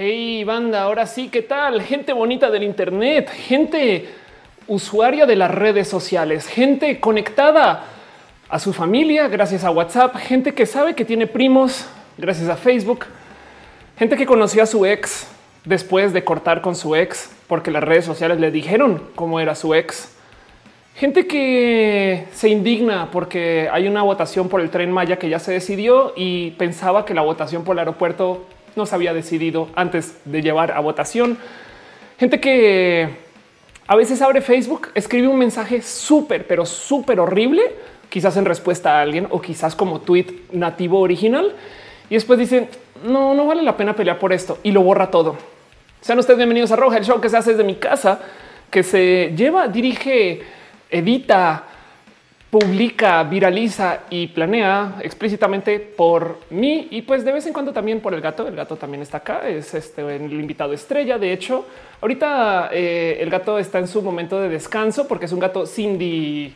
Hey, banda, ahora sí, ¿qué tal? Gente bonita del Internet, gente usuaria de las redes sociales, gente conectada a su familia gracias a WhatsApp, gente que sabe que tiene primos gracias a Facebook, gente que conoció a su ex después de cortar con su ex porque las redes sociales le dijeron cómo era su ex. Gente que se indigna porque hay una votación por el tren Maya que ya se decidió y pensaba que la votación por el aeropuerto no se había decidido antes de llevar a votación. Gente que a veces abre Facebook, escribe un mensaje súper, pero súper horrible, quizás en respuesta a alguien o quizás como tweet nativo original. Y después dicen, no, no vale la pena pelear por esto y lo borra todo. Sean ustedes bienvenidos a Roja, el show que se hace desde mi casa, que se lleva, dirige, edita, publica, viraliza y planea explícitamente por mí y pues de vez en cuando también por el gato. El gato también está acá, es este el invitado estrella. De hecho, ahorita eh, el gato está en su momento de descanso porque es un gato Cindy,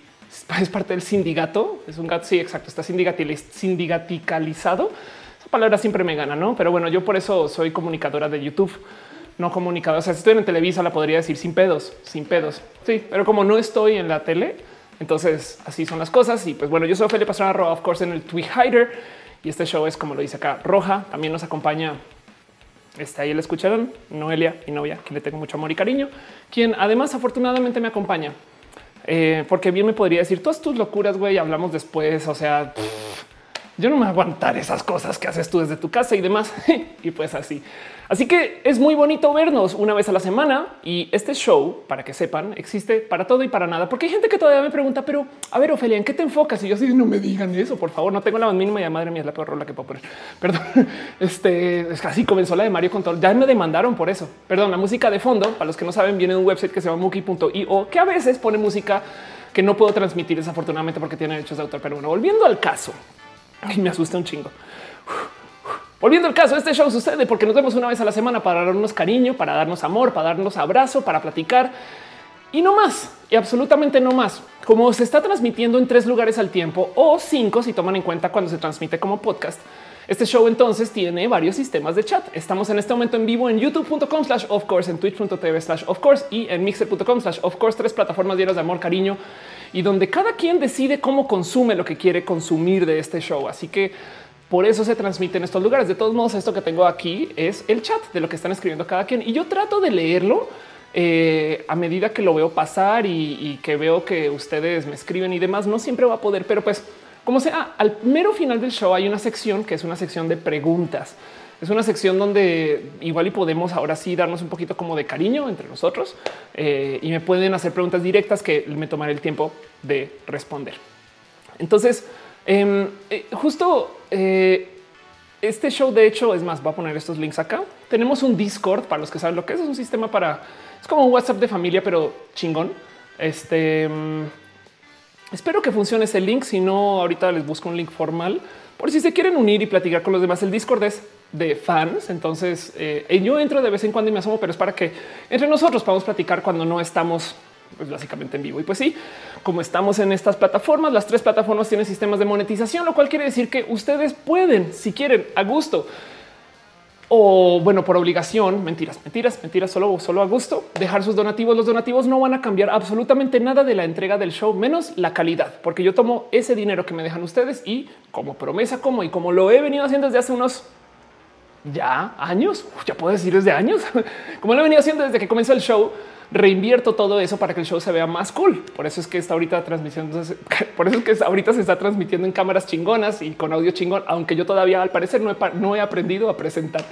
es parte del sindicato. Es un gato. Sí, exacto. Está sindicaticalizado. Esa palabra siempre me gana, no? Pero bueno, yo por eso soy comunicadora de YouTube no comunicadora. O sea, si estoy en Televisa, la podría decir sin pedos, sin pedos. Sí, pero como no estoy en la tele, entonces así son las cosas. Y pues bueno, yo soy Felipe Pastrana of course, en el Tweet Hider. Y este show es como lo dice acá, Roja. También nos acompaña. Está ahí, le escucharon Noelia y novia, que le tengo mucho amor y cariño, quien además afortunadamente me acompaña. Eh, porque bien me podría decir todas tus locuras, güey, hablamos después. O sea, yo no me aguantar esas cosas que haces tú desde tu casa y demás. y pues así. Así que es muy bonito vernos una vez a la semana y este show, para que sepan, existe para todo y para nada, porque hay gente que todavía me pregunta, pero a ver, Ofelia, ¿en qué te enfocas? Y yo así no me digan eso, por favor, no tengo la más mínima y madre mía, es la peor rola que puedo poner. Perdón, este es casi comenzó la de Mario Control. Ya me demandaron por eso. Perdón, la música de fondo, para los que no saben, viene de un website que se llama Muki.io, que a veces pone música que no puedo transmitir desafortunadamente porque tiene derechos de autor. Pero bueno, volviendo al caso, me asusta un chingo. Volviendo al caso, este show sucede porque nos vemos una vez a la semana para darnos cariño, para darnos amor, para darnos abrazo, para platicar y no más, y absolutamente no más. Como se está transmitiendo en tres lugares al tiempo o cinco si toman en cuenta cuando se transmite como podcast. Este show entonces tiene varios sistemas de chat. Estamos en este momento en vivo en youtube.com slash of course, en twitch.tv slash of course y en mixer.com slash of course, tres plataformas llenas de amor, cariño y donde cada quien decide cómo consume lo que quiere consumir de este show. Así que por eso se transmite en estos lugares. De todos modos, esto que tengo aquí es el chat de lo que están escribiendo cada quien y yo trato de leerlo eh, a medida que lo veo pasar y, que veo que ustedes me escriben y demás. No siempre va a poder, pero pues como sea, al mero final del show hay una sección que es una sección de preguntas. Es una sección donde igual y podemos ahora sí darnos un poquito como de cariño entre nosotros eh, y me pueden hacer preguntas directas que me tomaré el tiempo de responder. Entonces, em, eh, justo eh, este show, de hecho, es más, voy a poner estos links acá. Tenemos un Discord para los que saben lo que es. Es un sistema para es como un WhatsApp de familia, pero chingón. Este mm, espero que funcione ese link. Si no, ahorita les busco un link formal por si se quieren unir y platicar con los demás. El Discord es de fans. Entonces eh, yo entro de vez en cuando y me asomo, pero es para que entre nosotros podamos platicar cuando no estamos pues básicamente en vivo. Y pues sí, como estamos en estas plataformas, las tres plataformas tienen sistemas de monetización, lo cual quiere decir que ustedes pueden, si quieren, a gusto o bueno, por obligación, mentiras, mentiras, mentiras, solo, solo a gusto, dejar sus donativos. Los donativos no van a cambiar absolutamente nada de la entrega del show, menos la calidad, porque yo tomo ese dinero que me dejan ustedes y como promesa, como y como lo he venido haciendo desde hace unos ya años, ya puedo decir desde años, como lo he venido haciendo desde que comenzó el show, reinvierto todo eso para que el show se vea más cool. Por eso es que está ahorita transmisión. Por eso es que ahorita se está transmitiendo en cámaras chingonas y con audio chingón, aunque yo todavía al parecer no he, no he aprendido a presentar.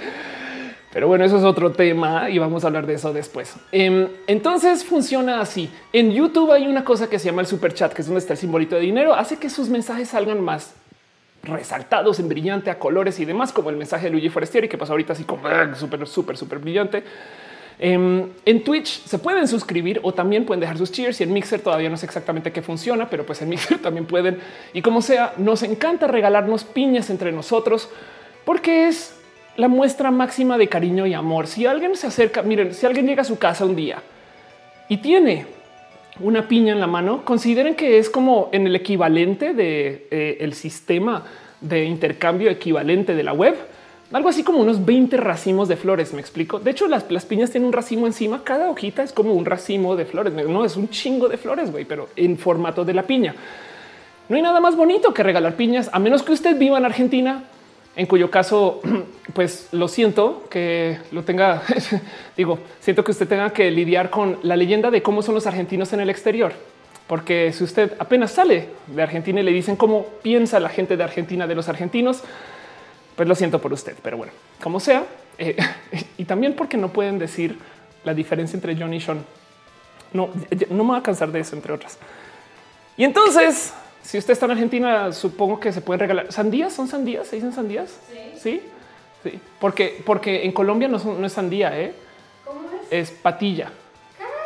Pero bueno, eso es otro tema y vamos a hablar de eso después. Em, entonces funciona así. En YouTube hay una cosa que se llama el super chat, que es donde está el simbolito de dinero. Hace que sus mensajes salgan más resaltados en brillante a colores y demás, como el mensaje de Luigi Forestieri que pasó ahorita así como súper, súper, súper brillante. Em, en Twitch se pueden suscribir o también pueden dejar sus cheers y en Mixer todavía no sé exactamente qué funciona, pero pues en Mixer también pueden. Y como sea, nos encanta regalarnos piñas entre nosotros porque es la muestra máxima de cariño y amor. Si alguien se acerca, miren, si alguien llega a su casa un día y tiene una piña en la mano, consideren que es como en el equivalente de eh, el sistema de intercambio equivalente de la web algo así como unos 20 racimos de flores. Me explico. De hecho, las, las piñas tienen un racimo encima. Cada hojita es como un racimo de flores. No es un chingo de flores, güey, pero en formato de la piña. No hay nada más bonito que regalar piñas, a menos que usted viva en Argentina, en cuyo caso, pues lo siento que lo tenga. digo, siento que usted tenga que lidiar con la leyenda de cómo son los argentinos en el exterior. Porque si usted apenas sale de Argentina y le dicen cómo piensa la gente de Argentina de los argentinos, pues lo siento por usted, pero bueno, como sea. Eh, y también porque no pueden decir la diferencia entre John y Sean. No, no me voy a cansar de eso, entre otras. Y entonces, si usted está en Argentina, supongo que se pueden regalar sandías. ¿Son sandías? ¿Se dicen sandías? Sí. Sí. Porque, porque en Colombia no, no es sandía, ¿eh? ¿Cómo es? Es patilla.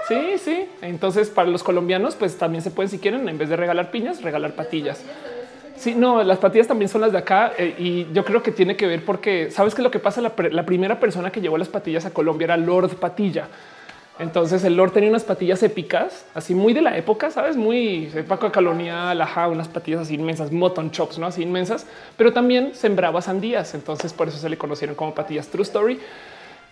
Sí, sí. Entonces, para los colombianos, pues también se pueden, si quieren, en vez de regalar piñas, regalar patillas. Sí, no, las patillas también son las de acá eh, y yo creo que tiene que ver porque sabes que lo que pasa, la, la, primera persona que llevó las patillas a Colombia era Lord Patilla. Entonces el Lord tenía unas patillas épicas, así muy de la época, sabes, muy época colonial, ajá, unas patillas así inmensas, mutton chops, no así inmensas, pero también sembraba sandías. Entonces por eso se le conocieron como patillas. True story.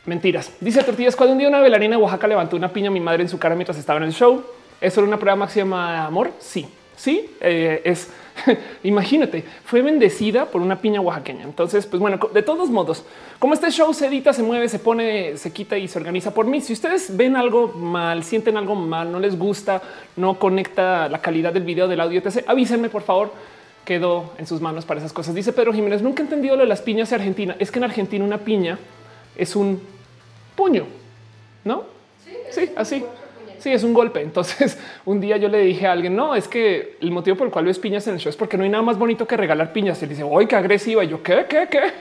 Mentiras. Dice Tortillas, cuando un día una bailarina de Oaxaca levantó una piña a mi madre en su cara mientras estaba en el show. ¿Eso era una prueba máxima de amor? Sí, sí, eh, es Imagínate, fue bendecida por una piña oaxaqueña. Entonces, pues bueno, de todos modos, como este show se edita, se mueve, se pone, se quita y se organiza por mí. Si ustedes ven algo mal, sienten algo mal, no les gusta, no conecta la calidad del video, del audio, etc., avísenme por favor. Quedó en sus manos para esas cosas. Dice Pedro Jiménez, nunca he entendido lo de las piñas de Argentina. Es que en Argentina una piña es un puño, ¿no? Sí, así. Sí, es un golpe. Entonces, un día yo le dije a alguien, no, es que el motivo por el cual ves piñas en el show es porque no hay nada más bonito que regalar piñas. Y él dice, uy, qué agresiva. Y yo, ¿qué, qué, qué?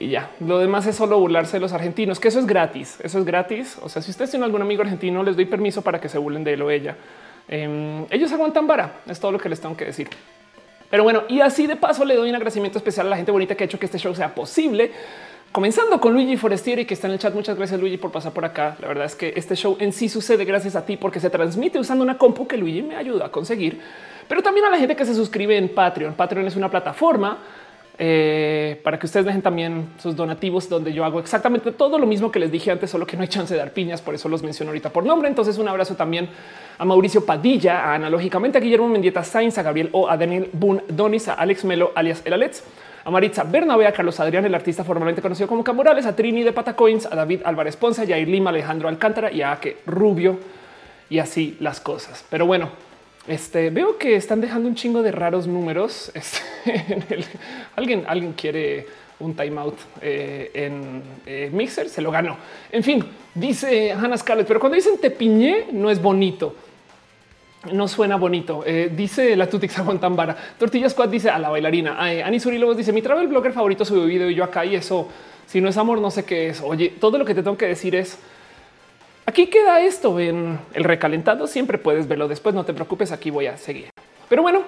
y ya, lo demás es solo burlarse de los argentinos, que eso es gratis. Eso es gratis. O sea, si ustedes tienen algún amigo argentino, les doy permiso para que se burlen de él o ella. Em, ellos aguantan vara. Es todo lo que les tengo que decir. Pero bueno, y así de paso le doy un agradecimiento especial a la gente bonita que ha hecho que este show sea posible. Comenzando con Luigi Forestieri, que está en el chat. Muchas gracias, Luigi, por pasar por acá. La verdad es que este show en sí sucede gracias a ti, porque se transmite usando una compu que Luigi me ayuda a conseguir, pero también a la gente que se suscribe en Patreon. Patreon es una plataforma eh, para que ustedes dejen también sus donativos, donde yo hago exactamente todo lo mismo que les dije antes, solo que no hay chance de dar piñas. Por eso los menciono ahorita por nombre. Entonces, un abrazo también a Mauricio Padilla, a analógicamente a Guillermo Mendieta Sainz, a Gabriel O, a Daniel Boone Donis, a Alex Melo, alias El Alets Maritza Bernabé, a Carlos Adrián, el artista formalmente conocido como Camorales, a Trini de Patacoins, a David Álvarez Ponce, a Yair Lima, Alejandro Alcántara y a Ake Rubio y así las cosas. Pero bueno, este veo que están dejando un chingo de raros números. Este, alguien, alguien quiere un timeout eh, en eh, Mixer, se lo ganó. En fin, dice Hannah Scarlett, pero cuando dicen te piñé, no es bonito no suena bonito. Eh, dice la Tutix Aguantambara. Tortilla Squad dice a la bailarina. Ay, Ani Surilobos dice mi travel blogger favorito subió video y yo acá y eso. Si no es amor, no sé qué es. Oye, todo lo que te tengo que decir es aquí queda esto en el recalentado. Siempre puedes verlo después. No te preocupes. Aquí voy a seguir. Pero bueno,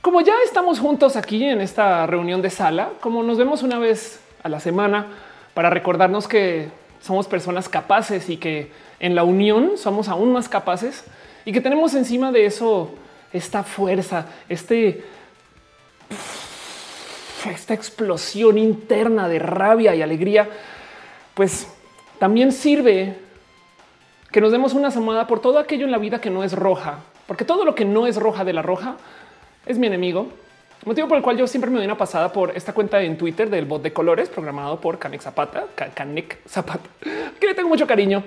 como ya estamos juntos aquí en esta reunión de sala, como nos vemos una vez a la semana para recordarnos que somos personas capaces y que en la unión somos aún más capaces y que tenemos encima de eso esta fuerza, este esta explosión interna de rabia y alegría, pues también sirve que nos demos una asomada por todo aquello en la vida que no es roja, porque todo lo que no es roja de la roja es mi enemigo. Motivo por el cual yo siempre me doy una pasada por esta cuenta en Twitter del bot de colores programado por Canek Zapata, Canek Zapata, que le tengo mucho cariño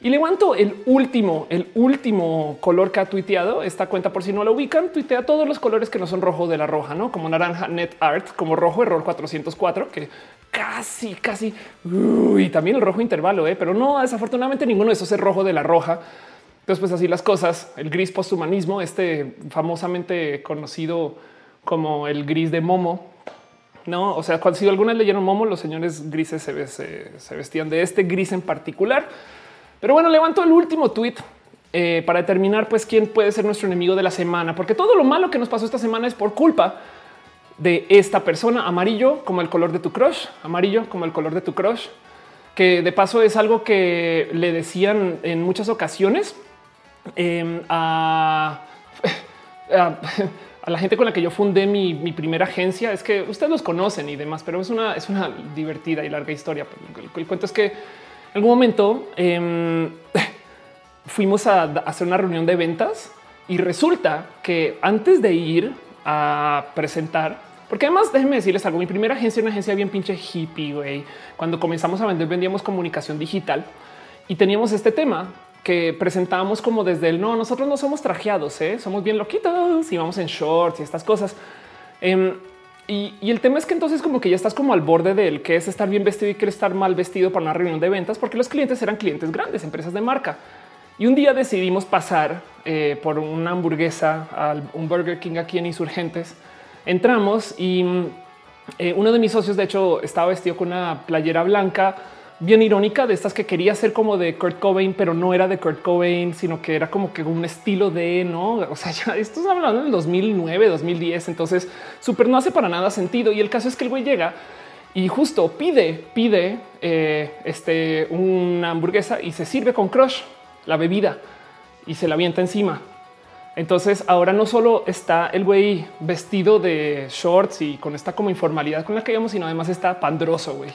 y levanto el último, el último color que ha tuiteado esta cuenta. Por si no lo ubican, tuitea todos los colores que no son rojo de la roja, no como naranja, net art, como rojo, error 404, que casi, casi y también el rojo intervalo, ¿eh? pero no, desafortunadamente ninguno de esos es rojo de la roja. Entonces, pues así las cosas. El gris posthumanismo, este famosamente conocido como el gris de Momo, no? O sea, cuando si alguna leyeron Momo, los señores grises se, se vestían de este gris en particular. Pero bueno, levanto el último tweet eh, para determinar pues quién puede ser nuestro enemigo de la semana, porque todo lo malo que nos pasó esta semana es por culpa de esta persona. Amarillo como el color de tu crush, amarillo como el color de tu crush, que de paso es algo que le decían en muchas ocasiones em, a, a la gente con la que yo fundé mi, primera agencia. Es que ustedes los conocen y demás, pero es una, es una divertida y larga historia. El, cuento es que algún momento em, fuimos a hacer una reunión de ventas y resulta que antes de ir a presentar, porque además déjenme decirles algo, mi primera agencia era una agencia bien pinche hippie, güey. Cuando comenzamos a vender vendíamos comunicación digital y teníamos este tema que presentábamos como desde el no, nosotros no somos trajeados, ¿eh? somos bien loquitos y vamos en shorts y estas cosas. Em, y, el tema es que entonces como que ya estás como al borde del que es estar bien vestido y que estar mal vestido para una reunión de ventas, porque los clientes eran clientes grandes, empresas de marca. Y un día decidimos pasar eh, por una hamburguesa a un Burger King aquí en Insurgentes. Entramos y eh, uno de mis socios, de hecho, estaba vestido con una playera blanca bien irónica de estas que quería ser como de Kurt Cobain, pero no era de Kurt Cobain, sino que era como que un estilo de no. O sea, ya esto es hablando del 2009, 2010. Entonces, súper no hace para nada sentido. Y el caso es que el güey llega y justo pide, pide eh, este, una hamburguesa y se sirve con crush la bebida y se la avienta encima. Entonces ahora no solo está el güey vestido de shorts y con esta como informalidad con la que íbamos, sino además está pandroso, güey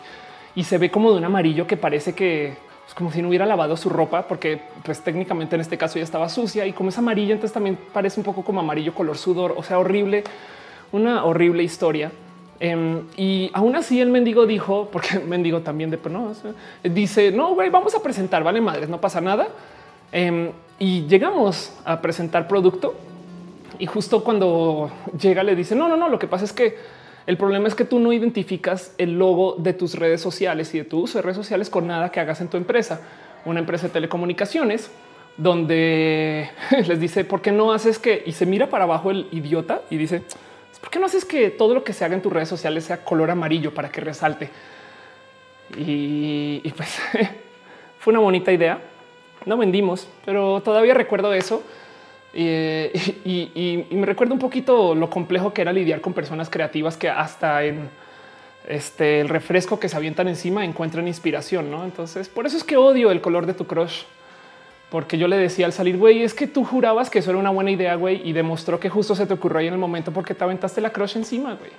y se ve como de un amarillo que parece que es pues, como si no hubiera lavado su ropa, porque pues técnicamente en este caso ya estaba sucia y como es amarilla, entonces también parece un poco como amarillo color sudor, o sea, horrible, una horrible historia. Em, y aún así el mendigo dijo, porque mendigo también de pues, no, dice, no, güey, vamos a presentar, vale madres, no pasa nada. Em, y llegamos a presentar producto y justo cuando llega le dice, no, no, no, lo que pasa es que el problema es que tú no identificas el logo de tus redes sociales y de tu uso de redes sociales con nada que hagas en tu empresa. Una empresa de telecomunicaciones donde les dice por qué no haces que y se mira para abajo el idiota y dice por qué no haces que todo lo que se haga en tus redes sociales sea color amarillo para que resalte. Y, y pues fue una bonita idea. No vendimos, pero todavía recuerdo eso y, me recuerda un poquito lo complejo que era lidiar con personas creativas que hasta en este, el refresco que se avientan encima encuentran inspiración. ¿no? Entonces, por eso es que odio el color de tu crush, porque yo le decía al salir, güey, es que tú jurabas que eso era una buena idea, güey, y demostró que justo se te ocurrió ahí en el momento porque te aventaste la crush encima, güey.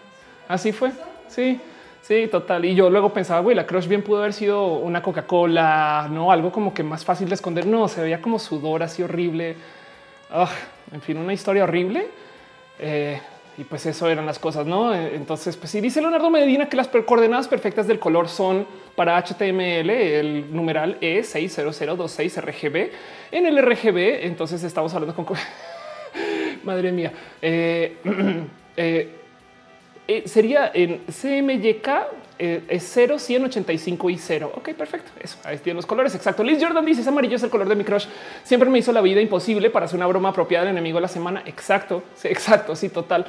Así fue. Sí, sí, total. Y yo luego pensaba, güey, la crush bien pudo haber sido una Coca-Cola, no algo como que más fácil de esconder. No, se veía como sudor así horrible en fin, una historia horrible. Eh, y pues eso eran las cosas, ¿no? Eh, entonces, pues sí, dice Leonardo Medina que las coordenadas perfectas del color son para HTML el numeral E60026 RGB. En el RGB, entonces estamos hablando con... Madre mía. Eh, sería en CMYK eh, es 0, 185 y 0. Ok, perfecto. Eso ahí tienen los colores. Exacto. Liz Jordan dice: es amarillo es el color de mi crush. Siempre me hizo la vida imposible para hacer una broma apropiada del enemigo de la semana. Exacto. Sí, exacto. Sí, total.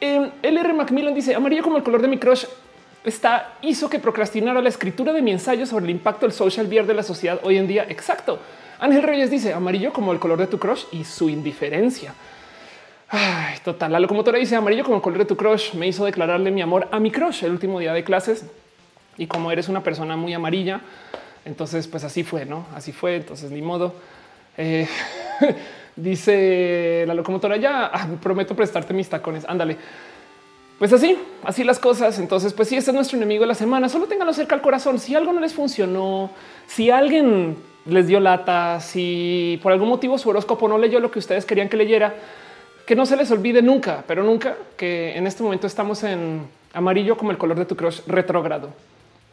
Eh, LR Macmillan dice: amarillo como el color de mi crush está hizo que procrastinara la escritura de mi ensayo sobre el impacto del social beer de la sociedad hoy en día. Exacto. Ángel Reyes dice amarillo como el color de tu crush y su indiferencia. Ay, total. La locomotora dice amarillo como el color de tu crush. Me hizo declararle mi amor a mi crush el último día de clases. Y como eres una persona muy amarilla, entonces pues así fue, no? Así fue. Entonces ni modo. Eh, dice la locomotora ya ah, prometo prestarte mis tacones. Ándale. Pues así, así las cosas. Entonces, pues si este es nuestro enemigo de la semana, solo ténganlo cerca al corazón. Si algo no les funcionó, si alguien les dio lata, si por algún motivo su horóscopo no leyó lo que ustedes querían que leyera, que no se les olvide nunca, pero nunca que en este momento estamos en amarillo como el color de tu crush retrógrado.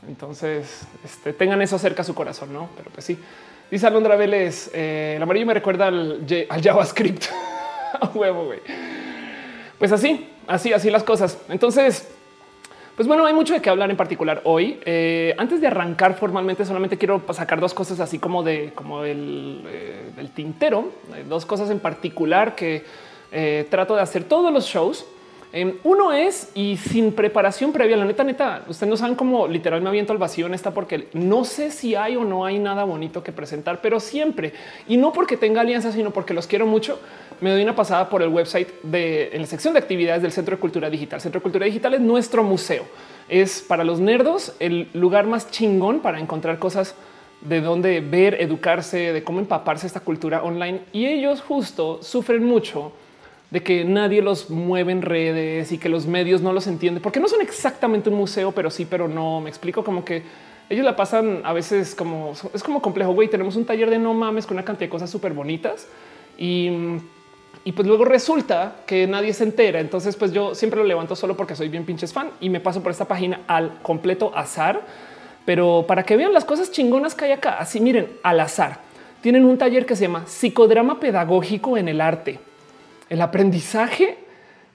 Entonces este, tengan eso cerca a su corazón, no? Pero pues sí, dice Alondra Vélez, eh, el amarillo me recuerda al, JavaScript huevo. güey. Pues así, así, así las cosas. Entonces, pues bueno, hay mucho de qué hablar en particular hoy. Eh, antes de arrancar formalmente, solamente quiero sacar dos cosas así como de como el, eh, el tintero, dos cosas en particular que eh, trato de hacer todos los shows. Em, uno es y sin preparación previa, la neta, neta, ustedes no saben cómo literal me aviento al vacío en esta porque no sé si hay o no hay nada bonito que presentar, pero siempre y no porque tenga alianzas, sino porque los quiero mucho. Me doy una pasada por el website de en la sección de actividades del Centro de Cultura Digital. Centro de Cultura Digital es nuestro museo. Es para los nerdos el lugar más chingón para encontrar cosas de dónde ver, educarse, de cómo empaparse esta cultura online. Y ellos justo sufren mucho de que nadie los mueve en redes y que los medios no los entienden, porque no son exactamente un museo, pero sí, pero no. Me explico como que ellos la pasan a veces como es como complejo. Güey, tenemos un taller de no mames con una cantidad de cosas súper bonitas y, y pues luego resulta que nadie se entera. Entonces, pues yo siempre lo levanto solo porque soy bien pinches fan y me paso por esta página al completo azar. Pero para que vean las cosas chingonas que hay acá, así miren, al azar, tienen un taller que se llama psicodrama pedagógico en el arte, el aprendizaje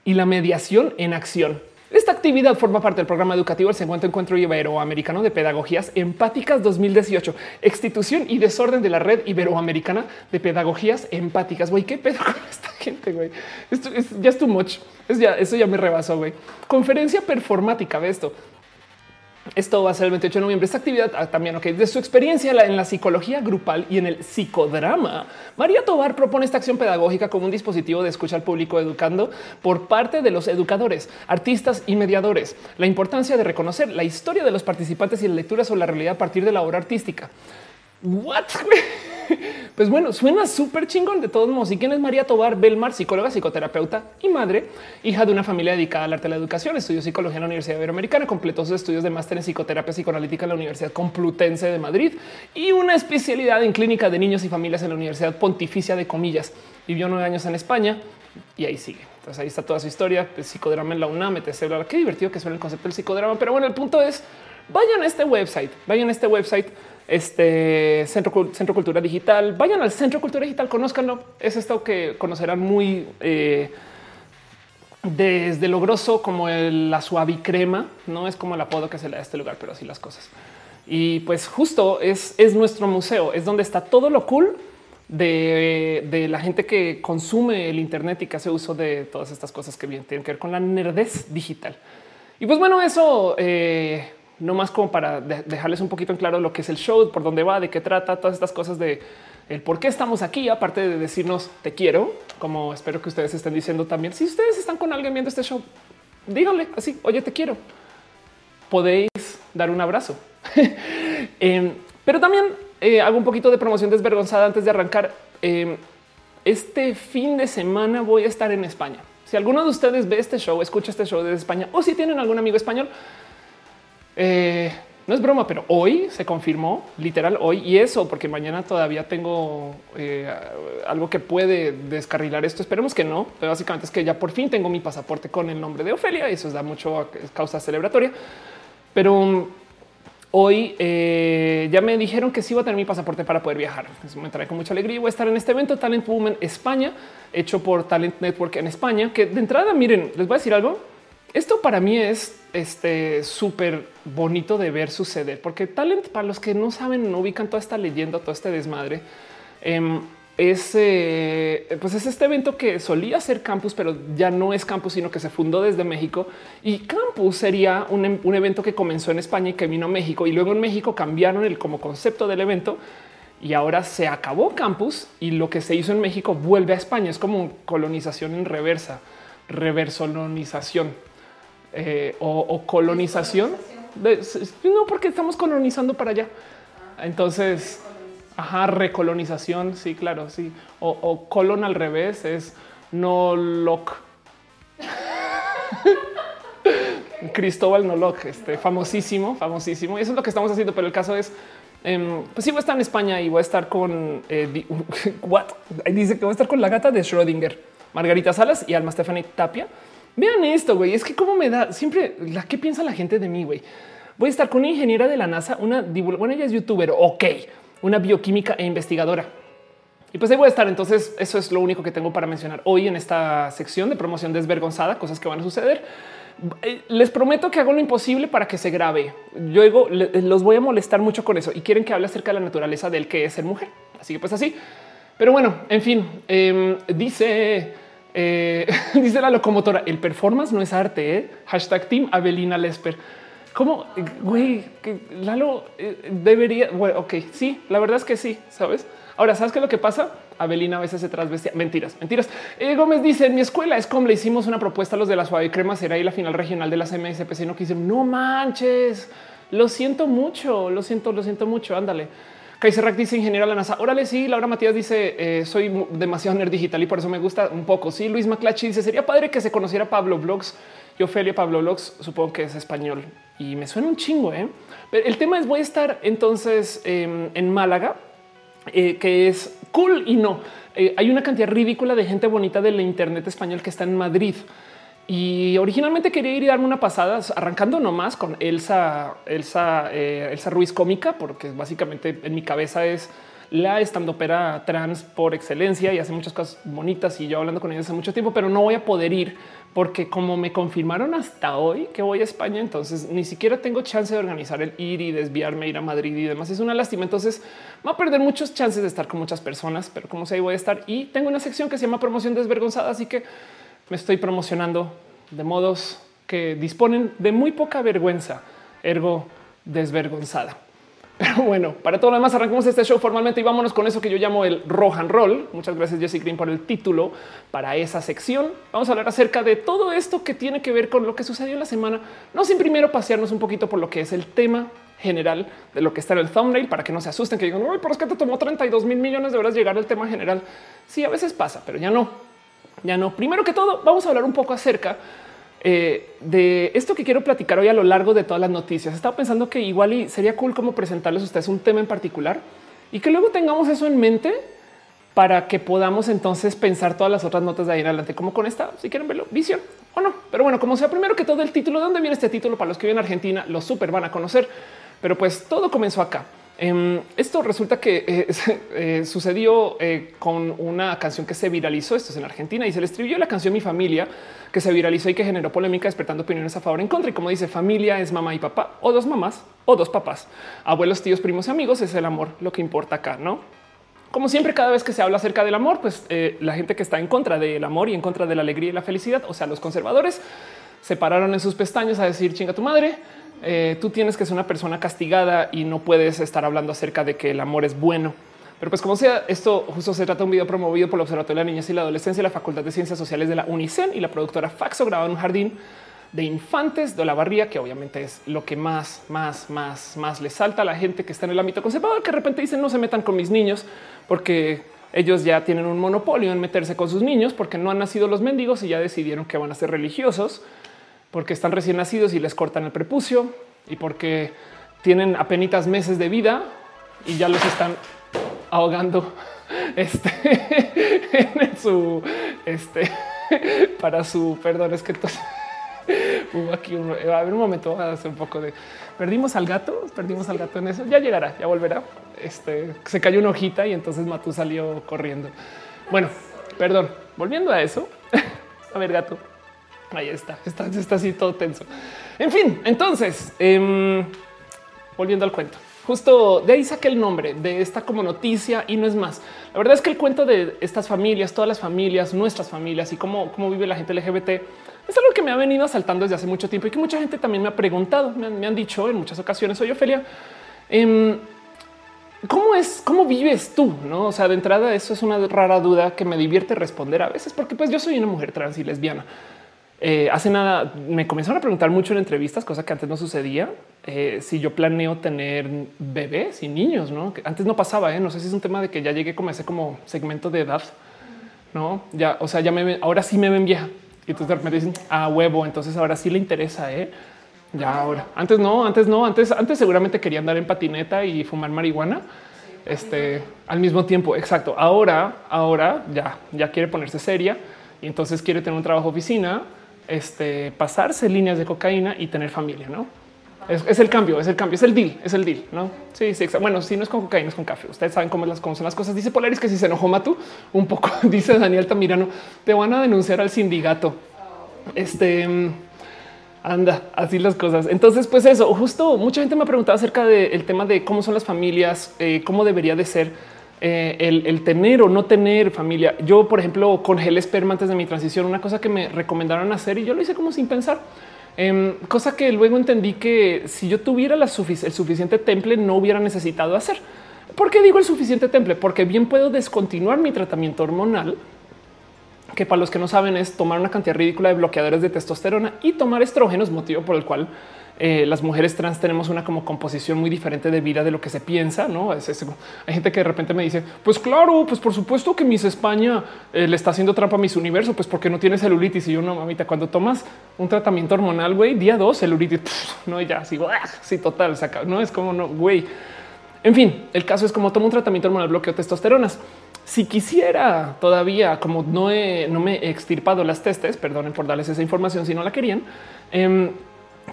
y la mediación en acción. Esta actividad forma parte del programa educativo El Segundo Encuentro Iberoamericano de Pedagogías Empáticas 2018, Exstitución y Desorden de la Red Iberoamericana de Pedagogías Empáticas. Güey, qué pedo con esta gente, güey. Esto es, ya es too much. Es eso ya me rebasó. Conferencia performática, ve esto. Esto va a ser el 28 de noviembre. Esta actividad ah, también, ok, de su experiencia en la psicología grupal y en el psicodrama. María Tobar propone esta acción pedagógica como un dispositivo de escucha al público educando por parte de los educadores, artistas y mediadores. La importancia de reconocer la historia de los participantes y la lectura sobre la realidad a partir de la obra artística. What? Pues bueno, suena súper chingón de todos modos. ¿Y quién es María Tobar Belmar, psicóloga, psicoterapeuta y madre, hija de una familia dedicada al arte de la educación? Estudió psicología en la Universidad Iberoamericana, completó sus estudios de máster en psicoterapia psicoanalítica en la Universidad Complutense de Madrid y una especialidad en clínica de niños y familias en la Universidad Pontificia de Comillas. Vivió nueve años en España y ahí sigue. Entonces ahí está toda su historia. El psicodrama en la UNAM, etc. Qué divertido que suena el concepto del psicodrama. Pero bueno, el punto es vayan a este website, vayan a este website este centro, centro Cultura Digital. Vayan al Centro Cultura Digital, conózcanlo. Es esto que conocerán muy eh, desde lo grosso como el, la crema. No es como el apodo que se le da a este lugar, pero así las cosas. Y pues justo es, es nuestro museo, es donde está todo lo cool de, de, la gente que consume el Internet y que hace uso de todas estas cosas que bien tienen que ver con la nerdez digital. Y pues bueno, eso eh, no más como para dejarles un poquito en claro lo que es el show, por dónde va, de qué trata, todas estas cosas de el por qué estamos aquí, aparte de decirnos te quiero, como espero que ustedes estén diciendo también. Si ustedes están con alguien viendo este show, díganle así, oye, te quiero. Podéis dar un abrazo. Em, pero también eh, hago un poquito de promoción desvergonzada antes de arrancar. Em, este fin de semana voy a estar en España. Si alguno de ustedes ve este show, escucha este show desde España o si tienen algún amigo español, eh, no es broma, pero hoy se confirmó literal hoy y eso porque mañana todavía tengo eh, algo que puede descarrilar esto. Esperemos que no, básicamente es que ya por fin tengo mi pasaporte con el nombre de Ofelia y eso da mucho causa celebratoria. Pero um, hoy eh, ya me dijeron que sí iba a tener mi pasaporte para poder viajar. Eso me trae con mucha alegría. Voy a estar en este evento Talent Woman España, hecho por Talent Network en España, que de entrada, miren, les voy a decir algo. Esto para mí es este súper bonito de ver suceder, porque Talent, para los que no saben, no ubican toda esta leyenda, todo este desmadre, em, es, eh, pues es este evento que solía ser campus, pero ya no es campus, sino que se fundó desde México. Y campus sería un, em, un evento que comenzó en España y que vino a México. Y luego en México cambiaron el como concepto del evento y ahora se acabó campus y lo que se hizo en México vuelve a España. Es como colonización en reversa, reversonización eh, o, colonización. no, porque estamos colonizando para allá. Entonces, ajá, recolonización. Sí, claro, sí. O, colon al revés es no loc. Cristóbal Noloc, este famosísimo, famosísimo. Y eso es lo que estamos haciendo. Pero el caso es, em, pues sí, voy a estar en España y voy a estar con eh, what dice que voy a estar con la gata de Schrödinger, Margarita Salas y Alma Stephanie Tapia. Vean esto, güey. Es que cómo me da siempre la que piensa la gente de mí, güey. Voy a estar con una ingeniera de la NASA, una bueno, ella es youtuber, ok, una bioquímica e investigadora. Y pues ahí voy a estar. Entonces, eso es lo único que tengo para mencionar hoy en esta sección de promoción desvergonzada, cosas que van a suceder. Eh, les prometo que hago lo imposible para que se grabe. Yo digo, los voy a molestar mucho con eso y quieren que hable acerca de la naturaleza del que es ser mujer. Así que pues así. Pero bueno, en fin, em, dice eh, dice la locomotora, el performance no es arte. ¿eh? Hashtag Team Avelina Lesper. ¿Cómo? Güey, que Lalo eh, debería. Bueno, ok, sí, la verdad es que sí, sabes. Ahora, ¿sabes qué es lo que pasa? Avelina a veces se trasvestía. Mentiras, mentiras. Gómez dice: En mi escuela es como le hicimos una propuesta a los de la suave crema. Será ahí la final regional de las MSPC. No quise, no manches. Lo siento mucho, lo siento, lo siento mucho. Ándale. Kaiser dice ingeniero la NASA. Órale, sí. Laura Matías dice eh, soy demasiado nerd digital y por eso me gusta un poco. Sí, Luis Maclachi dice sería padre que se conociera Pablo Blogs y Ofelia Pablo Blogs. Supongo que es español y me suena un chingo. ¿eh? Pero el tema es voy a estar entonces em, en Málaga, eh, que es cool y no. Eh, hay una cantidad ridícula de gente bonita del Internet español que está en Madrid. Y originalmente quería ir y darme una pasada, arrancando nomás con Elsa, Elsa, eh, Elsa Ruiz cómica, porque básicamente en mi cabeza es la estandopera trans por excelencia y hace muchas cosas bonitas y yo hablando con ella hace mucho tiempo, pero no voy a poder ir porque como me confirmaron hasta hoy que voy a España, entonces ni siquiera tengo chance de organizar el ir y desviarme, ir a Madrid y demás. Es una lástima. Entonces va a perder muchos chances de estar con muchas personas, pero como sé, ahí voy a estar y tengo una sección que se llama promoción desvergonzada, así que me estoy promocionando de modos que disponen de muy poca vergüenza, ergo desvergonzada. Pero bueno, para todo lo demás arrancamos este show formalmente y vámonos con eso que yo llamo el Rohan Roll. Muchas gracias Jesse Green por el título para esa sección. Vamos a hablar acerca de todo esto que tiene que ver con lo que sucedió en la semana. No sin primero pasearnos un poquito por lo que es el tema general de lo que está en el thumbnail para que no se asusten que digan, no, pero es que te tomó 32 mil millones de horas llegar al tema general. Sí, a veces pasa, pero ya no. Ya no. Primero que todo, vamos a hablar un poco acerca eh, de esto que quiero platicar hoy a lo largo de todas las noticias. Estaba pensando que igual sería cool como presentarles a ustedes un tema en particular y que luego tengamos eso en mente para que podamos entonces pensar todas las otras notas de ahí en adelante, como con esta, si quieren verlo, visión o no. Pero bueno, como sea, primero que todo el título, ¿de dónde viene este título? Para los que viven en Argentina, lo súper van a conocer, pero pues todo comenzó acá. Em, esto resulta que eh, eh, sucedió eh, con una canción que se viralizó. Esto es en Argentina y se le escribió la canción Mi familia que se viralizó y que generó polémica, despertando opiniones a favor en contra. Y como dice, familia es mamá y papá o dos mamás o dos papás, abuelos, tíos, primos y amigos. Es el amor lo que importa acá, no? Como siempre, cada vez que se habla acerca del amor, pues la gente que está en contra del amor y en contra de la alegría y la felicidad, o sea, los conservadores, se pararon en sus pestañas a decir chinga tu madre eh, tú tienes que ser una persona castigada y no puedes estar hablando acerca de que el amor es bueno. Pero pues como sea, esto justo se trata de un video promovido por el Observatorio de la Niñez y la Adolescencia, la Facultad de Ciencias Sociales de la UNICEN y la productora Faxo grabado en un jardín de infantes de la barría, que obviamente es lo que más, más, más, más le salta a la gente que está en el ámbito conservador, que de repente dicen no se metan con mis niños porque ellos ya tienen un monopolio en meterse con sus niños porque no han nacido los mendigos y ya decidieron que van a ser religiosos porque están recién nacidos y les cortan el prepucio y porque tienen apenas meses de vida y ya los están ahogando este, en su este para su perdón. Es que hubo aquí un, a ver un momento, a hacer un poco de perdimos al gato, perdimos al gato en eso. Ya llegará, ya volverá. Este se cayó una hojita y entonces Matú salió corriendo. Bueno, perdón, volviendo a eso. a ver, gato. Ahí está, está, así todo tenso. En fin, entonces, em, volviendo al cuento, justo de ahí saqué el nombre de esta como noticia y no es más. La verdad es que el cuento de estas familias, todas las familias, nuestras familias y cómo, cómo vive la gente LGBT es algo que me ha venido asaltando desde hace mucho tiempo y que mucha gente también me ha preguntado, me han, dicho en muchas ocasiones, oye Ophelia, em, ¿Cómo es? ¿Cómo vives tú? No, o sea, de entrada, eso es una rara duda que me divierte responder a veces, porque pues yo soy una mujer trans y lesbiana. Eh, hace nada me comenzaron a preguntar mucho en entrevistas, cosa que antes no sucedía. Eh, si yo planeo tener bebés y niños, no? Que antes no pasaba. ¿eh? No sé si es un tema de que ya llegué como ese como segmento de edad, no? Ya, o sea, ya me ven, ahora sí me ven vieja y entonces de repente dicen a huevo. Entonces ahora sí le interesa. ¿eh? Ya ahora antes no, antes no, antes, antes seguramente quería andar en patineta y fumar marihuana este al mismo tiempo. Exacto. Ahora, ahora ya, ya quiere ponerse seria y entonces quiere tener un trabajo oficina este, pasarse líneas de cocaína y tener familia, ¿no? Es, el cambio, es el cambio, es el deal, es el deal, ¿no? Sí, sí, bueno, si no es con cocaína, es con café. Ustedes saben cómo, las, cómo son las cosas. Dice Polaris que si se enojó Matu, un poco, dice Daniel Tamirano, te van a denunciar al sindicato. Este, anda, así las cosas. Entonces, pues eso, justo mucha gente me ha preguntado acerca del tema de cómo son las familias, eh, cómo debería de ser eh, el, tener o no tener familia. Yo, por ejemplo, congelé esperma antes de mi transición, una cosa que me recomendaron hacer y yo lo hice como sin pensar. Em, cosa que luego entendí que si yo tuviera el suficiente temple no hubiera necesitado hacer. ¿Por qué digo el suficiente temple? Porque bien puedo descontinuar mi tratamiento hormonal que para los que no saben es tomar una cantidad ridícula de bloqueadores de testosterona y tomar estrógenos, motivo por el cual eh, las mujeres trans tenemos una como composición muy diferente de vida de lo que se piensa. No es, hay gente que de repente me dice, pues claro, pues por supuesto que Miss España eh, le está haciendo trampa a Miss Universo, pues porque no tiene celulitis. Y yo no, mamita, cuando tomas un tratamiento hormonal, güey, día dos, celulitis, no, ya sigo, ¡ah! sí, total, saca, no es como no, güey. En fin, el caso es como tomo un tratamiento hormonal bloqueo testosteronas. Si quisiera todavía, como no, me he extirpado las testes, perdonen por darles esa información si no la querían, eh,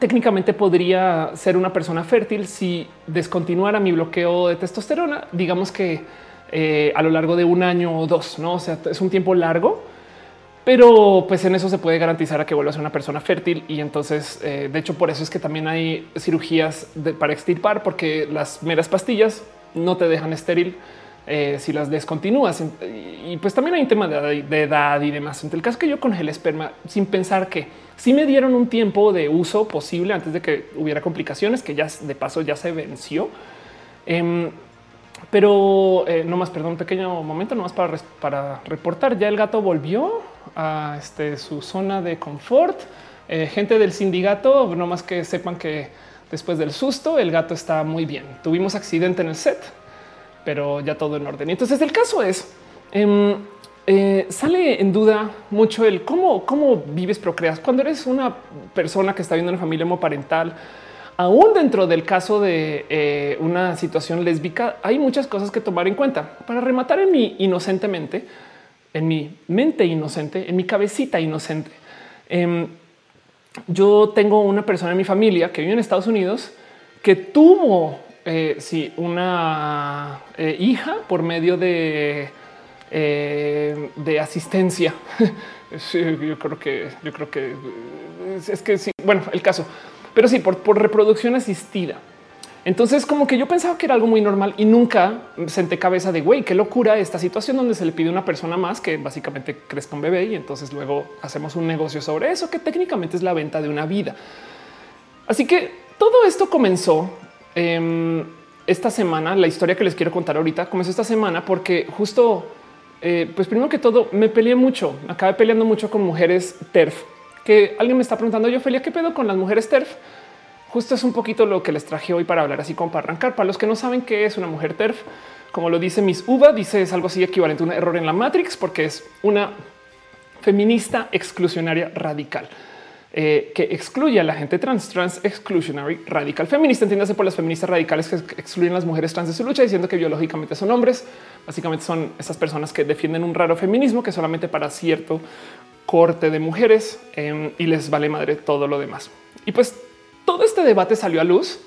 técnicamente podría ser una persona fértil si descontinuara mi bloqueo de testosterona, digamos que eh, a lo largo de un año o dos, no? O sea, es un tiempo largo, pero pues en eso se puede garantizar a que vuelva a ser una persona fértil. Y entonces, eh, de hecho, por eso es que también hay cirugías para extirpar, porque las meras pastillas no te dejan estéril. Eh, si las descontinúas. Y pues también hay un tema de, edad y demás. En el caso que yo congelé esperma sin pensar que si me dieron un tiempo de uso posible antes de que hubiera complicaciones, que ya de paso ya se venció. Em, pero eh, no más, perdón, un pequeño momento, nomás para, para reportar. Ya el gato volvió a este, su zona de confort. Eh, gente del sindicato, no más que sepan que después del susto, el gato está muy bien. Tuvimos accidente en el set pero ya todo en orden. Entonces el caso es, em, eh, sale en duda mucho el cómo, cómo vives, procreas. Cuando eres una persona que está viendo una familia homoparental, aún dentro del caso de eh, una situación lésbica, hay muchas cosas que tomar en cuenta. Para rematar en mi inocentemente, en mi mente inocente, en mi cabecita inocente, em, yo tengo una persona en mi familia que vive en Estados Unidos que tuvo eh, sí, una eh, hija por medio de, eh, de asistencia. yo creo que yo creo que es, que sí. Bueno, el caso, pero sí, por, por reproducción asistida. Entonces, como que yo pensaba que era algo muy normal y nunca senté cabeza de güey, qué locura esta situación donde se le pide a una persona más que básicamente crezca un bebé y entonces luego hacemos un negocio sobre eso, que técnicamente es la venta de una vida. Así que todo esto comenzó Em, esta semana, la historia que les quiero contar ahorita comenzó esta semana porque justo, eh, pues primero que todo, me peleé mucho. Acabé peleando mucho con mujeres TERF, que alguien me está preguntando yo, Felia, ¿qué pedo con las mujeres TERF? Justo es un poquito lo que les traje hoy para hablar así como para arrancar. Para los que no saben qué es una mujer TERF, como lo dice Miss Uva, dice es algo así equivalente a un error en la Matrix porque es una feminista exclusionaria radical. Eh, que excluye a la gente trans, trans exclusionary radical feminista. Entiéndase por las feministas radicales que excluyen a las mujeres trans de su lucha, diciendo que biológicamente son hombres. Básicamente son esas personas que defienden un raro feminismo que solamente para cierto corte de mujeres em, y les vale madre todo lo demás. Y pues todo este debate salió a luz.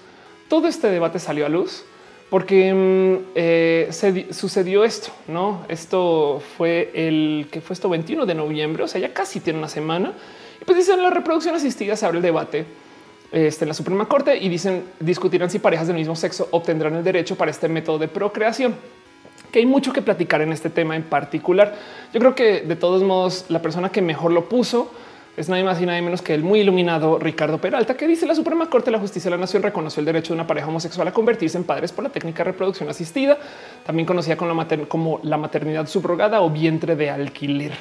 Todo este debate salió a luz porque em, eh, se sucedió esto, no? Esto fue el que fue esto 21 de noviembre, o sea, ya casi tiene una semana pues dicen la reproducción asistida se abre el debate este, en la Suprema Corte y dicen discutirán si parejas del mismo sexo obtendrán el derecho para este método de procreación que hay mucho que platicar en este tema en particular. Yo creo que de todos modos la persona que mejor lo puso es nadie más y nadie menos que el muy iluminado Ricardo Peralta, que dice la Suprema Corte de la Justicia de la Nación reconoció el derecho de una pareja homosexual a convertirse en padres por la técnica de reproducción asistida, también conocida como la maternidad subrogada o vientre de alquiler.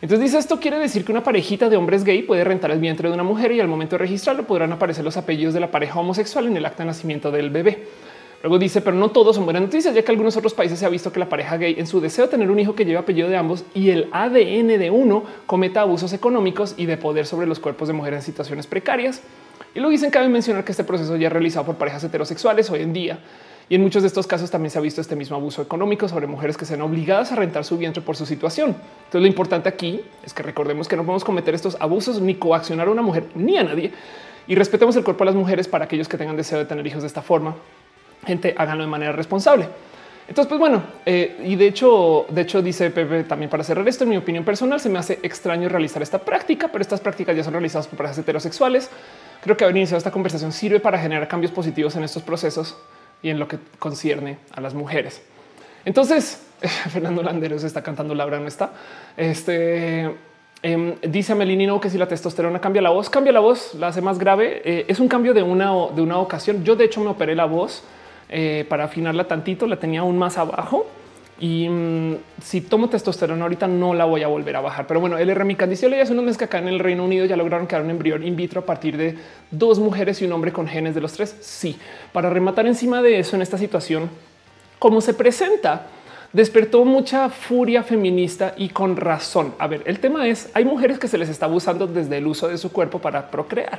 Entonces dice esto quiere decir que una parejita de hombres gay puede rentar el vientre de una mujer y al momento de registrarlo podrán aparecer los apellidos de la pareja homosexual en el acta de nacimiento del bebé. Luego dice, pero no todos son buenas noticias, ya que algunos otros países se ha visto que la pareja gay en su deseo de tener un hijo que lleve apellido de ambos y el ADN de uno cometa abusos económicos y de poder sobre los cuerpos de mujeres en situaciones precarias. Y luego dicen, cabe mencionar que este proceso ya es realizado por parejas heterosexuales hoy en día. Y en muchos de estos casos también se ha visto este mismo abuso económico sobre mujeres que sean obligadas a rentar su vientre por su situación. Entonces lo importante aquí es que recordemos que no podemos cometer estos abusos ni coaccionar a una mujer ni a nadie y respetemos el cuerpo de las mujeres para aquellos que tengan deseo de tener hijos de esta forma. Gente, háganlo de manera responsable. Entonces, pues bueno, eh, y de hecho, de hecho, dice Pepe también para cerrar esto, en mi opinión personal, se me hace extraño realizar esta práctica, pero estas prácticas ya son realizadas por parejas heterosexuales. Creo que haber iniciado esta conversación sirve para generar cambios positivos en estos procesos y en lo que concierne a las mujeres. Entonces, Fernando Landeros está cantando Laura no está. Este em, dice a Melinino que si la testosterona cambia la voz, cambia la voz, la hace más grave. Eh, es un cambio de una, de una ocasión. Yo, de hecho, me operé la voz eh, para afinarla tantito, la tenía aún más abajo Y mm, si tomo testosterona ahorita no la voy a volver a bajar. Pero bueno, el remicandiciol ya hace unos meses que acá en el Reino Unido ya lograron crear un embrión in vitro a partir de dos mujeres y un hombre con genes de los tres. Sí, para rematar encima de eso en esta situación, como se presenta, despertó mucha furia feminista y con razón. A ver, el tema es, hay mujeres que se les está abusando desde el uso de su cuerpo para procrear,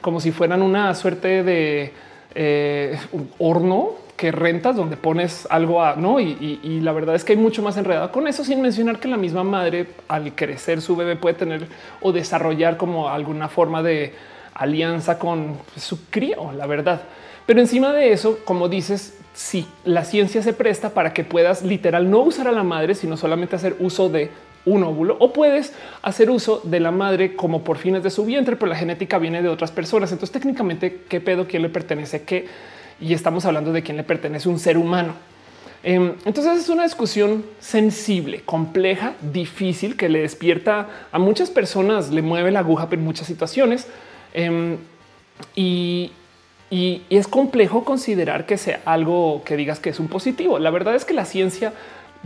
como si fueran una suerte de eh, horno que rentas donde pones algo a no. Y, la verdad es que hay mucho más enredado con eso, sin mencionar que la misma madre al crecer su bebé puede tener o desarrollar como alguna forma de alianza con su crío, la verdad. Pero encima de eso, como dices, si la ciencia se presta para que puedas literal no usar a la madre, sino solamente hacer uso de un óvulo o puedes hacer uso de la madre como por fines de su vientre, pero la genética viene de otras personas. Entonces técnicamente qué pedo, quién le pertenece, qué y estamos hablando de quién le pertenece un ser humano. Em, entonces es una discusión sensible, compleja, difícil, que le despierta a muchas personas, le mueve la aguja en muchas situaciones. Em, y, es complejo considerar que sea algo que digas que es un positivo. La verdad es que la ciencia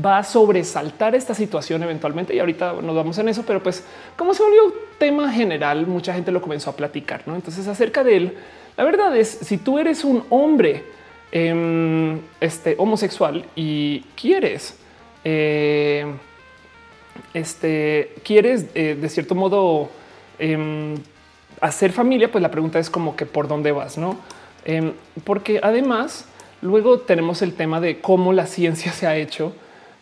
va a sobresaltar esta situación eventualmente y ahorita nos vamos en eso, pero pues como se volvió tema general, mucha gente lo comenzó a platicar. ¿no? Entonces acerca de él, la verdad es, si tú eres un hombre em, este, homosexual y quieres, eh, este, quieres eh, de cierto modo em, hacer familia, pues la pregunta es como que por dónde vas, no? Em, porque además luego tenemos el tema de cómo la ciencia se ha hecho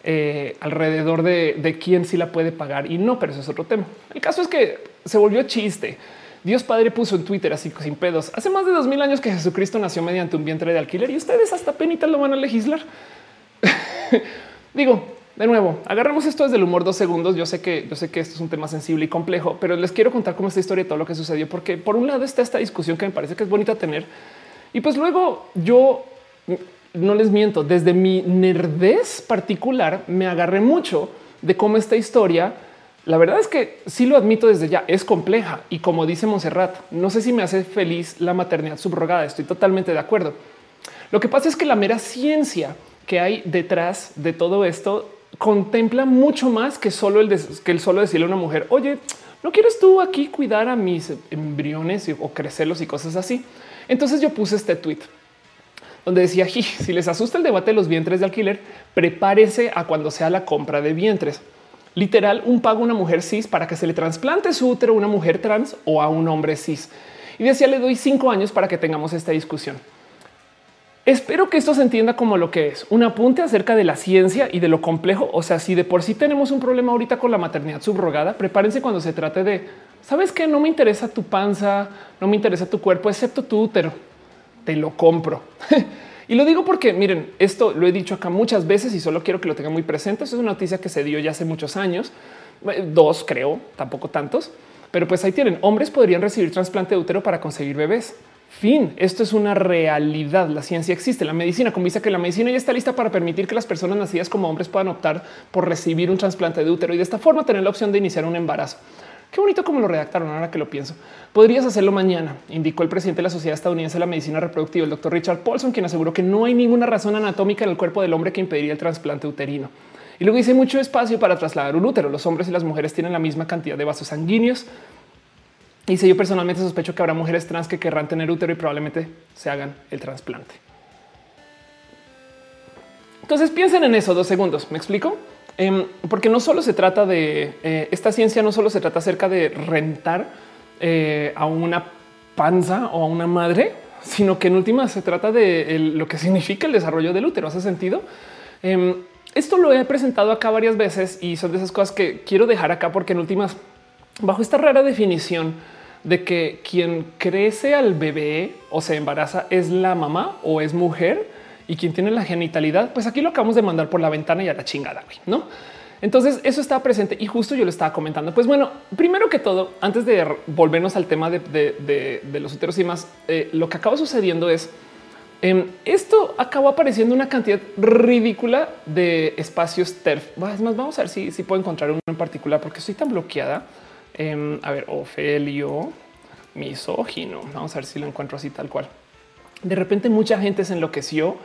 eh, alrededor de, quién sí la puede pagar y no, pero eso es otro tema. El caso es que se volvió chiste. Dios Padre puso en Twitter así sin pedos. Hace más de dos mil años que Jesucristo nació mediante un vientre de alquiler y ustedes hasta penita lo van a legislar. Digo, de nuevo, agarramos esto desde el humor dos segundos. Yo sé que yo sé que esto es un tema sensible y complejo, pero les quiero contar cómo esta historia y todo lo que sucedió, porque por un lado está esta discusión que me parece que es bonita tener. Y pues luego yo no les miento, desde mi nerdez particular me agarré mucho de cómo esta historia la verdad es que sí lo admito desde ya, es compleja y como dice Monserrat, no sé si me hace feliz la maternidad subrogada, estoy totalmente de acuerdo. Lo que pasa es que la mera ciencia que hay detrás de todo esto contempla mucho más que solo el, que el solo decirle a una mujer, oye, ¿no quieres tú aquí cuidar a mis embriones o crecerlos y cosas así? Entonces yo puse este tweet donde decía, si les asusta el debate de los vientres de alquiler, prepárese a cuando sea la compra de vientres literal un pago a una mujer cis para que se le trasplante su útero a una mujer trans o a un hombre cis. Y decía, le doy cinco años para que tengamos esta discusión. Espero que esto se entienda como lo que es un apunte acerca de la ciencia y de lo complejo. O sea, si de por sí tenemos un problema ahorita con la maternidad subrogada, prepárense cuando se trate de, sabes que no me interesa tu panza, no me interesa tu cuerpo, excepto tu útero. Te lo compro. Y lo digo porque miren, esto lo he dicho acá muchas veces y solo quiero que lo tengan muy presente. Esto es una noticia que se dio ya hace muchos años, eh, dos creo, tampoco tantos, pero pues ahí tienen. Hombres podrían recibir trasplante de útero para conseguir bebés. Fin, esto es una realidad. La ciencia existe, la medicina dice que la medicina ya está lista para permitir que las personas nacidas como hombres puedan optar por recibir un trasplante de útero y de esta forma tener la opción de iniciar un embarazo. Qué bonito como lo redactaron ahora que lo pienso. Podrías hacerlo mañana, indicó el presidente de la Sociedad Estadounidense de la Medicina Reproductiva, el doctor Richard Paulson, quien aseguró que no hay ninguna razón anatómica en el cuerpo del hombre que impediría el trasplante uterino. Y luego dice mucho espacio para trasladar un útero. Los hombres y las mujeres tienen la misma cantidad de vasos sanguíneos. Y yo personalmente sospecho que habrá mujeres trans que querrán tener útero y probablemente se hagan el trasplante. Entonces piensen en eso dos segundos. ¿Me explico? Em, porque no solo se trata de eh, esta ciencia, no solo se trata acerca de rentar eh, a una panza o a una madre, sino que en última se trata de lo que significa el desarrollo del útero. ¿Hace sentido? Em, esto lo he presentado acá varias veces y son de esas cosas que quiero dejar acá porque en últimas, bajo esta rara definición de que quien crece al bebé o se embaraza es la mamá o es mujer, y quien tiene la genitalidad, pues aquí lo acabamos de mandar por la ventana y a la chingada, ¿no? Entonces eso estaba presente y justo yo lo estaba comentando. Pues bueno, primero que todo, antes de volvernos al tema de, los úteros y más, eh, lo que acaba sucediendo es em, esto acabó apareciendo una cantidad ridícula de espacios TERF. Es más, vamos a ver si, si puedo encontrar uno en particular porque estoy tan bloqueada. Em, a ver, Ofelio misógino. Vamos a ver si lo encuentro así tal cual. De repente mucha gente se enloqueció.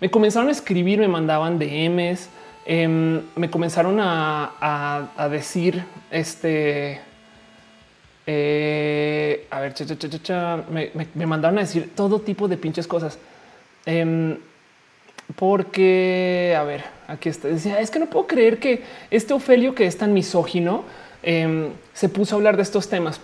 Me comenzaron a escribir, me mandaban DMs em, me comenzaron a, decir este. Eh, a ver, me, mandaron a decir todo tipo de pinches cosas. Em, porque, a ver, aquí está. Decía, es que no puedo creer que este Ofelio, que es tan misógino, em, se puso a hablar de estos temas.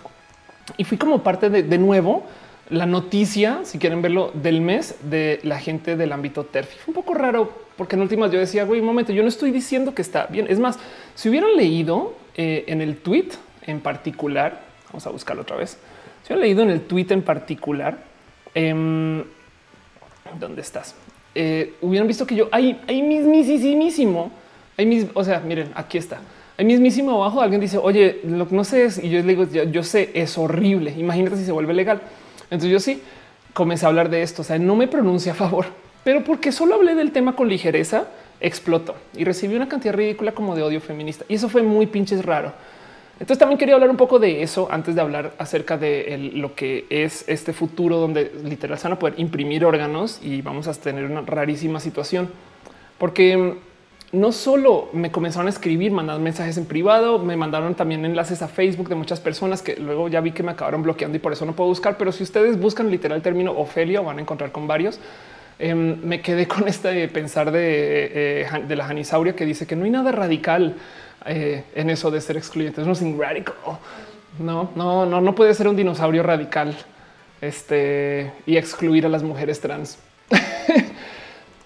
Y fui como parte de, de nuevo la noticia, si quieren verlo, del mes de la gente del ámbito TERF. Fue un poco raro porque en últimas yo decía, güey, un momento, yo no estoy diciendo que está bien. Es más, si hubieran leído eh, en el tweet en particular, vamos a buscarlo otra vez. Si hubieran leído en el tweet en particular, eh, ¿dónde estás? Eh, hubieran visto que yo ahí, ahí mismísimo, ahí mis, o sea, miren, aquí está. Ahí mismísimo abajo alguien dice, oye, lo que no sé es, y yo le digo, yo sé, es horrible. Imagínate si se vuelve legal. Entonces yo sí comencé a hablar de esto. O sea, no me pronuncio a favor, pero porque solo hablé del tema con ligereza, explotó y recibí una cantidad ridícula como de odio feminista. Y eso fue muy pinches raro. Entonces también quería hablar un poco de eso antes de hablar acerca de lo que es este futuro donde literal se van a poder imprimir órganos y vamos a tener una rarísima situación. Porque no solo me comenzaron a escribir, mandaron mensajes en privado, me mandaron también enlaces a Facebook de muchas personas que luego ya vi que me acabaron bloqueando y por eso no puedo buscar. Pero si ustedes buscan literal el término Ofelia, van a encontrar con varios. Em, me quedé con este pensar de, eh, la Janisauria que dice que no hay nada radical eh, en eso de ser excluyente. Es un radical. No, no, no, no puede ser un dinosaurio radical este, y excluir a las mujeres trans.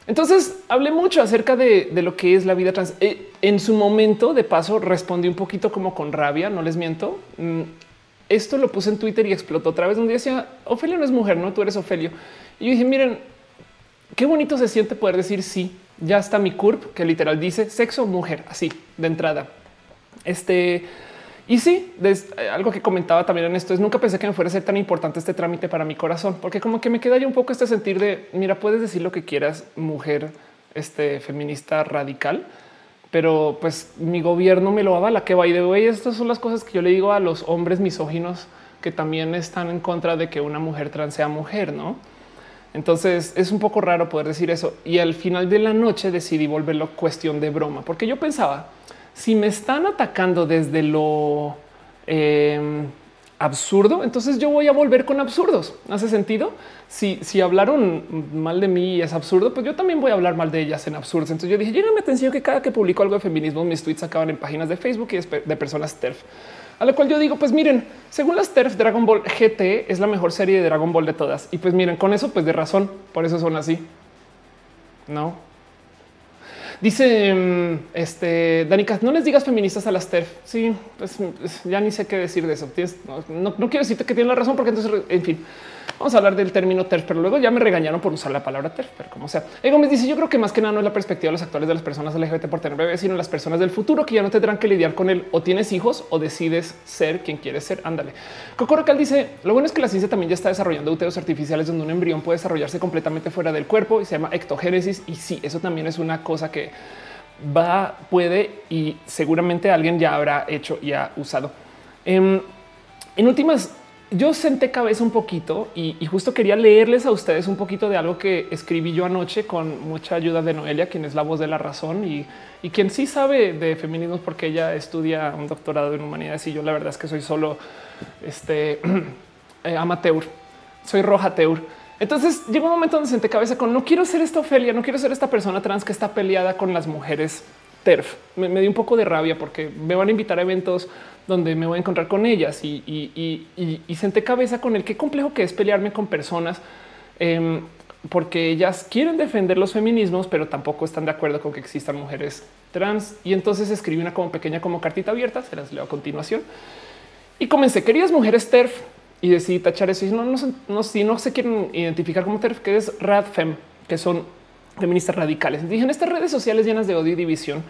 Entonces hablé mucho acerca de, lo que es la vida trans. Eh, en su momento, de paso, respondí un poquito como con rabia, no les miento. Mm, esto lo puse en Twitter y explotó otra vez donde decía Ofelio no es mujer, no tú eres Ofelio. Y yo dije, miren, qué bonito se siente poder decir sí. Ya está mi curp que literal dice sexo mujer, así de entrada. Este y sí, eh, algo que comentaba también en esto es nunca pensé que me fuera a ser tan importante este trámite para mi corazón, porque como que me queda ya un poco este sentir de mira, puedes decir lo que quieras, mujer, este feminista radical, pero pues mi gobierno me lo avala. Que va y de hoy, estas son las cosas que yo le digo a los hombres misóginos que también están en contra de que una mujer trans sea mujer, no? Entonces es un poco raro poder decir eso. Y al final de la noche decidí volverlo cuestión de broma, porque yo pensaba si me están atacando desde lo em, absurdo, entonces yo voy a volver con absurdos. ¿Hace sentido? Si, si hablaron mal de mí y es absurdo, pues yo también voy a hablar mal de ellas en absurdos. Entonces yo dije, llévame atención que cada que publico algo de feminismo, mis tweets acaban en páginas de Facebook y de personas TERF. A lo cual yo digo, pues miren, según las TERF, Dragon Ball GT es la mejor serie de Dragon Ball de todas. Y pues miren, con eso, pues de razón, por eso son así. No, Dice mm, este Danica, no les digas feministas a las TERF. Sí, pues, pues ya ni sé qué decir de eso. no, quiero decirte que tiene la razón, porque entonces, en fin, vamos a hablar del término TERF, pero luego ya me regañaron por usar la palabra TERF, pero como sea. Ego me dice: Yo creo que más que nada no es la perspectiva de los actuales de las personas LGBT por tener bebés, sino las personas del futuro que ya no tendrán que lidiar con él. O tienes hijos o decides ser quien quieres ser. Ándale. Cocorocal dice: Lo bueno es que la ciencia también ya está desarrollando úteros artificiales donde un embrión puede desarrollarse completamente fuera del cuerpo y se llama ectogénesis. Y sí, eso también es una cosa que va, puede y seguramente alguien ya habrá hecho y ha usado. Em, en, últimas, yo senté cabeza un poquito y, justo quería leerles a ustedes un poquito de algo que escribí yo anoche con mucha ayuda de Noelia, quien es la voz de la razón y, quien sí sabe de feminismos porque ella estudia un doctorado en humanidades y yo la verdad es que soy solo este eh, amateur, soy roja teur. Entonces llegó un momento donde senté cabeza con no quiero ser esta Ofelia, no quiero ser esta persona trans que está peleada con las mujeres TERF. Me, dio un poco de rabia porque me van a invitar a eventos donde me voy a encontrar con ellas y, senté cabeza con el qué complejo que es pelearme con personas em, porque ellas quieren defender los feminismos, pero tampoco están de acuerdo con que existan mujeres trans. Y entonces escribí una como pequeña como cartita abierta, se las leo a continuación. Y comencé, queridas mujeres TERF, y decidí tachar eso. Y no, no, no, si no se quieren identificar como TERF, que es RADFEM, que son feministas radicales. Dije en estas redes sociales llenas de odio y división,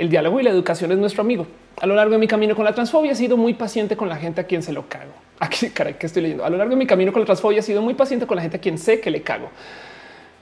el diálogo y la educación es nuestro amigo. A lo largo de mi camino con la transfobia he sido muy paciente con la gente a quien se lo cago. Aquí, caray, que estoy leyendo. A lo largo de mi camino con la transfobia he sido muy paciente con la gente a quien sé que le cago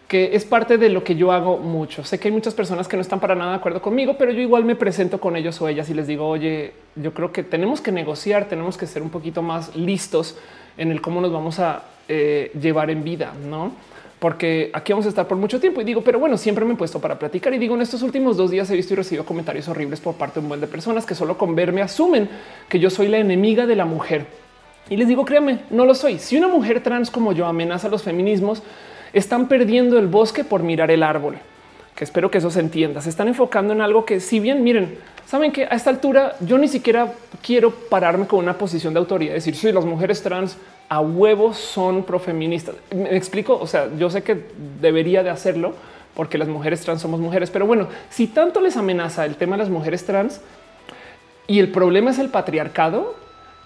que es parte de lo que yo hago mucho. Sé que hay muchas personas que no están para nada de acuerdo conmigo, pero yo igual me presento con ellos o ellas y les digo, oye, yo creo que tenemos que negociar, tenemos que ser un poquito más listos en el cómo nos vamos a eh, llevar en vida, no? Porque aquí vamos a estar por mucho tiempo. Y digo, pero bueno, siempre me he puesto para platicar. Y digo, en estos últimos dos días he visto y recibido comentarios horribles por parte de un buen de personas que solo con verme asumen que yo soy la enemiga de la mujer. Y les digo, créanme, no lo soy. Si una mujer trans como yo amenaza a los feminismos, están perdiendo el bosque por mirar el árbol. Que espero que eso se entienda. Se están enfocando en algo que, si bien miren, saben que a esta altura yo ni siquiera quiero pararme con una posición de autoridad, decir, si las mujeres trans a huevos son profeministas. Me explico. O sea, yo sé que debería de hacerlo porque las mujeres trans somos mujeres, pero bueno, si tanto les amenaza el tema de las mujeres trans y el problema es el patriarcado,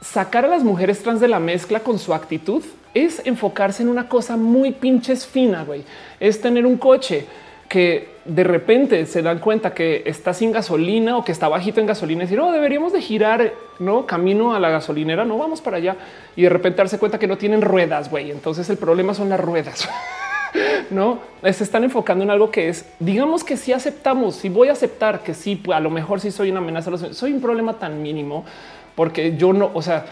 sacar a las mujeres trans de la mezcla con su actitud es enfocarse en una cosa muy pinches fina, güey. Es tener un coche que de repente se dan cuenta que está sin gasolina o que está bajito en gasolina y decir, oh, deberíamos de girar, no camino a la gasolinera, no vamos para allá y de repente darse cuenta que no tienen ruedas, güey. Entonces el problema son las ruedas. no se están enfocando en algo que es, digamos que si aceptamos, si voy a aceptar que sí, a lo mejor sí soy una amenaza, soy un problema tan mínimo porque yo no, o sea,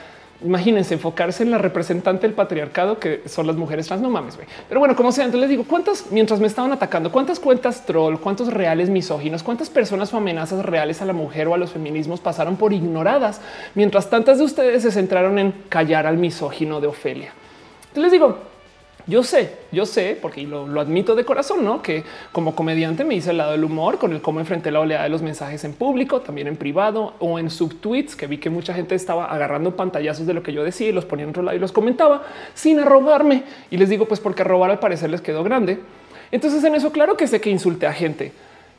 imagínense enfocarse en la representante del patriarcado que son las mujeres trans. No mames. Pero bueno, como sea, entonces les digo cuántas mientras me estaban atacando, cuántas cuentas troll, cuántos reales misóginos, cuántas personas o amenazas reales a la mujer o a los feminismos pasaron por ignoradas, mientras tantas de ustedes se centraron en callar al misógino de Ofelia. Entonces les digo, yo sé, yo sé, porque lo, admito de corazón, ¿no? Que como comediante me hice el lado del humor con el cómo enfrenté la oleada de los mensajes en público, también en privado o en subtweets, que vi que mucha gente estaba agarrando pantallazos de lo que yo decía y los ponía en otro lado y los comentaba sin arrobarme. Y les digo, pues porque robar al parecer les quedó grande. Entonces en eso claro que sé que insulté a gente,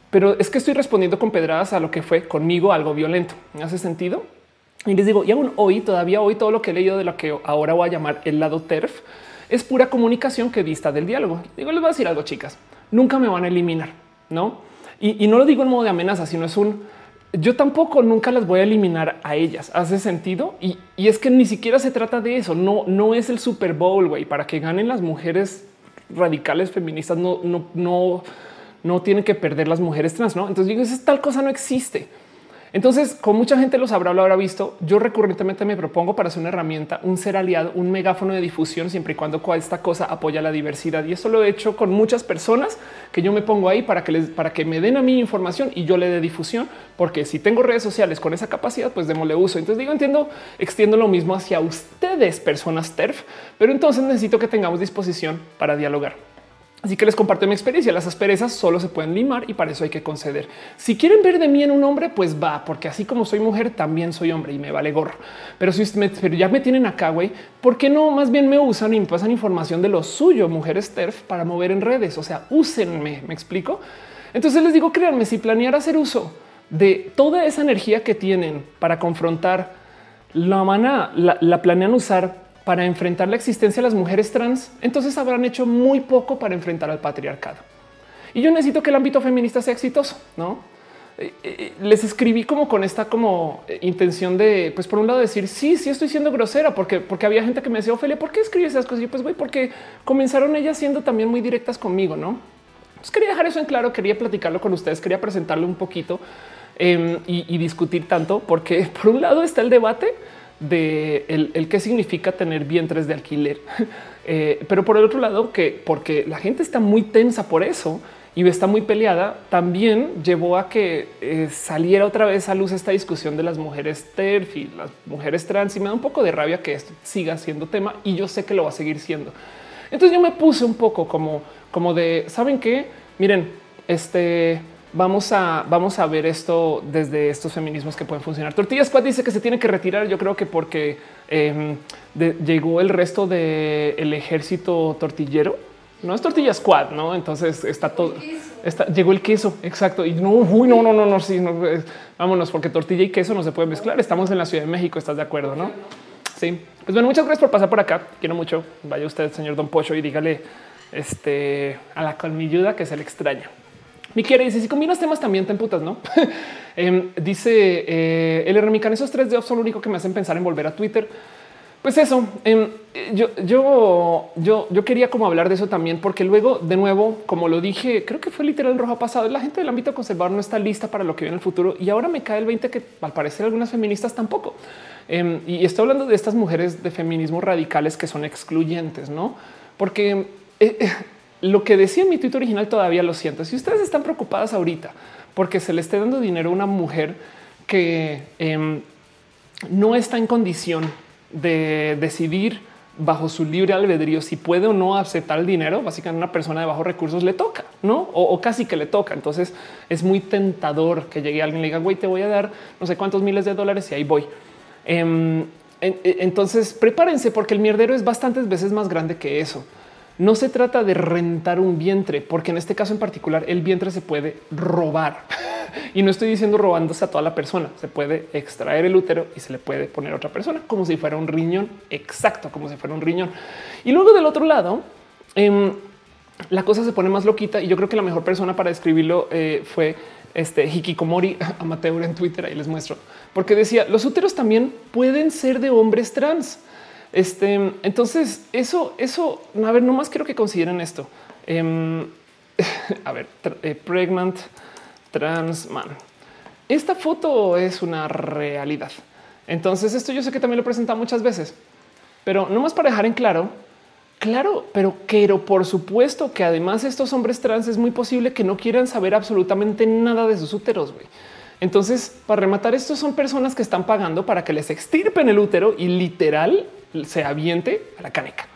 pero es que estoy respondiendo con pedradas a lo que fue conmigo algo violento. ¿Me hace sentido? Y les digo, y aún hoy, todavía hoy, todo lo que he leído de lo que ahora voy a llamar el lado TERF, es pura comunicación que dista del diálogo. Digo, les voy a decir algo, chicas, nunca me van a eliminar, ¿no? Y, no lo digo en modo de amenaza, sino es un, yo tampoco nunca las voy a eliminar a ellas. Hace sentido. Y, es que ni siquiera se trata de eso. No, no es el Super Bowl, güey, para que ganen las mujeres radicales feministas. No, no, no, no tienen que perder las mujeres trans. No, entonces digo, tal cosa no existe. Entonces, con mucha gente lo sabrá, lo habrá visto. Yo recurrentemente me propongo para ser una herramienta, un ser aliado, un megáfono de difusión, siempre y cuando esta cosa apoya la diversidad. Y eso lo he hecho con muchas personas que yo me pongo ahí para que les, para que me den a mí información y yo le dé difusión, porque si tengo redes sociales con esa capacidad, pues démosle uso. Entonces digo, entiendo, extiendo lo mismo hacia ustedes, personas TERF, pero entonces necesito que tengamos disposición para dialogar. Así que les comparto mi experiencia. Las asperezas solo se pueden limar y para eso hay que conceder. Si quieren ver de mí en un hombre, pues va, porque así como soy mujer, también soy hombre y me vale gorro. Pero si me, ya me tienen acá, güey, ¿por qué no más bien me usan y me pasan información de lo suyo, mujeres TERF, para mover en redes? O sea, úsenme, me explico. Entonces les digo, créanme, si planear hacer uso de toda esa energía que tienen para confrontar la mana, la, la planean usar para enfrentar la existencia de las mujeres trans, entonces habrán hecho muy poco para enfrentar al patriarcado. Y yo necesito que el ámbito feminista sea exitoso, ¿no? Eh, eh, les escribí como con esta como eh, intención de, pues por un lado decir, sí, sí estoy siendo grosera, porque, porque había gente que me decía, Ophelia, ¿por qué escribes esas cosas? Y yo pues, güey, porque comenzaron ellas siendo también muy directas conmigo, ¿no? Quería dejar eso en claro, quería platicarlo con ustedes, quería presentarlo un poquito em, y discutir tanto, porque por un lado está el debate, de el, qué significa tener vientres de alquiler. Eh, pero por el otro lado, que porque la gente está muy tensa por eso y está muy peleada, también llevó a que eh, saliera otra vez a luz esta discusión de las mujeres TERF y las mujeres trans. Y me da un poco de rabia que esto siga siendo tema y yo sé que lo va a seguir siendo. Entonces yo me puse un poco como, como de, ¿saben qué? Miren, este vamos a, vamos a ver esto desde estos feminismos que pueden funcionar. Tortillas Squad dice que se tiene que retirar. Yo creo que porque em, llegó el resto del ejército tortillero. No es tortilla squad, no? Entonces está todo. Está, llegó el queso, exacto. Y no, uy, no, no, no, no, sí, no, vámonos, porque tortilla y queso no se pueden mezclar. Estamos en la Ciudad de México, ¿estás de acuerdo? No? Sí. Pues bueno, muchas gracias por pasar por acá. Quiero mucho. Vaya usted, señor Don Pocho, y dígale este, a la colmilluda que se le extraña. Mi quiere dice si combinas temas también te emputas, no? Em, dice eh, el Remican, esos tres de son lo único que me hacen pensar en volver a Twitter. Pues eso, em, yo, yo, yo, yo quería como hablar de eso también, porque luego, de nuevo, como lo dije, creo que fue literal en rojo pasado. La gente del ámbito conservador no está lista para lo que viene en el futuro. Y ahora me cae el 20 que al parecer algunas feministas tampoco. Em, y estoy hablando de estas mujeres de feminismo radicales que son excluyentes, no? Porque eh, lo que decía en mi Twitter original todavía lo siento. Si ustedes están preocupadas ahorita porque se le esté dando dinero a una mujer que em, no está en condición de decidir bajo su libre albedrío si puede o no aceptar el dinero, básicamente una persona de bajos recursos le toca, ¿no? O, casi que le toca. Entonces es muy tentador que llegue alguien y le diga, güey, te voy a dar no sé cuántos miles de dólares y ahí voy. Em, entonces prepárense porque el mierdero es bastantes veces más grande que eso. No se trata de rentar un vientre, porque en este caso en particular el vientre se puede robar. y no estoy diciendo robándose a toda la persona. Se puede extraer el útero y se le puede poner a otra persona como si fuera un riñón. Exacto, como si fuera un riñón. Y luego del otro lado, em, la cosa se pone más loquita y yo creo que la mejor persona para describirlo eh, fue este Hikikomori amateur en Twitter. Ahí les muestro porque decía los úteros también pueden ser de hombres trans. Este, entonces, eso, eso, a ver, nomás quiero que consideren esto. Em, a ver, eh, pregnant trans man. Esta foto es una realidad. Entonces, esto yo sé que también lo he presentado muchas veces, pero nomás para dejar en claro, claro, pero quiero por supuesto que además estos hombres trans es muy posible que no quieran saber absolutamente nada de sus úteros. Entonces, para rematar, estos son personas que están pagando para que les extirpen el útero y literal se aviente a la caneca,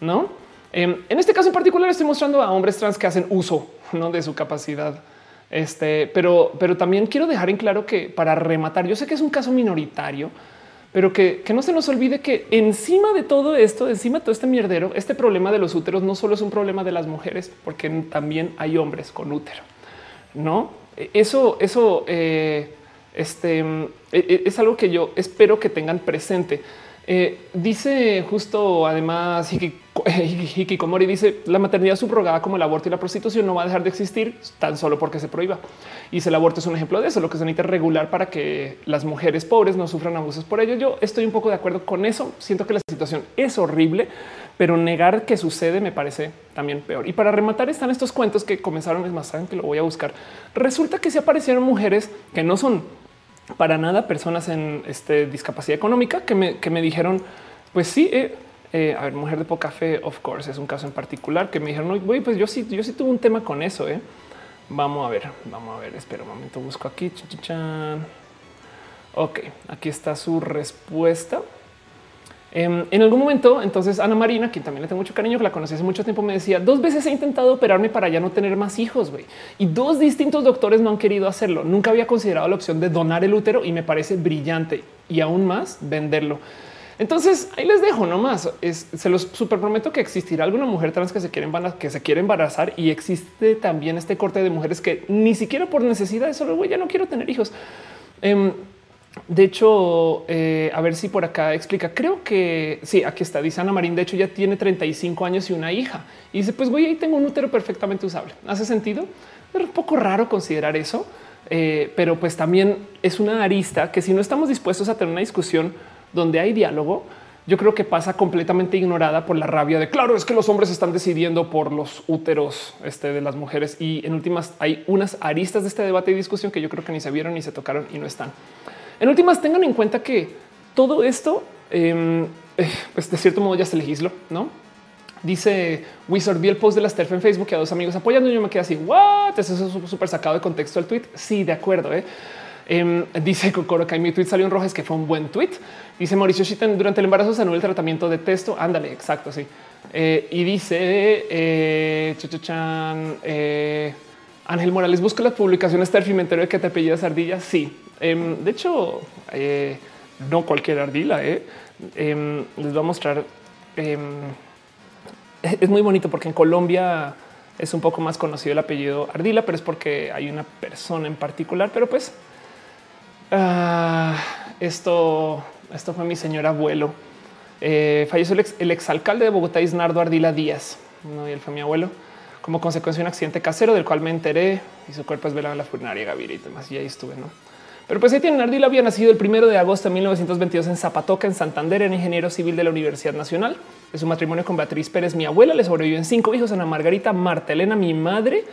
¿no? Em, en este caso en particular estoy mostrando a hombres trans que hacen uso ¿no? de su capacidad. Este, pero, pero también quiero dejar en claro que para rematar, yo sé que es un caso minoritario, pero que, que, no se nos olvide que encima de todo esto, encima de todo este mierdero, este problema de los úteros no solo es un problema de las mujeres, porque también hay hombres con útero. No, eso, eso eh, este, e, e, es algo que yo espero que tengan presente. Eh, dice justo además Hikikomori dice la maternidad subrogada como el aborto y la prostitución no va a dejar de existir tan solo porque se prohíba. Y el aborto es un ejemplo de eso, lo que se necesita regular para que las mujeres pobres no sufran abusos por ello. Yo estoy un poco de acuerdo con eso. Siento que la situación es horrible, pero negar que sucede me parece también peor. Y para rematar están estos cuentos que comenzaron, es más, saben que lo voy a buscar. Resulta que se aparecieron mujeres que no son para nada personas en este, discapacidad económica que me, dijeron, pues sí, eh, eh, a ver, mujer de poca fe, of course, es un caso en particular que me dijeron, güey, pues yo sí, yo sí tuve un tema con eso. Eh. Vamos a ver, vamos a ver, espera un momento, busco aquí. Ok, aquí está su respuesta. Em, en algún momento, entonces Ana Marina, quien también le tengo mucho cariño, que la conocí hace mucho tiempo, me decía dos veces he intentado operarme para ya no tener más hijos y dos distintos doctores no han querido hacerlo. Nunca había considerado la opción de donar el útero y me parece brillante y aún más venderlo. Entonces ahí les dejo nomás. Es, se los super prometo que existirá alguna mujer trans que se quiere que se quiere embarazar y existe también este corte de mujeres que ni siquiera por necesidad solo güey, ya no quiero tener hijos. Em, de hecho, eh, a ver si por acá explica. Creo que sí, aquí está. Dice Ana Marín. De hecho, ya tiene 35 años y una hija. Y dice: Pues güey, ahí tengo un útero perfectamente usable. Hace sentido. Es un poco raro considerar eso, eh, pero pues también es una arista que si no estamos dispuestos a tener una discusión donde hay diálogo, yo creo que pasa completamente ignorada por la rabia de claro, es que los hombres están decidiendo por los úteros este, de las mujeres. Y en últimas hay unas aristas de este debate y discusión que yo creo que ni se vieron ni se tocaron y no están. En últimas, tengan en cuenta que todo esto, em, eh, pues de cierto modo ya se legisló, ¿no? Dice Wizard, vi el post de la STERF en Facebook y a dos amigos apoyando y yo me quedé así, what? Eso es súper sacado de contexto el tweet. Sí, de acuerdo. ¿eh? Eh, dice Kokoro que mi tweet salió en rojo, es que fue un buen tweet. Dice Mauricio Shitten durante el embarazo se anuló el tratamiento de texto. Ándale, exacto, sí. Eh, y dice eh, Ángel Morales, busca las publicaciones del de que te apellidas ardilla. Sí, em, de hecho, eh, no cualquier ardila. Eh. Em, les voy a mostrar. Em, es muy bonito porque en Colombia es un poco más conocido el apellido Ardila, pero es porque hay una persona en particular. Pero pues ah, esto, esto fue mi señor abuelo. Eh, falleció el, ex, el exalcalde de Bogotá, Isnardo Ardila Díaz. No, y él fue mi abuelo como consecuencia de un accidente casero del cual me enteré y su cuerpo es velado en la funeraria Gaviria y demás. Y ahí estuve, no? Pero pues ahí tienen Ardila había nacido el primero de agosto de 1922 en Zapatoca, en Santander, en ingeniero civil de la Universidad Nacional. De su matrimonio con Beatriz Pérez, mi abuela le sobreviven cinco hijos: Ana Margarita, Marta Elena, mi madre,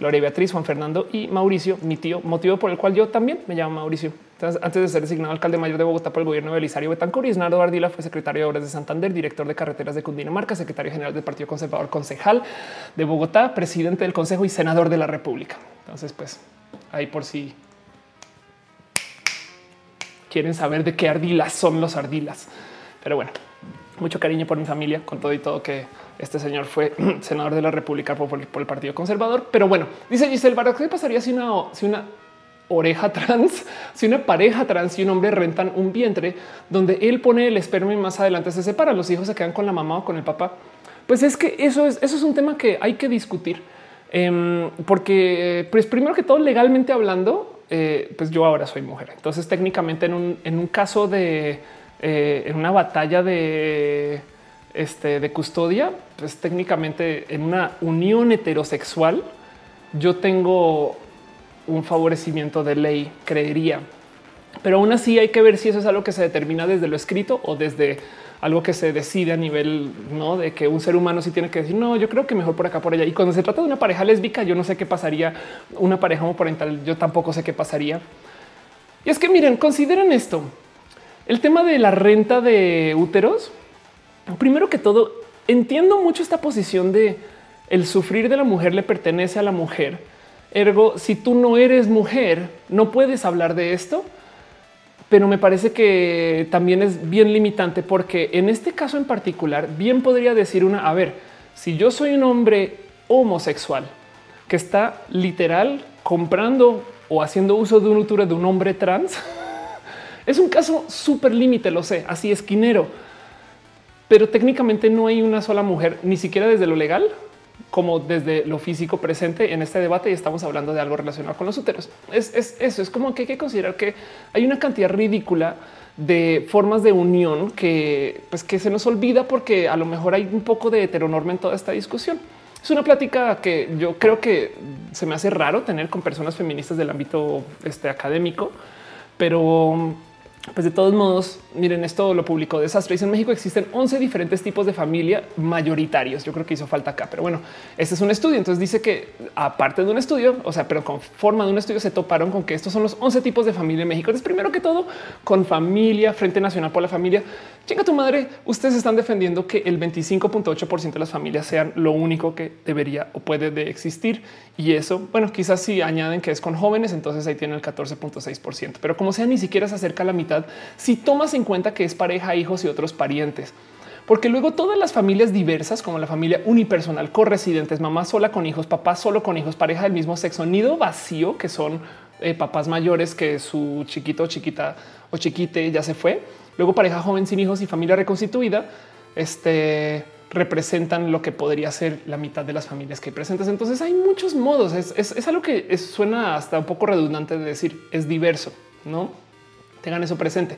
Gloria Beatriz, Juan Fernando y Mauricio, mi tío, motivo por el cual yo también me llamo Mauricio. antes de ser designado alcalde mayor de Bogotá por el gobierno de Belisario Betancur, Isnardo Ardila fue secretario de Obras de Santander, director de carreteras de Cundinamarca, secretario general del Partido Conservador, concejal de Bogotá, presidente del Consejo y senador de la República. Entonces, pues ahí por si quieren saber de qué ardilas son los ardilas. Pero bueno, mucho cariño por mi familia, con todo y todo que este señor fue senador de la República por, el Partido Conservador. Pero bueno, dice Giselle Barra, ¿qué pasaría si una, si una oreja trans, si una pareja trans y un hombre rentan un vientre donde él pone el esperma y más adelante se separa, los hijos se quedan con la mamá o con el papá? Pues es que eso es, eso es un tema que hay que discutir. Em, porque, pues primero que todo, legalmente hablando, eh, pues yo ahora soy mujer. Entonces, técnicamente, en un, en un caso de eh, en una batalla de este, de custodia, pues técnicamente en una unión heterosexual, yo tengo un favorecimiento de ley, creería. Pero aún así hay que ver si eso es algo que se determina desde lo escrito o desde algo que se decide a nivel ¿no? de que un ser humano sí tiene que decir no, yo creo que mejor por acá, por allá. Y cuando se trata de una pareja lésbica, yo no sé qué pasaría. Una pareja homoparental, yo tampoco sé qué pasaría. Y es que miren, consideren esto. El tema de la renta de úteros primero que todo, entiendo mucho esta posición de el sufrir de la mujer le pertenece a la mujer. Ergo, si tú no eres mujer, no puedes hablar de esto. Pero me parece que también es bien limitante porque en este caso en particular, bien podría decir una, a ver, si yo soy un hombre homosexual que está literal comprando o haciendo uso de un útero de un hombre trans, es un caso súper límite, lo sé, así esquinero pero técnicamente no hay una sola mujer, ni siquiera desde lo legal como desde lo físico presente en este debate y estamos hablando de algo relacionado con los úteros. Es, eso, es como que hay que considerar que hay una cantidad ridícula de formas de unión que, pues, que se nos olvida porque a lo mejor hay un poco de heteronorma en toda esta discusión. Es una plática que yo creo que se me hace raro tener con personas feministas del ámbito este, académico, pero pues de todos modos, miren, esto lo publicó Desastre. Dice en México existen 11 diferentes tipos de familia mayoritarios. Yo creo que hizo falta acá, pero bueno, este es un estudio. Entonces dice que aparte de un estudio, o sea, pero con forma de un estudio se toparon con que estos son los 11 tipos de familia en México. Entonces, primero que todo, con familia, Frente Nacional por la Familia. Chinga tu madre, ustedes están defendiendo que el 25.8% de las familias sean lo único que debería o puede de existir. Y eso, bueno, quizás si añaden que es con jóvenes, entonces ahí tienen el 14.6%. Pero como sea, ni siquiera se acerca a la mitad si tomas en cuenta que es pareja, hijos y otros parientes. Porque luego todas las familias diversas, como la familia unipersonal, corresidentes, mamá sola con hijos, papá solo con hijos, pareja del mismo sexo, nido vacío, que son eh, papás mayores que su chiquito, chiquita o chiquite ya se fue Luego pareja joven sin hijos y familia reconstituida, este representan lo que podría ser la mitad de las familias que presentes. Entonces hay muchos modos. Es, algo que suena hasta un poco redundante de decir es diverso, no tengan eso presente.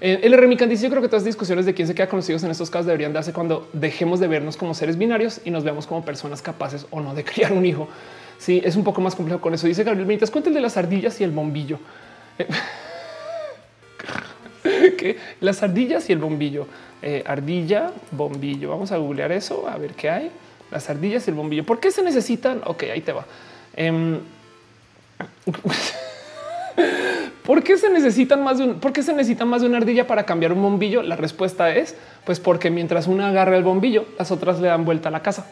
Eh, el Remican dice: Yo creo que todas las discusiones de quién se queda con hijos en estos casos deberían darse cuando dejemos de vernos como seres binarios y nos veamos como personas capaces o no de criar un hijo. Sí, es un poco más complejo con eso. Dice Gabriel Benítez: Cuenta de las ardillas y el bombillo. Eh, las ardillas y el bombillo. Eh, ardilla, bombillo. Vamos a googlear eso, a ver qué hay. Las ardillas y el bombillo. ¿Por qué se necesitan? Ok, ahí te va. Em, ¿Por qué se necesitan más de un, por qué se necesita más de una ardilla para cambiar un bombillo? La respuesta es pues porque mientras una agarra el bombillo, las otras le dan vuelta a la casa.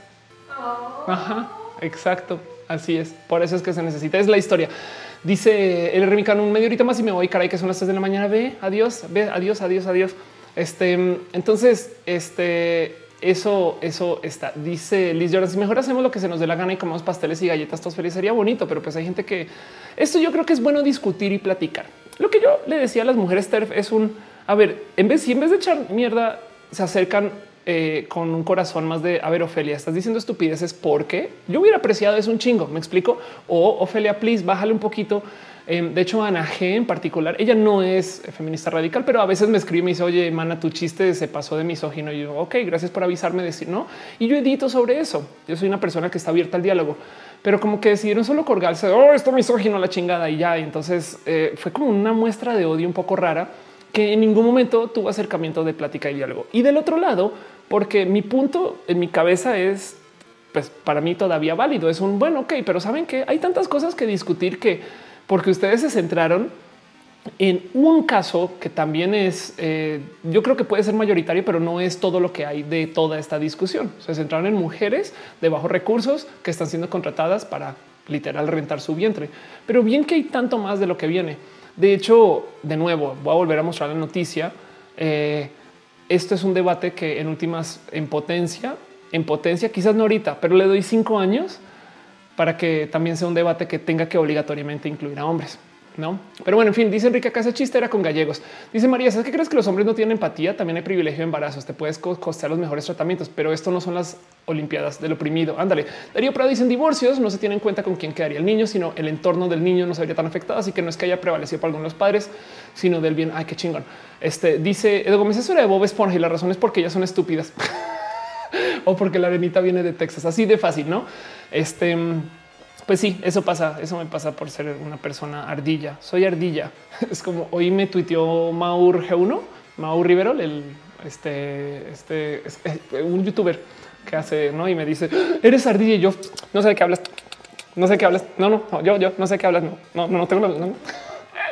Ajá, exacto. Así es. Por eso es que se necesita. Es la historia. Dice el remicano un medio ahorita más y me voy, caray, que son las 3 de la mañana. Ve, adiós, ve, adiós, adiós, adiós. Este, entonces, este, eso, eso está. Dice Liz Jordan, si mejor hacemos lo que se nos dé la gana y comemos pasteles y galletas todos felices, sería bonito, pero pues hay gente que esto yo creo que es bueno discutir y platicar. Lo que yo le decía a las mujeres TERF es un, a ver, en vez, si en vez de echar mierda, se acercan eh, con un corazón más de, a ver, Ofelia, estás diciendo estupideces porque yo hubiera apreciado eso un chingo, me explico. O Ofelia, please, bájale un poquito. Em, de hecho, Ana G en particular, ella no es feminista radical, pero a veces me escribe y me dice, oye, mana, tu chiste se pasó de misógino. Y yo, ok, gracias por avisarme, decir no. Y yo edito sobre eso. Yo soy una persona que está abierta al diálogo, pero como que decidieron solo colgarse, oh, esto misógino, la chingada y ya. Entonces eh, fue como una muestra de odio un poco rara que en ningún momento tuvo acercamiento de plática y diálogo. Y del otro lado, porque mi punto en mi cabeza es pues para mí todavía válido. Es un bueno, ok, pero saben que hay tantas cosas que discutir que porque ustedes se centraron en un caso que también es, eh, yo creo que puede ser mayoritario, pero no es todo lo que hay de toda esta discusión. Se centraron en mujeres de bajos recursos que están siendo contratadas para literal rentar su vientre. Pero bien que hay tanto más de lo que viene. De hecho, de nuevo, voy a volver a mostrar la noticia. Eh, esto es un debate que en últimas en potencia, en potencia, quizás no ahorita, pero le doy cinco años para que también sea un debate que tenga que obligatoriamente incluir a hombres. No, pero bueno, en fin, dice Enrique acá ese chiste era con gallegos. Dice María, ¿sabes qué crees que los hombres no tienen empatía? También hay privilegio de embarazos. Te puedes costear los mejores tratamientos, pero esto no son las Olimpiadas del oprimido. Ándale. Darío Prado dice en divorcios no se tiene en cuenta con quién quedaría el niño, sino el entorno del niño no se vería tan afectado. Así que no es que haya prevalecido para algunos padres, sino del bien. Ay, qué chingón. Este dice Edo Gómez, eso era de Bob Esponja y la razón es porque ellas son estúpidas o porque la arenita viene de Texas. Así de fácil, no? Este pues sí, eso pasa. Eso me pasa por ser una persona ardilla. Soy ardilla. Es como hoy me tuiteó Maur G1, Maur Rivero, el este, este, un youtuber que hace no y me dice eres ardilla y yo no sé de qué hablas, no sé qué hablas. No, no, yo, yo no sé qué hablas. No, no, no tengo. No.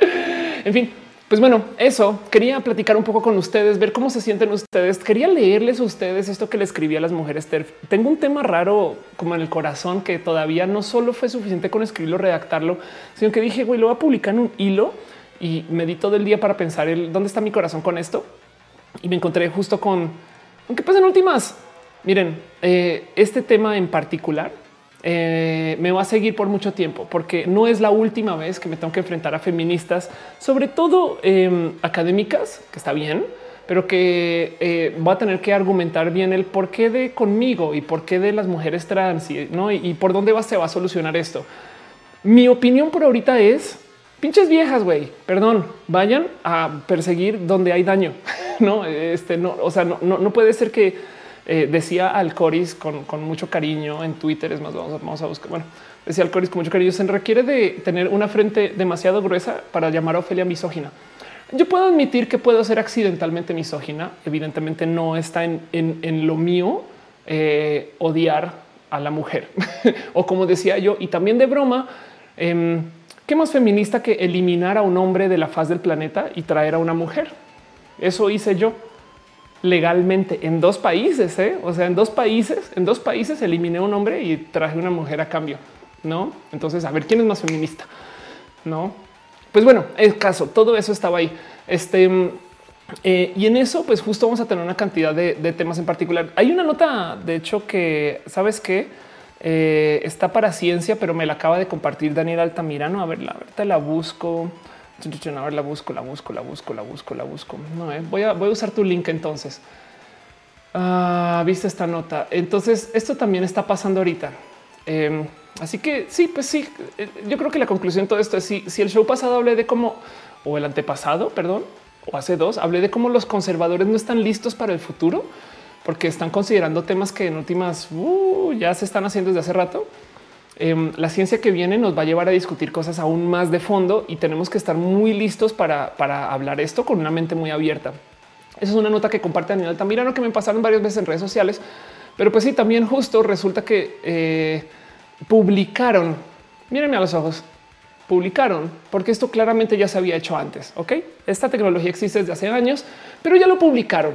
en fin, pues bueno, eso quería platicar un poco con ustedes, ver cómo se sienten ustedes. Quería leerles a ustedes esto que le escribí a las mujeres. Tengo un tema raro como en el corazón que todavía no solo fue suficiente con escribirlo, redactarlo, sino que dije, güey, lo voy a publicar en un hilo y me di todo el día para pensar dónde está mi corazón con esto. Y me encontré justo con, aunque pues en últimas, miren, eh, este tema en particular eh, me va a seguir por mucho tiempo, porque no es la última vez que me tengo que enfrentar a feministas, sobre todo em, académicas, que está bien, pero que eh, va a tener que argumentar bien el por qué de conmigo y por qué de las mujeres trans y, por dónde va, se va a solucionar esto. Mi opinión por ahorita es pinches viejas, güey. Perdón, vayan a perseguir donde hay daño. no, este no, o sea, no puede ser que eh, decía al Coris con, mucho cariño en Twitter. Es más, vamos a, buscar. Bueno, decía al Coris con mucho cariño. Se requiere de tener una frente demasiado gruesa para llamar a Ofelia misógina. Yo puedo admitir que puedo ser accidentalmente misógina. Evidentemente no está en, lo mío eh, odiar a la mujer o como decía yo, y también de broma. Em, ¿Qué más feminista que eliminar a un hombre de la faz del planeta y traer a una mujer? Eso hice yo legalmente en dos países. ¿eh? O sea, en dos países, en dos países eliminé un hombre y traje una mujer a cambio. No, entonces a ver quién es más feminista. No, pues bueno, el caso, todo eso estaba ahí. Este eh, y en eso, pues justo vamos a tener una cantidad de, temas en particular. Hay una nota, de hecho, que sabes que eh, está para ciencia, pero me la acaba de compartir Daniel Altamirano. A ver, la, la busco. A ver, la busco, la busco, la busco, la busco, la busco. No, eh. voy, a, voy a usar tu link entonces. Ah, viste esta nota. Entonces, esto también está pasando ahorita. Em, así que sí, pues sí, eh, yo creo que la conclusión de todo esto es si, si el show pasado hablé de cómo, o el antepasado, perdón, o hace dos, hablé de cómo los conservadores no están listos para el futuro porque están considerando temas que en últimas uh, ya se están haciendo desde hace rato. Em, la ciencia que viene nos va a llevar a discutir cosas aún más de fondo y tenemos que estar muy listos para, hablar esto con una mente muy abierta. Esa es una nota que comparte Daniel Altamirano que me pasaron varias veces en redes sociales, pero pues sí, también justo resulta que eh, publicaron, mírenme a los ojos, publicaron, porque esto claramente ya se había hecho antes, ¿ok? Esta tecnología existe desde hace años, pero ya lo publicaron.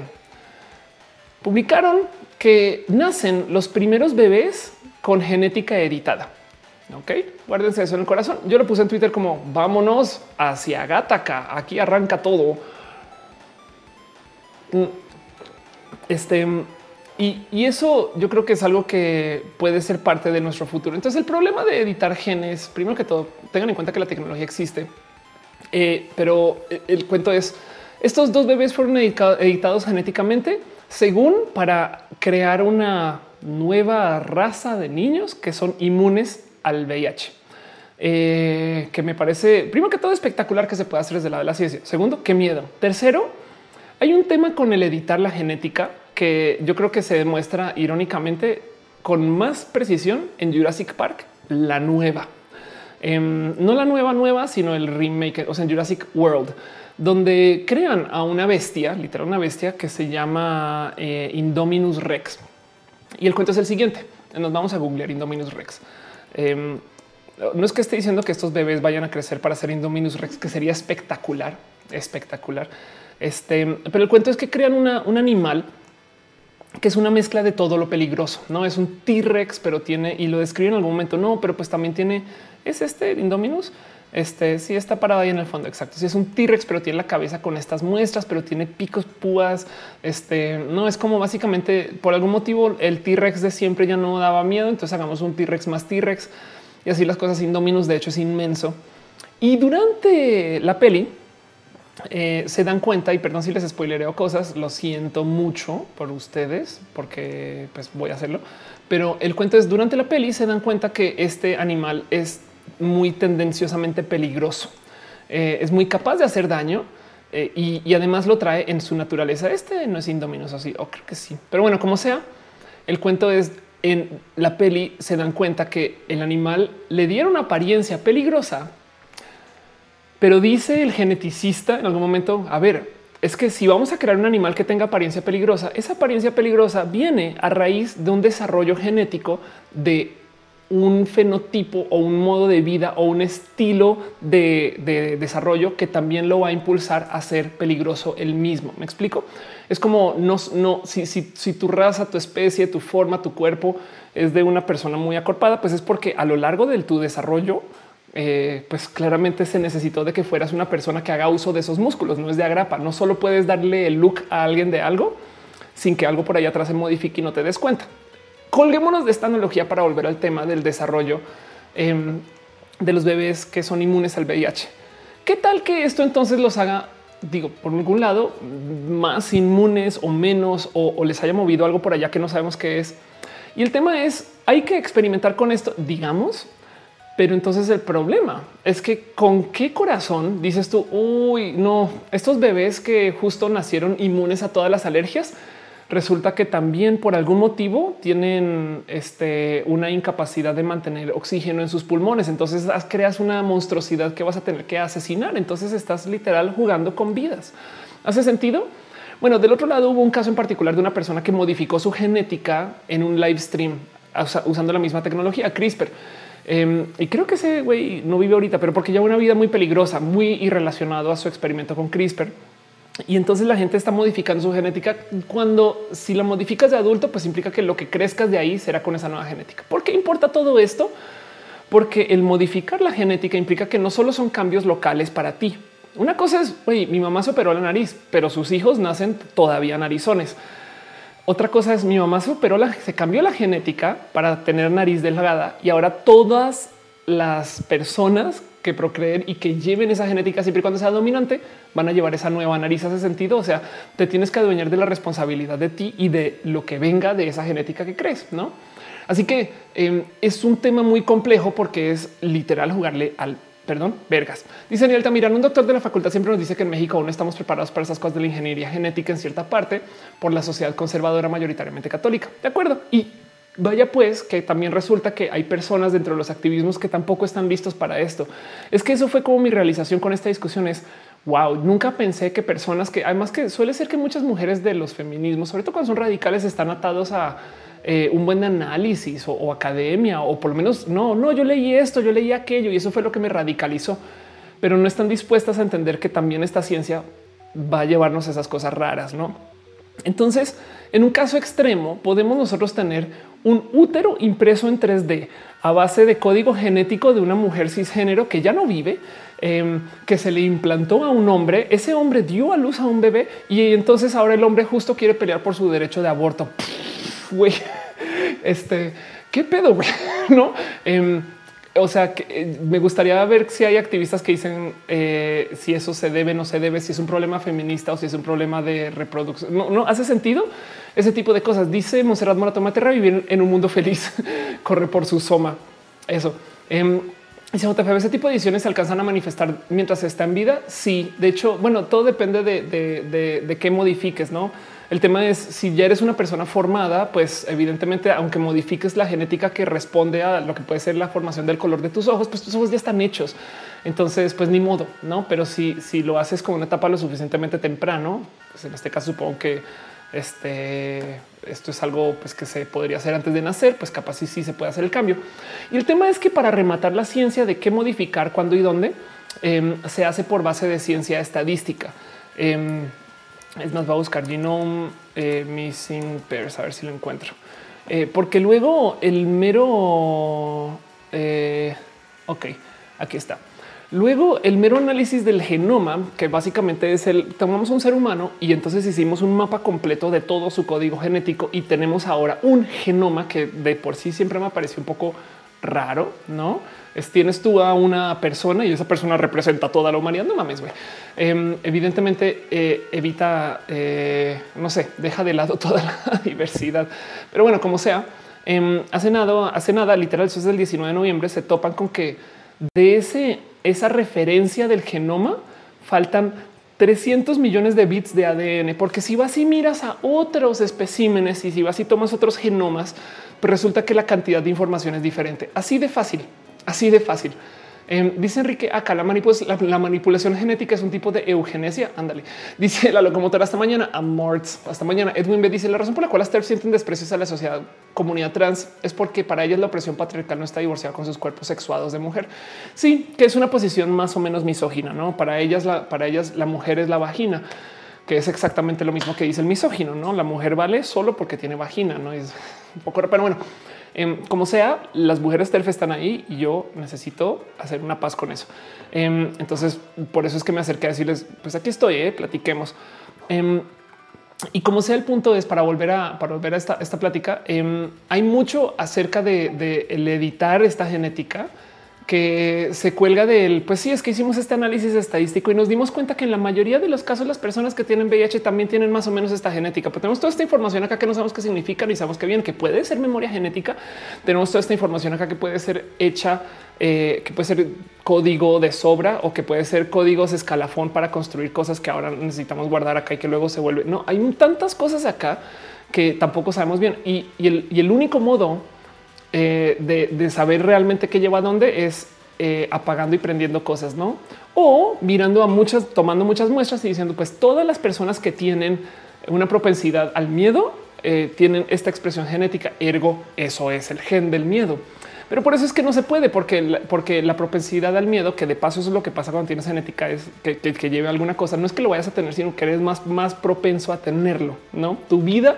Publicaron que nacen los primeros bebés con genética editada. Ok, guárdense eso en el corazón. Yo lo puse en Twitter como vámonos hacia Gataca. Aquí arranca todo. Mm, este y, eso yo creo que es algo que puede ser parte de nuestro futuro. Entonces, el problema de editar genes, primero que todo, tengan en cuenta que la tecnología existe, eh, pero el cuento es estos dos bebés fueron editados genéticamente según para crear una nueva raza de niños que son inmunes al VIH. Eh, que me parece, primero que todo, espectacular que se pueda hacer desde lado de la ciencia. Segundo, qué miedo. Tercero, hay un tema con el editar la genética que yo creo que se demuestra irónicamente con más precisión en Jurassic Park, la nueva. Em, no la nueva nueva, sino el remake, o sea, en Jurassic World, donde crean a una bestia, literal una bestia que se llama eh, Indominus Rex. Y el cuento es el siguiente. nos vamos a googlear Indominus Rex. Em, no es que esté diciendo que estos bebés vayan a crecer para ser Indominus Rex, que sería espectacular, espectacular. Este, pero el cuento es que crean un animal que es una mezcla de todo lo peligroso. No es un T-Rex, pero tiene y lo describe en algún momento. No, pero pues también tiene es este Indominus. Este sí está parado ahí en el fondo. Exacto. Si es un T-Rex, pero tiene la cabeza con estas muestras, pero tiene picos, púas. Este no es como básicamente por algún motivo el T-Rex de siempre ya no daba miedo. Entonces hagamos un T-Rex más T-Rex y así las cosas. Indominus, de hecho, es inmenso. Y durante la peli, eh, se dan cuenta y perdón si les spoilereo cosas, lo siento mucho por ustedes porque pues voy a hacerlo, pero el cuento es durante la peli se dan cuenta que este animal es muy tendenciosamente peligroso, eh, es muy capaz de hacer daño eh, y, además lo trae en su naturaleza. Este no es indominoso así, o creo que sí, pero bueno, como sea, el cuento es en la peli se dan cuenta que el animal le dieron apariencia peligrosa pero dice el geneticista en algún momento, a ver, es que si vamos a crear un animal que tenga apariencia peligrosa, esa apariencia peligrosa viene a raíz de un desarrollo genético de un fenotipo o un modo de vida o un estilo de, desarrollo que también lo va a impulsar a ser peligroso el mismo. Me explico. Es como no, no si, si tu raza, tu especie, tu forma, tu cuerpo es de una persona muy acorpada, pues es porque a lo largo de tu desarrollo eh, pues claramente se necesitó de que fueras una persona que haga uso de esos músculos, no es de agrapa. No solo puedes darle el look a alguien de algo sin que algo por allá atrás se modifique y no te des cuenta. Colguémonos de esta analogía para volver al tema del desarrollo em, de los bebés que son inmunes al VIH. ¿Qué tal que esto entonces los haga, digo, por algún lado, más inmunes o menos, o, o les haya movido algo por allá que no sabemos qué es? Y el tema es, hay que experimentar con esto, digamos, pero entonces el problema es que con qué corazón dices tú, uy, no, estos bebés que justo nacieron inmunes a todas las alergias, resulta que también por algún motivo tienen este, una incapacidad de mantener oxígeno en sus pulmones. Entonces creas una monstruosidad que vas a tener que asesinar. Entonces estás literal jugando con vidas. ¿Hace sentido? Bueno, del otro lado hubo un caso en particular de una persona que modificó su genética en un live stream usando la misma tecnología CRISPR Em, y creo que ese güey no vive ahorita, pero porque lleva una vida muy peligrosa, muy irrelacionado a su experimento con CRISPR. Y entonces la gente está modificando su genética cuando si la modificas de adulto, pues implica que lo que crezcas de ahí será con esa nueva genética. ¿Por qué importa todo esto? Porque el modificar la genética implica que no solo son cambios locales para ti. Una cosa es, oye, mi mamá se operó la nariz, pero sus hijos nacen todavía narizones. Otra cosa es mi mamá se operó, la, se cambió la genética para tener nariz delgada y ahora todas las personas que procreen y que lleven esa genética siempre y cuando sea dominante van a llevar esa nueva nariz. Hace sentido. O sea, te tienes que adueñar de la responsabilidad de ti y de lo que venga de esa genética que crees, no? Así que em, es un tema muy complejo porque es literal jugarle al perdón, vergas. Dice Daniel Tamirán, un doctor de la facultad siempre nos dice que en México aún estamos preparados para esas cosas de la ingeniería genética en cierta parte por la sociedad conservadora mayoritariamente católica. De acuerdo. Y vaya pues que también resulta que hay personas dentro de los activismos que tampoco están listos para esto. Es que eso fue como mi realización con esta discusión es wow, nunca pensé que personas que además que suele ser que muchas mujeres de los feminismos, sobre todo cuando son radicales, están atados a eh, un buen análisis o, academia, o por lo menos no, no, yo leí esto, yo leí aquello y eso fue lo que me radicalizó, pero no están dispuestas a entender que también esta ciencia va a llevarnos a esas cosas raras, no? Entonces, en un caso extremo, podemos nosotros tener un útero impreso en 3D a base de código genético de una mujer cisgénero que ya no vive, em, que se le implantó a un hombre. Ese hombre dio a luz a un bebé y entonces ahora el hombre justo quiere pelear por su derecho de aborto este, qué pedo, no? Em, o sea, que, eh, me gustaría ver si hay activistas que dicen eh, si eso se debe, no se debe, si es un problema feminista o si es un problema de reproducción. No, no hace sentido ese tipo de cosas. Dice Monserrat Moratomaterra vivir en un mundo feliz, corre por su soma. Eso. Eh, Dice ese tipo de ediciones se alcanzan a manifestar mientras está en vida. Sí, de hecho, bueno, todo depende de, de, de qué modifiques, no? El tema es si ya eres una persona formada, pues evidentemente, aunque modifiques la genética que responde a lo que puede ser la formación del color de tus ojos, pues tus ojos ya están hechos. Entonces, pues ni modo, no? Pero si, si lo haces con una etapa lo suficientemente temprano, pues en este caso supongo que este, esto es algo pues, que se podría hacer antes de nacer, pues capaz sí, sí se puede hacer el cambio. Y el tema es que para rematar la ciencia de qué modificar, cuándo y dónde, em, se hace por base de ciencia estadística. Em, es más, va a buscar genome eh, missing pairs, a ver si lo encuentro. Eh, porque luego el mero... Eh, ok, aquí está. Luego el mero análisis del genoma, que básicamente es el tomamos un ser humano y entonces hicimos un mapa completo de todo su código genético y tenemos ahora un genoma que de por sí siempre me pareció un poco raro, no? Es, tienes tú a una persona y esa persona representa toda la humanidad. No mames, güey. Em, evidentemente eh, evita, eh, no sé, deja de lado toda la diversidad. Pero bueno, como sea, em, hace nada, hace nada, literal, eso es el 19 de noviembre, se topan con que de ese esa referencia del genoma, faltan 300 millones de bits de ADN, porque si vas y miras a otros especímenes y si vas y tomas otros genomas, pues resulta que la cantidad de información es diferente. Así de fácil, así de fácil. Em, dice Enrique acá la, la, manipulación genética es un tipo de eugenesia. Ándale. Dice la locomotora hasta mañana. A Morts hasta mañana. Edwin B dice la razón por la cual las TERF sienten desprecios a la sociedad comunidad trans es porque para ellas la opresión patriarcal no está divorciada con sus cuerpos sexuados de mujer. Sí, que es una posición más o menos misógina. No para ellas, la, para ellas la mujer es la vagina que es exactamente lo mismo que dice el misógino. No la mujer vale solo porque tiene vagina. No es un poco, pero bueno, Em, como sea, las mujeres TERF están ahí y yo necesito hacer una paz con eso. Em, entonces, por eso es que me acerqué a decirles, pues aquí estoy, eh, platiquemos. Em, y como sea el punto es para volver a, para volver a esta, esta plática, hay mucho acerca de, el editar esta genética que se cuelga del, pues sí, es que hicimos este análisis estadístico y nos dimos cuenta que en la mayoría de los casos las personas que tienen VIH también tienen más o menos esta genética, pero tenemos toda esta información acá que no sabemos qué significa ni sabemos qué bien, que puede ser memoria genética, tenemos toda esta información acá que puede ser hecha, eh, que puede ser código de sobra o que puede ser códigos escalafón para construir cosas que ahora necesitamos guardar acá y que luego se vuelve. No, hay tantas cosas acá que tampoco sabemos bien. Y el único modo eh, de, saber realmente qué lleva a dónde es eh, apagando y prendiendo cosas, no? O mirando a muchas, tomando muchas muestras y diciendo, pues todas las personas que tienen una propensidad al miedo eh, tienen esta expresión genética, ergo, eso es el gen del miedo. Pero por eso es que no se puede, porque la, porque la propensidad al miedo, que de paso es lo que pasa cuando tienes genética, es que, que, lleve alguna cosa. No es que lo vayas a tener, sino que eres más, más propenso a tenerlo. No, tu vida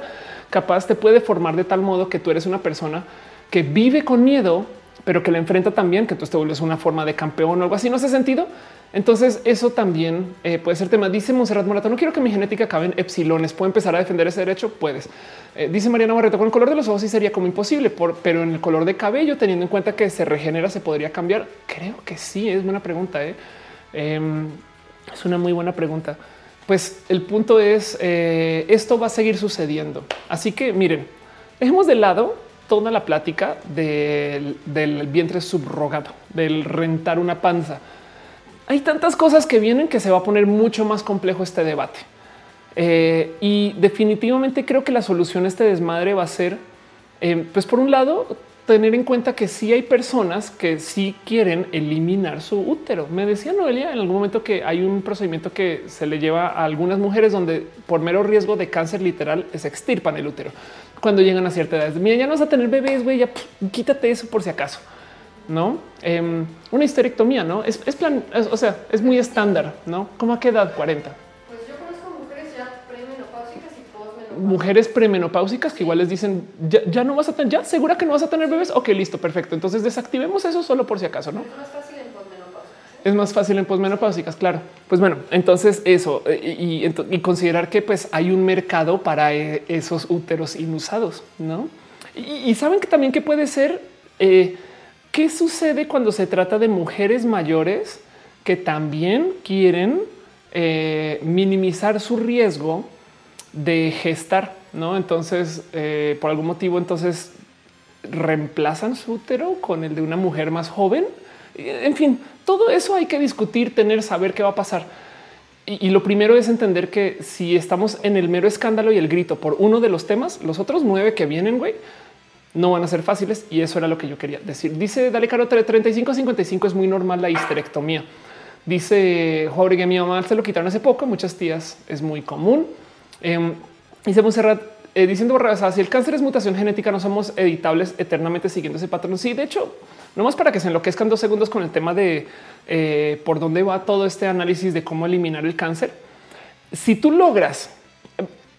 capaz te puede formar de tal modo que tú eres una persona que vive con miedo, pero que le enfrenta también, que tú te vuelves una forma de campeón o algo así. No hace sentido. Entonces, eso también eh, puede ser tema. Dice Monserrat Morato: No quiero que mi genética acabe en epsilones. ¿Puedo empezar a defender ese derecho? Puedes. Eh, dice Mariana Barreto: Con el color de los ojos sí sería como imposible, pero en el color de cabello, teniendo en cuenta que se regenera, se podría cambiar. Creo que sí. Es buena pregunta. ¿eh? Em, es una muy buena pregunta. Pues el punto es esto va a seguir sucediendo. Así que miren, dejemos de lado toda la plática del, vientre subrogado, del rentar una panza. Hay tantas cosas que vienen que se va a poner mucho más complejo este debate. Eh, y definitivamente creo que la solución a este desmadre va a ser, eh, pues por un lado, tener en cuenta que sí hay personas que sí quieren eliminar su útero. Me decía Noelia en algún momento que hay un procedimiento que se le lleva a algunas mujeres donde por mero riesgo de cáncer literal se extirpan el útero cuando llegan a cierta edad. Mira, ya no vas a tener bebés, güey, ya quítate eso por si acaso. No em, una histerectomía, no es, plan, o sea, es muy estándar, no? ¿Cómo a qué edad? 40 mujeres premenopáusicas que igual les dicen ya, no vas a tener, ya segura que no vas a tener bebés. Ok, listo, perfecto. Entonces desactivemos eso solo por si acaso, no? Es más fácil en posmenopáusicas. Es más fácil en posmenopáusicas, claro. Pues bueno, entonces eso eh, y, considerar que pues hay un mercado para eh, esos úteros inusados, no? Y, saben que también que puede ser eh, qué sucede cuando se trata de mujeres mayores que también quieren minimizar su riesgo de gestar, ¿no? Entonces, eh, por algún motivo, entonces reemplazan su útero con el de una mujer más joven. En fin, todo eso hay que discutir, tener, saber qué va a pasar. Y, lo primero es entender que si estamos en el mero escándalo y el grito por uno de los temas, los otros nueve que vienen, güey, no van a ser fáciles. Y eso era lo que yo quería decir. Dice Dale Caro 35 55 es muy normal la histerectomía. Dice Jorge, mi mamá se lo quitaron hace poco. Muchas tías es muy común. Em, Dice Monserrat, eh, diciendo si el cáncer es mutación genética, no somos editables eternamente siguiendo ese patrón. Sí, de hecho, no más para que se enloquezcan dos segundos con el tema de eh, por dónde va todo este análisis de cómo eliminar el cáncer. Si tú logras,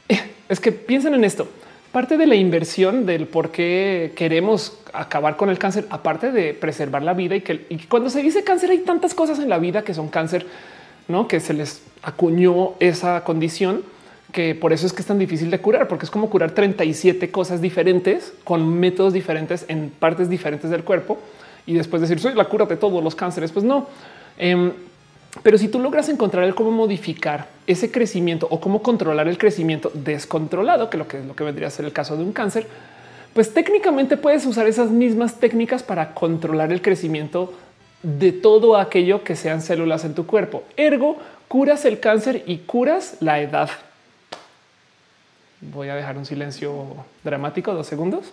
eh, es que piensen en esto, parte de la inversión del por qué queremos acabar con el cáncer, aparte de preservar la vida y que cuando se dice cáncer hay tantas cosas en la vida que son cáncer, no que se les acuñó esa condición que por eso es que es tan difícil de curar, porque es como curar 37 cosas diferentes con métodos diferentes en partes diferentes del cuerpo y después decir soy la cura de todos los cánceres. Pues no. Em, pero si tú logras encontrar el cómo modificar ese crecimiento o cómo controlar el crecimiento descontrolado, que lo que es lo que vendría a ser el caso de un cáncer, pues técnicamente puedes usar esas mismas técnicas para controlar el crecimiento de todo aquello que sean células en tu cuerpo. Ergo, curas el cáncer y curas la edad. Voy a dejar un silencio dramático, dos segundos.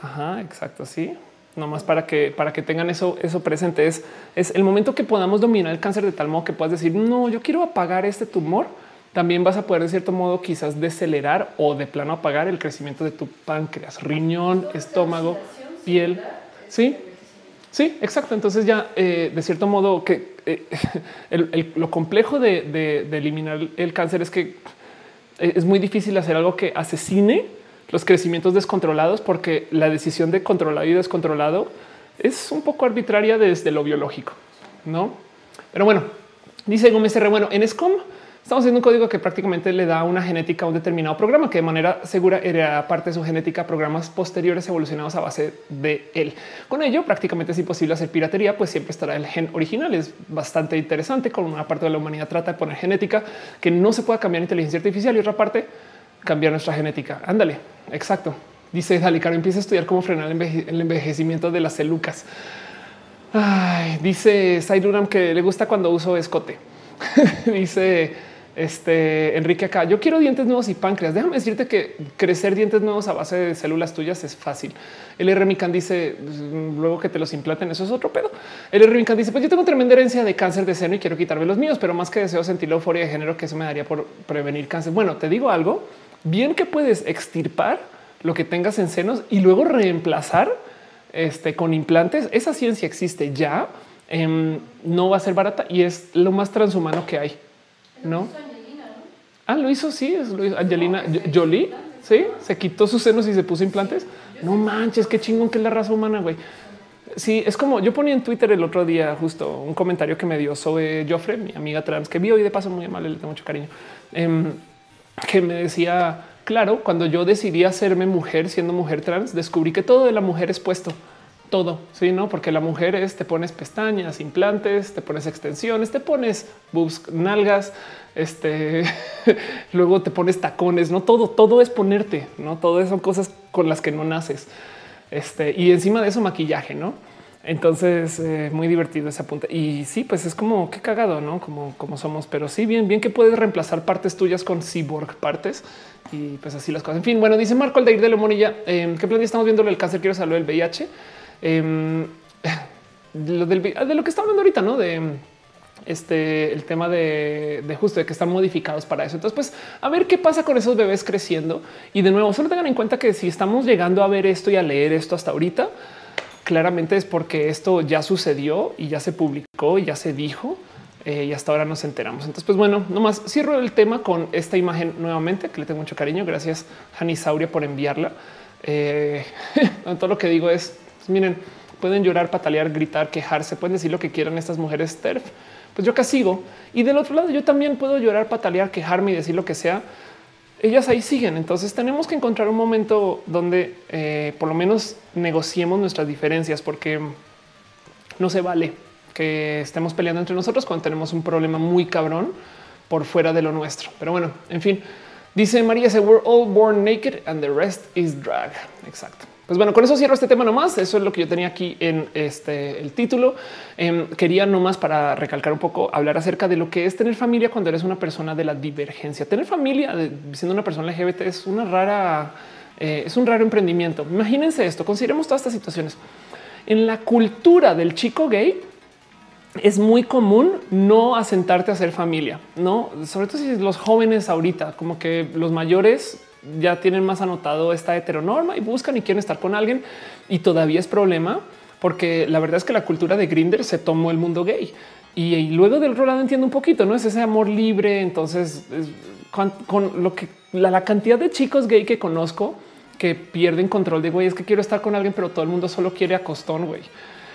Ajá, exacto, sí. No más para que para que tengan eso, eso presente. Es, es el momento que podamos dominar el cáncer de tal modo que puedas decir no, yo quiero apagar este tumor. También vas a poder de cierto modo quizás decelerar o de plano apagar el crecimiento de tu páncreas, riñón, estómago, piel. Sí, sí, exacto. Entonces ya eh, de cierto modo que eh, lo complejo de, de eliminar el cáncer es que es muy difícil hacer algo que asesine los crecimientos descontrolados porque la decisión de controlado y descontrolado es un poco arbitraria desde lo biológico, no? Pero bueno, dice Gómez R. Bueno, en SCOM estamos haciendo un código que prácticamente le da una genética a un determinado programa que de manera segura hereda parte de su genética programas posteriores evolucionados a base de él. Con ello, prácticamente es imposible hacer piratería, pues siempre estará el gen original. Es bastante interesante. Con una parte de la humanidad trata de poner genética que no se pueda cambiar inteligencia artificial y otra parte cambiar nuestra genética. Ándale, exacto. Dice Dalicaro, empieza a estudiar cómo frenar el, envejecimiento de las celucas. Ay, dice Saiduram que le gusta cuando uso escote. dice este Enrique acá, yo quiero dientes nuevos y páncreas. Déjame decirte que crecer dientes nuevos a base de células tuyas es fácil. El R. Mikan dice pues, luego que te los implanten, eso es otro pedo. El R. Mikan dice, pues yo tengo tremenda herencia de cáncer de seno y quiero quitarme los míos, pero más que deseo sentir la euforia de género que eso me daría por prevenir cáncer. Bueno, te digo algo bien que puedes extirpar lo que tengas en senos y luego reemplazar este, con implantes. Esa ciencia existe ya, em, no va a ser barata y es lo más transhumano que hay. No? Ah, lo hizo, sí, es Angelina Jolie. Sí, se quitó sus senos y se puso implantes. No manches, qué chingón que es la raza humana, güey. Sí, es como yo ponía en Twitter el otro día justo un comentario que me dio sobre Joffre, mi amiga trans, que vio y de paso muy mal, le tengo mucho cariño. Em, que me decía, claro, cuando yo decidí hacerme mujer siendo mujer trans, descubrí que todo de la mujer es puesto, todo, sí, no, porque la mujer es te pones pestañas, implantes, te pones extensiones, te pones boobs, nalgas, este, luego te pones tacones, no todo, todo es ponerte, no todo son cosas con las que no naces. Este, y encima de eso maquillaje, no? Entonces, eh, muy divertido ese apunte. Y sí, pues es como qué cagado, no como, como somos, pero sí, bien, bien que puedes reemplazar partes tuyas con cyborg partes y pues así las cosas. En fin, bueno, dice Marco el de ir de Lomonilla. Eh, ¿Qué plan estamos viendo el cáncer? Quiero saber del VIH. Em, del, de lo que está hablando ahorita, no de este el tema de, de, justo de que están modificados para eso. Entonces, pues a ver qué pasa con esos bebés creciendo. Y de nuevo, solo tengan en cuenta que si estamos llegando a ver esto y a leer esto hasta ahorita, claramente es porque esto ya sucedió y ya se publicó y ya se dijo eh, y hasta ahora nos enteramos. Entonces, pues bueno, nomás cierro el tema con esta imagen nuevamente que le tengo mucho cariño. Gracias, Sauria, por enviarla. Eh, todo lo que digo es, miren, pueden llorar, patalear, gritar, quejarse, pueden decir lo que quieran estas mujeres TERF. Pues yo sigo Y del otro lado, yo también puedo llorar, patalear, quejarme y decir lo que sea ellas ahí siguen. Entonces tenemos que encontrar un momento donde eh, por lo menos negociemos nuestras diferencias, porque no se vale que estemos peleando entre nosotros cuando tenemos un problema muy cabrón por fuera de lo nuestro. Pero bueno, en fin, dice María, we're all born naked and the rest is drag. Exacto. Pues bueno, con eso cierro este tema nomás. Eso es lo que yo tenía aquí en este el título. Eh, quería nomás para recalcar un poco, hablar acerca de lo que es tener familia cuando eres una persona de la divergencia. Tener familia siendo una persona LGBT es una rara, eh, es un raro emprendimiento. Imagínense esto. Consideremos todas estas situaciones en la cultura del chico gay. es muy común no asentarte a hacer familia, no? Sobre todo si los jóvenes ahorita, como que los mayores ya tienen más anotado esta heteronorma y buscan y quieren estar con alguien y todavía es problema porque la verdad es que la cultura de Grinder se tomó el mundo gay y, luego del otro lado entiendo un poquito, no es ese amor libre. Entonces, con, lo que la, cantidad de chicos gay que conozco que pierden control de güey, es que quiero estar con alguien, pero todo el mundo solo quiere acostón, güey.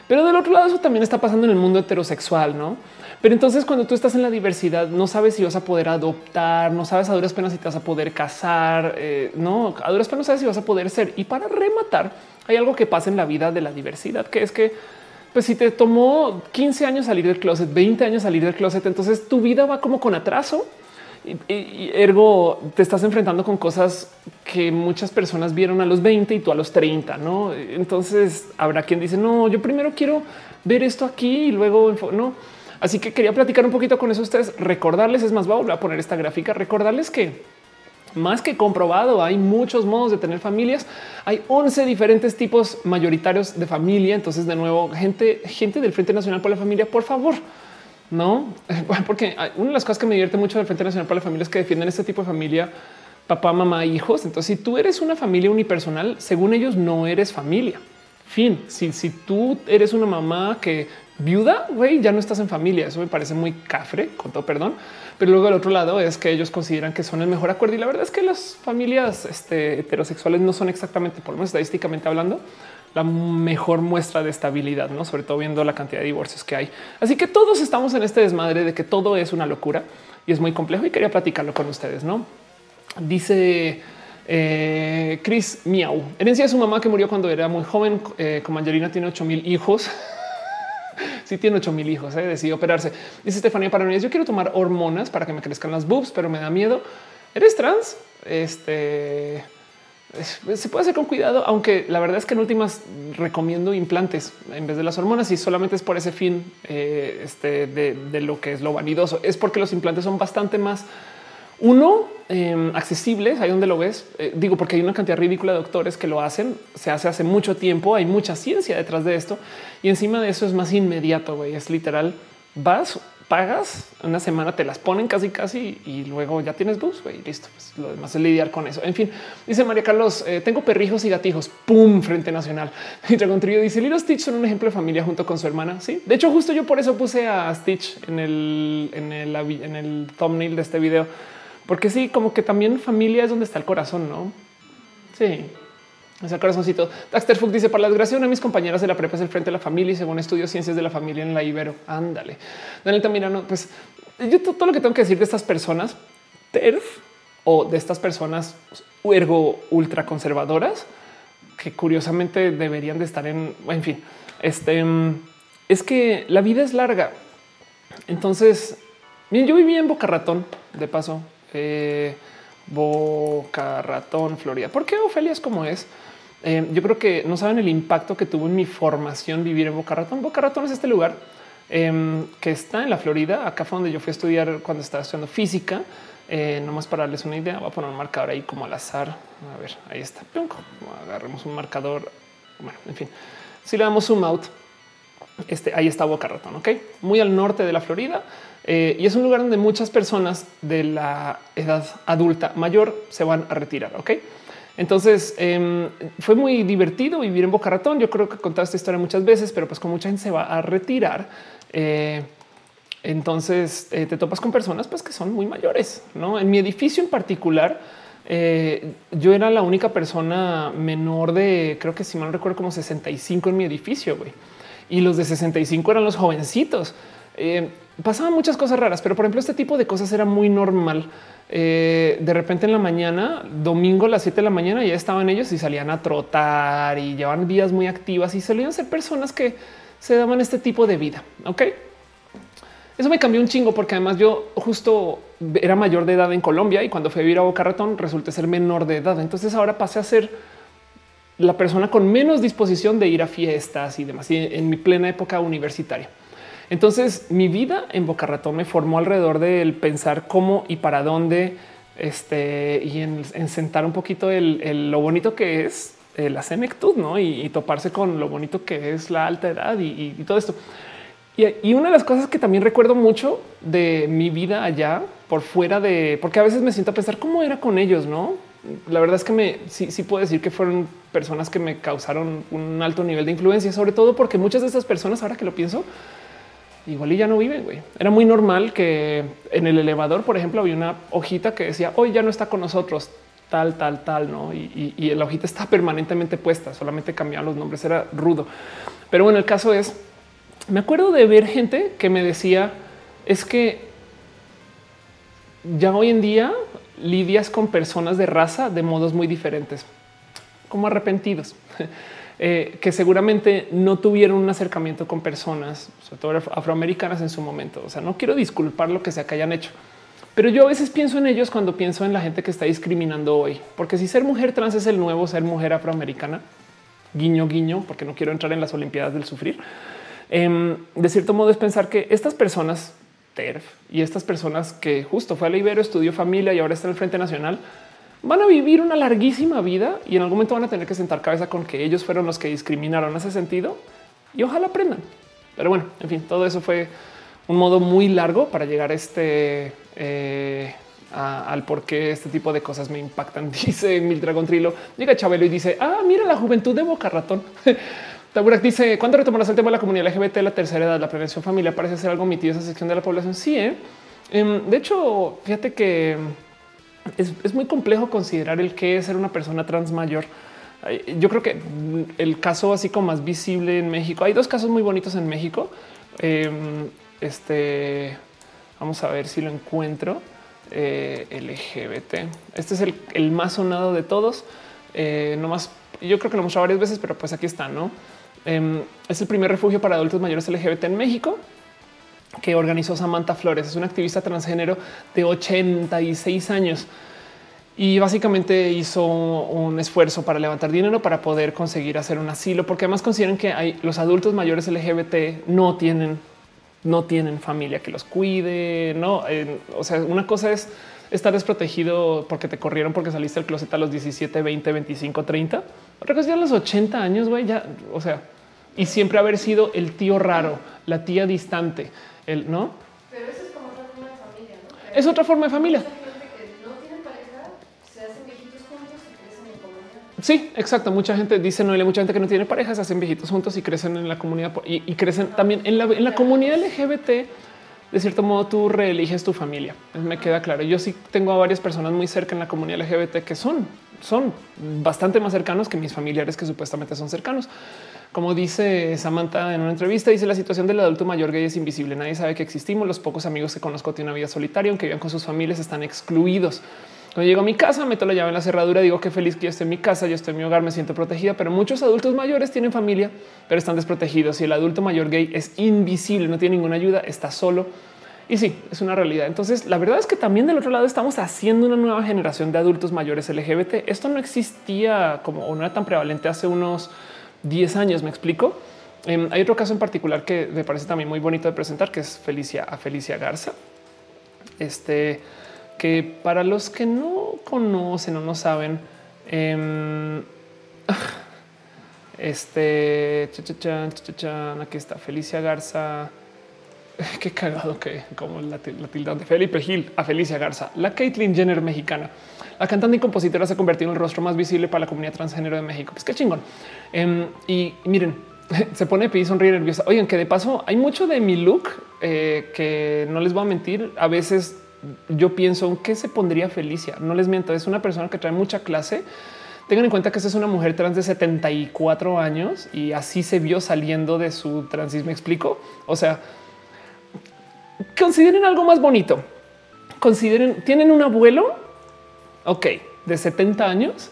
Pero del otro lado, eso también está pasando en el mundo heterosexual, no? Pero entonces, cuando tú estás en la diversidad, no sabes si vas a poder adoptar, no sabes a duras penas si te vas a poder casar, eh, no a duras penas sabes si vas a poder ser. Y para rematar, hay algo que pasa en la vida de la diversidad, que es que pues si te tomó 15 años salir del closet, 20 años salir del closet, entonces tu vida va como con atraso. Y, ergo te estás enfrentando con cosas que muchas personas vieron a los 20 y tú a los 30, ¿no? Entonces habrá quien dice, no, yo primero quiero ver esto aquí y luego no. Así que quería platicar un poquito con eso ustedes, recordarles, es más, voy a poner esta gráfica, recordarles que más que comprobado, hay muchos modos de tener familias. Hay 11 diferentes tipos mayoritarios de familia. Entonces, de nuevo, gente, gente del Frente Nacional por la Familia, por favor, no, porque una de las cosas que me divierte mucho del Frente Nacional por la Familia es que defienden este tipo de familia, papá, mamá, hijos. Entonces, si tú eres una familia unipersonal, según ellos, no eres familia. Fin. Si, si tú eres una mamá que viuda, güey, ya no estás en familia. Eso me parece muy cafre, con todo perdón. Pero luego el otro lado es que ellos consideran que son el mejor acuerdo. Y la verdad es que las familias este, heterosexuales no son exactamente, por lo menos estadísticamente hablando, la mejor muestra de estabilidad, no sobre todo viendo la cantidad de divorcios que hay. Así que todos estamos en este desmadre de que todo es una locura y es muy complejo y quería platicarlo con ustedes. No dice eh, Chris Miau, herencia de su mamá que murió cuando era muy joven. Eh, como Angelina tiene 8 mil hijos. Si tiene 8 mil hijos, ¿eh? decidió operarse. Dice Estefanía Paranoia, yo quiero tomar hormonas para que me crezcan las boobs, pero me da miedo. ¿Eres trans? Este se puede hacer con cuidado, aunque la verdad es que en últimas recomiendo implantes en vez de las hormonas y solamente es por ese fin eh, este, de, lo que es lo vanidoso. Es porque los implantes son bastante más uno em, accesibles. Ahí donde lo ves, eh, digo, porque hay una cantidad ridícula de doctores que lo hacen. Se hace hace mucho tiempo. Hay mucha ciencia detrás de esto y encima de eso es más inmediato. güey. Es literal. Vas, pagas una semana, te las ponen casi, casi y luego ya tienes bus y listo. Pues lo demás es lidiar con eso. En fin, dice María Carlos, eh, tengo perrijos y gatijos. Pum, Frente Nacional. Y Dragon Trio dice Lilo Stitch son un ejemplo de familia junto con su hermana. Sí, de hecho, justo yo por eso puse a Stitch en el, en el, en el thumbnail de este video, porque sí, como que también familia es donde está el corazón, no? Sí. Ese corazoncito. Daxter Fuck dice para la desgracia, una de mis compañeras de la prepa es el frente de la familia y según estudio ciencias de la familia en la Ibero. Ándale. Daniel Tamirano, pues yo todo lo que tengo que decir de estas personas TERF o de estas personas ergo ultra conservadoras que curiosamente deberían de estar en, en fin, este es que la vida es larga. Entonces, bien, yo viví en Boca Ratón de paso. Eh, Boca Ratón, Florida. ¿Por qué Ofelia es como es? Eh, yo creo que no saben el impacto que tuvo en mi formación vivir en Boca Ratón. Boca Ratón es este lugar em, que está en la Florida. Acá fue donde yo fui a estudiar cuando estaba estudiando física. Eh, nomás para darles una idea, voy a poner un marcador ahí como al azar. A ver, ahí está. Agarremos un marcador. Bueno, en fin, si le damos zoom out, este ahí está Boca Ratón, ok, muy al norte de la Florida. Eh, y es un lugar donde muchas personas de la edad adulta mayor se van a retirar. Ok, entonces em, fue muy divertido vivir en Boca Ratón. Yo creo que he esta historia muchas veces, pero pues como mucha gente se va a retirar, eh, entonces eh, te topas con personas pues, que son muy mayores. ¿no? En mi edificio en particular, yo era la única persona menor de, creo que si mal recuerdo, como 65 en mi edificio. Y los de 65 eran los jovencitos pasaban muchas cosas raras, pero por ejemplo, este tipo de cosas era muy normal. Eh, de repente en la mañana, domingo a las 7 de la mañana, ya estaban ellos y salían a trotar y llevaban vidas muy activas y solían ser personas que se daban este tipo de vida. Ok. Eso me cambió un chingo porque además yo justo era mayor de edad en Colombia y cuando fui a vivir a Boca Ratón resulté ser menor de edad. Entonces ahora pasé a ser la persona con menos disposición de ir a fiestas y demás en mi plena época universitaria. Entonces mi vida en Boca Ratón me formó alrededor del pensar cómo y para dónde este y en, sentar un poquito el, lo bonito que es la senectud ¿no? Y, toparse con lo bonito que es la alta edad y, todo esto. Y, una de las cosas que también recuerdo mucho de mi vida allá, por fuera de, porque a veces me siento a pensar cómo era con ellos, ¿no? La verdad es que me sí, sí puedo decir que fueron personas que me causaron un alto nivel de influencia, sobre todo porque muchas de estas personas, ahora que lo pienso, igual y ya no viven. Güey. Era muy normal que en el elevador, por ejemplo, había una hojita que decía hoy ya no está con nosotros, tal, tal, tal, no? Y, y la hojita está permanentemente puesta, solamente cambiaban los nombres, era rudo. Pero bueno, el caso es me acuerdo de ver gente que me decía es que ya hoy en día lidias con personas de raza de modos muy diferentes, como arrepentidos, eh, que seguramente no tuvieron un acercamiento con personas, sobre todo afroamericanas en su momento. O sea, no quiero disculpar lo que sea que hayan hecho, pero yo a veces pienso en ellos cuando pienso en la gente que está discriminando hoy, porque si ser mujer trans es el nuevo ser mujer afroamericana, guiño, guiño, porque no quiero entrar en las Olimpiadas del sufrir Em, de cierto modo es pensar que estas personas TERF y estas personas que justo fue a la Ibero, estudió familia y ahora está en el Frente Nacional, van a vivir una larguísima vida y en algún momento van a tener que sentar cabeza con que ellos fueron los que discriminaron ese sentido y ojalá aprendan. Pero bueno, en fin, todo eso fue un modo muy largo para llegar este eh, al por qué este tipo de cosas me impactan. Dice Mil Dragon Trilo, llega Chabelo y dice: Ah, mira la juventud de Boca Ratón. Taburak dice cuándo retomarás el tema de la comunidad LGBT, la tercera edad, la prevención familiar? Parece ser algo omitido esa sección de la población. Sí, ¿eh? Em, de hecho, fíjate que es, muy complejo considerar el qué es ser una persona trans mayor. Yo creo que el caso así como más visible en México, hay dos casos muy bonitos en México. Em, este vamos a ver si lo encuentro. Eh, LGBT. Este es el, más sonado de todos. Eh, no más, yo creo que lo hemos mostrado varias veces, pero pues aquí está, no? Em, es el primer refugio para adultos mayores LGBT en México que organizó Samantha Flores. Es una activista transgénero de 86 años y básicamente hizo un esfuerzo para levantar dinero para poder conseguir hacer un asilo, porque además consideran que los adultos mayores LGBT no tienen, no tienen familia que los cuide. No, o sea, una cosa es estar desprotegido porque te corrieron porque saliste del closet a los 17, 20, 25, 30. Otra cosa a los 80 años, güey, ya, o sea, y siempre haber sido el tío raro, la tía distante, el no. Pero eso es como otra forma de familia, ¿no? es otra forma de familia. Sí, exacto. Mucha gente dice no, mucha gente que no tiene pareja se hacen viejitos juntos y crecen en la comunidad y, crecen también en la, en la comunidad LGBT. De cierto modo, tú reeliges tu familia. Me queda claro. Yo sí tengo a varias personas muy cerca en la comunidad LGBT que son, son bastante más cercanos que mis familiares que supuestamente son cercanos. Como dice Samantha en una entrevista, dice la situación del adulto mayor gay es invisible. Nadie sabe que existimos. Los pocos amigos que conozco tienen una vida solitaria, aunque vivan con sus familias, están excluidos. Cuando llego a mi casa, meto la llave en la cerradura, digo que feliz que yo esté en mi casa, yo estoy en mi hogar, me siento protegida, pero muchos adultos mayores tienen familia, pero están desprotegidos y el adulto mayor gay es invisible, no tiene ninguna ayuda, está solo. Y sí, es una realidad. Entonces, la verdad es que también del otro lado estamos haciendo una nueva generación de adultos mayores LGBT. Esto no existía como o no era tan prevalente hace unos 10 años. Me explico. Em, hay otro caso en particular que me parece también muy bonito de presentar, que es Felicia a Felicia Garza. Este que para los que no conocen o no saben, em, este aquí está Felicia Garza. Qué cagado que como la, tilda de Felipe Gil a Felicia Garza, la Caitlyn Jenner mexicana. La cantante y compositora se ha convertido en el rostro más visible para la comunidad transgénero de México. Pues qué chingón. Em, y, miren, se pone y sonríe nerviosa. Oigan, que de paso hay mucho de mi look eh, que no les voy a mentir. A veces yo pienso en qué se pondría Felicia. No les miento, es una persona que trae mucha clase. Tengan en cuenta que esta es una mujer trans de 74 años y así se vio saliendo de su transismo. ¿Me explico? O sea, consideren algo más bonito. Consideren, tienen un abuelo ok, de 70 años,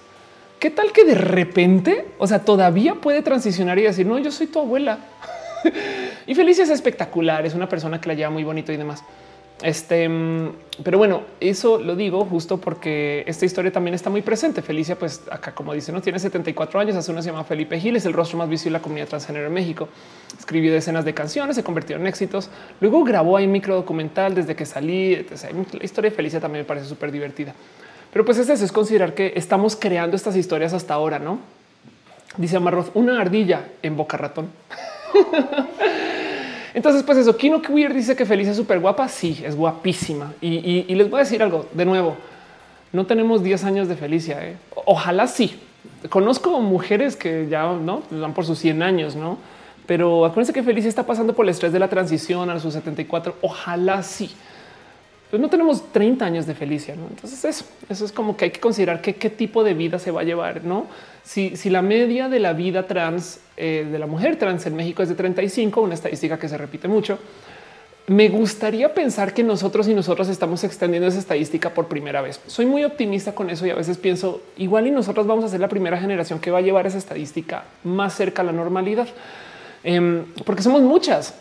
¿qué tal que de repente, o sea, todavía puede transicionar y decir, no, yo soy tu abuela? y Felicia es espectacular, es una persona que la lleva muy bonito y demás. Este, mm, pero bueno, eso lo digo justo porque esta historia también está muy presente. Felicia, pues acá, como dice, no tiene 74 años. Hace una se llama Felipe Gil, es el rostro más visible de la comunidad transgénero en México. Escribió decenas de canciones, se convirtió en éxitos. Luego grabó ahí un micro documental desde que salí. La historia de Felicia también me parece súper divertida. Pero pues es eso, es considerar que estamos creando estas historias hasta ahora, ¿no? Dice Amarroz, una ardilla en boca ratón. Entonces, pues eso, Kino Queer dice que Feliz es súper guapa. Sí, es guapísima. Y, les voy a decir algo de nuevo. No tenemos 10 años de Felicia. ¿eh? Ojalá sí. Conozco mujeres que ya no van por sus 100 años, no? Pero acuérdense que Felicia está pasando por el estrés de la transición a sus 74. Ojalá sí. Pues no tenemos 30 años de Felicia, ¿no? Entonces eso, eso es como que hay que considerar qué tipo de vida se va a llevar, ¿no? Si, si la media de la vida trans eh, de la mujer trans en México es de 35, una estadística que se repite mucho, me gustaría pensar que nosotros y nosotros estamos extendiendo esa estadística por primera vez. Soy muy optimista con eso y a veces pienso igual y nosotros vamos a ser la primera generación que va a llevar esa estadística más cerca a la normalidad, em, porque somos muchas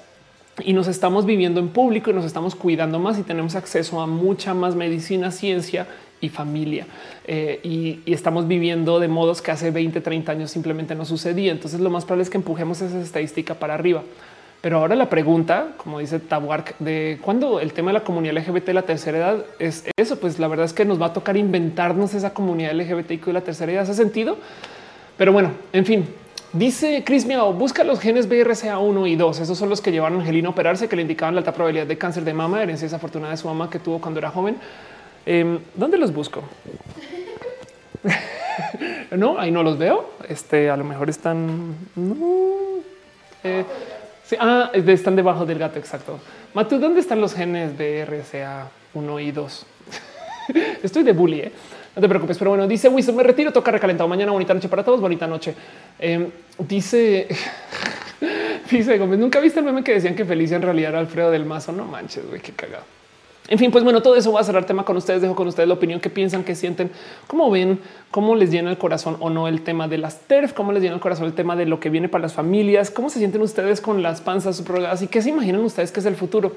y nos estamos viviendo en público y nos estamos cuidando más y tenemos acceso a mucha más medicina, ciencia y familia. Eh, y, estamos viviendo de modos que hace 20, 30 años simplemente no sucedía. Entonces lo más probable es que empujemos esa estadística para arriba. Pero ahora la pregunta, como dice Tabuark, de cuándo el tema de la comunidad LGBT de la tercera edad es eso, pues la verdad es que nos va a tocar inventarnos esa comunidad LGBTQ de la tercera edad. ¿Hace sentido? Pero bueno, en fin, Dice Chris Miao, busca los genes BRCA1 y 2. Esos son los que llevaron a Angelina a operarse, que le indicaban la alta probabilidad de cáncer de mama, herencia desafortunada de su mamá que tuvo cuando era joven. Em, ¿Dónde los busco? no, ahí no los veo. Este a lo mejor están. Eh, ah, están debajo del gato. Exacto. Matu, ¿dónde están los genes BRCA1 y 2? Estoy de bully. ¿eh? No te preocupes, pero bueno, dice Winston, me retiro, toca recalentado. Mañana bonita noche para todos, bonita noche. Em, dice, dice Gómez, nunca viste el meme que decían que Felicia en realidad era Alfredo del Mazo. No manches, güey, qué cagado. En fin, pues bueno, todo eso va a cerrar tema con ustedes. Dejo con ustedes la opinión que piensan, que sienten, cómo ven, cómo les llena el corazón o no el tema de las TERF, cómo les llena el corazón el tema de lo que viene para las familias, cómo se sienten ustedes con las panzas subrogadas y qué se imaginan ustedes que es el futuro.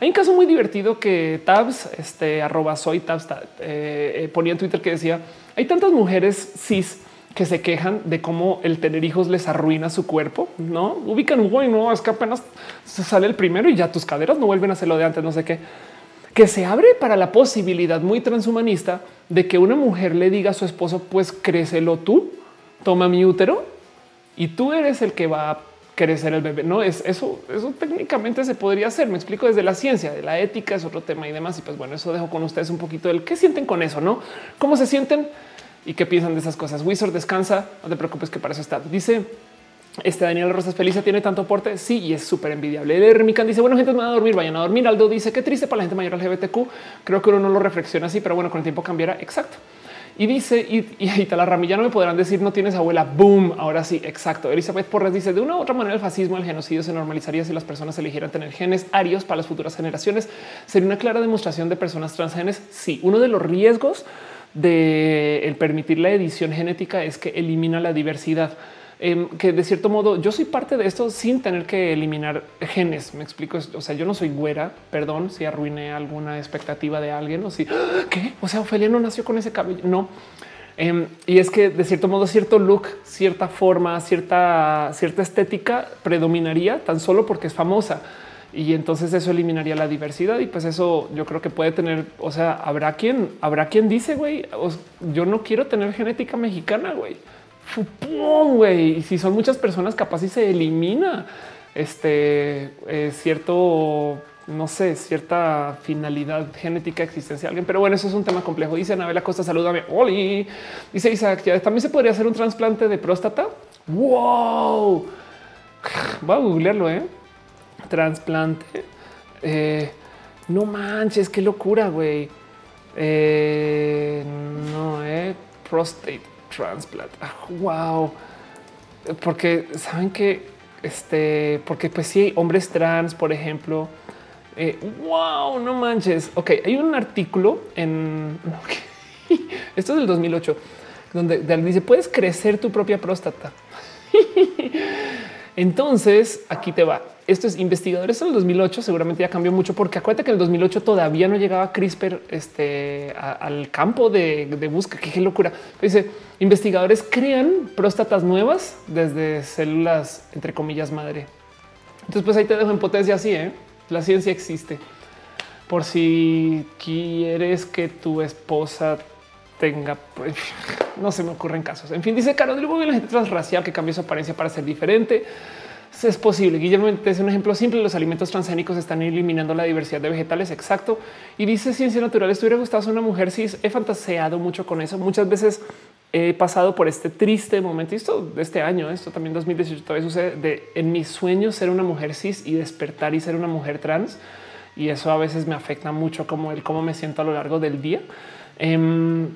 Hay un caso muy divertido que Tabs, este arroba soy Tabs, eh, eh, ponía en Twitter que decía hay tantas mujeres cis que se quejan de cómo el tener hijos les arruina su cuerpo. No ubican un güey, no es que apenas sale el primero y ya tus caderas no vuelven a hacer lo de antes, no sé qué, que se abre para la posibilidad muy transhumanista de que una mujer le diga a su esposo, pues crécelo tú, toma mi útero y tú eres el que va a crecer el bebé. No es eso. Eso técnicamente se podría hacer. Me explico desde la ciencia, de la ética es otro tema y demás. Y pues bueno, eso dejo con ustedes un poquito del qué sienten con eso, no cómo se sienten y qué piensan de esas cosas. Wizard descansa. No te preocupes que para eso está. Dice este Daniel Rosas Felicia tiene tanto aporte. Sí, y es súper envidiable. El dice: Bueno, gente, me van a dormir, vayan a dormir. Aldo dice: Qué triste para la gente mayor LGBTQ. Creo que uno no lo reflexiona así, pero bueno, con el tiempo cambiará. Exacto. Y dice, y, y ahí la ramilla, no me podrán decir no tienes abuela. Boom. Ahora sí, exacto. Elizabeth Porras dice de una u otra manera el fascismo, el genocidio se normalizaría si las personas eligieran tener genes arios para las futuras generaciones. Sería una clara demostración de personas transgenes. Sí, uno de los riesgos de el permitir la edición genética es que elimina la diversidad. Em, que de cierto modo yo soy parte de esto sin tener que eliminar genes. Me explico. O sea, yo no soy güera, perdón si arruiné alguna expectativa de alguien o si ¿qué? O sea, Ofelia no nació con ese cabello. No. Em, y es que de cierto modo, cierto look, cierta forma, cierta, cierta estética predominaría tan solo porque es famosa. Y entonces eso eliminaría la diversidad y pues eso yo creo que puede tener, o sea, habrá quien, habrá quien dice, güey, yo no quiero tener genética mexicana, güey Y si son muchas personas, capaz y se elimina este eh, cierto, no sé, cierta finalidad genética existencial. Pero bueno, eso es un tema complejo. Dice Anabela Costa, salúdame. Oli. Dice Isaac, también se podría hacer un trasplante de próstata. Wow. Voy a googlearlo, eh. Trasplante. Eh, no manches, qué locura, güey. Eh, no, eh, prostate transplant. Ah, wow. Porque saben que este, porque pues sí, hombres trans, por ejemplo. Eh, wow, no manches. Ok, hay un artículo en esto es del 2008 donde dice puedes crecer tu propia próstata. Entonces aquí te va esto es investigadores en el 2008. Seguramente ya cambió mucho porque acuérdate que en el 2008 todavía no llegaba CRISPR este, al campo de, de búsqueda. Qué locura. Dice investigadores crean próstatas nuevas desde células entre comillas madre. Entonces, pues ahí te dejo en potencia así. ¿eh? La ciencia existe por si quieres que tu esposa tenga, pues, no se me ocurren casos. En fin, dice Carol, la gente transracial que cambió su apariencia para ser diferente Es posible. Guillermo es un ejemplo simple. Los alimentos transgénicos están eliminando la diversidad de vegetales. Exacto. Y dice ciencia natural. Estuviera gustado ser una mujer cis. He fantaseado mucho con eso. Muchas veces he pasado por este triste momento. esto de este año, esto también 2018 todavía sucede de en mis sueños ser una mujer cis y despertar y ser una mujer trans. Y eso a veces me afecta mucho como el cómo me siento a lo largo del día. Em,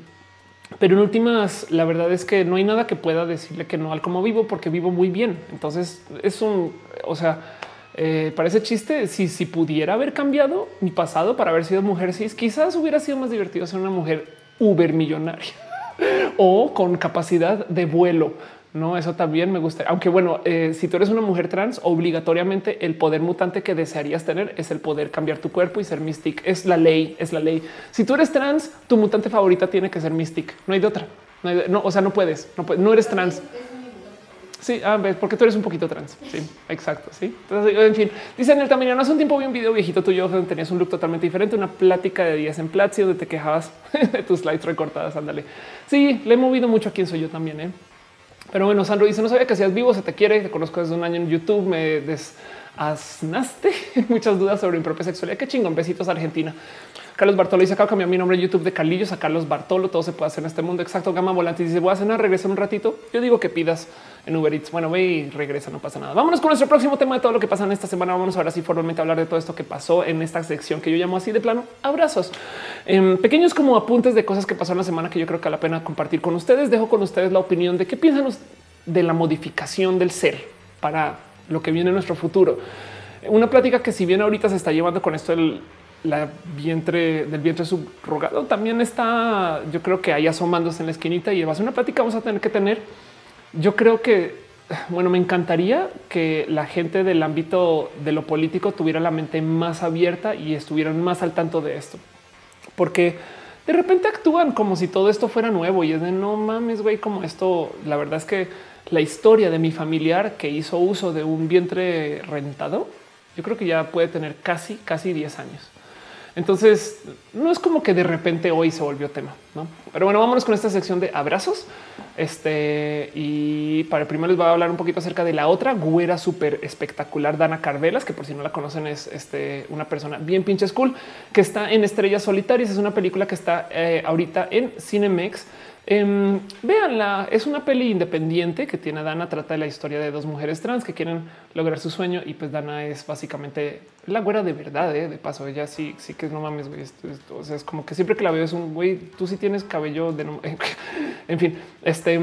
pero en últimas, la verdad es que no hay nada que pueda decirle que no al cómo vivo, porque vivo muy bien. Entonces es un, o sea, eh, parece chiste. Si, si pudiera haber cambiado mi pasado para haber sido mujer cis, quizás hubiera sido más divertido ser una mujer uber millonaria o con capacidad de vuelo no, eso también me gusta. Aunque bueno, eh, si tú eres una mujer trans, obligatoriamente el poder mutante que desearías tener es el poder cambiar tu cuerpo y ser Mystic. Es la ley, es la ley. Si tú eres trans, tu mutante favorita tiene que ser Mystic. No hay de otra. No, o sea, no puedes, no, no eres trans. Sí, a ver, porque tú eres un poquito trans. Sí, exacto. Sí. Entonces, en fin, dicen el tamaño. No hace un tiempo vi un video viejito tuyo donde tenías un look totalmente diferente, una plática de días en Platzi donde te quejabas de tus slides recortadas. Ándale. Sí, le he movido mucho a quién soy yo también. ¿eh? Pero bueno, Sandro dice, no sabía que seas vivo, se te quiere, te conozco desde un año en YouTube, me desasnaste muchas dudas sobre mi propia sexualidad. Qué chingón, besitos Argentina. Carlos Bartolo dice, acá cambiar mi nombre en YouTube de Calillos a Carlos Bartolo, todo se puede hacer en este mundo. Exacto, Gama Volante dice, voy a cenar, regresa un ratito. Yo digo que pidas en Uber Eats. Bueno, ve y regresa, no pasa nada. Vámonos con nuestro próximo tema de todo lo que pasa en esta semana. Vamos ahora sí formalmente a hablar de todo esto que pasó en esta sección que yo llamo así de plano abrazos. Em, pequeños como apuntes de cosas que pasó en la semana que yo creo que vale la pena compartir con ustedes. Dejo con ustedes la opinión de qué piensan de la modificación del ser para lo que viene en nuestro futuro. Una plática que si bien ahorita se está llevando con esto del la vientre del vientre subrogado también está, yo creo que ahí asomándose en la esquinita y va a ser una plática vamos a tener que tener yo creo que, bueno, me encantaría que la gente del ámbito de lo político tuviera la mente más abierta y estuvieran más al tanto de esto, porque de repente actúan como si todo esto fuera nuevo y es de no mames, güey, como esto. La verdad es que la historia de mi familiar que hizo uso de un vientre rentado, yo creo que ya puede tener casi, casi 10 años. Entonces, no es como que de repente hoy se volvió tema, ¿no? Pero bueno, vámonos con esta sección de abrazos. Este, y para el primero les voy a hablar un poquito acerca de la otra güera súper espectacular, Dana Carvelas, que por si no la conocen es este, una persona bien pinche cool, que está en Estrellas Solitarias. Es una película que está eh, ahorita en Cinemex Eh, véanla, es una peli independiente que tiene Dana, trata de la historia de dos mujeres trans que quieren lograr su sueño y pues Dana es básicamente la güera de verdad, ¿eh? de paso, ella sí, sí que es no mames, güey, o sea, es como que siempre que la veo es un güey, tú sí tienes cabello de no, en fin, este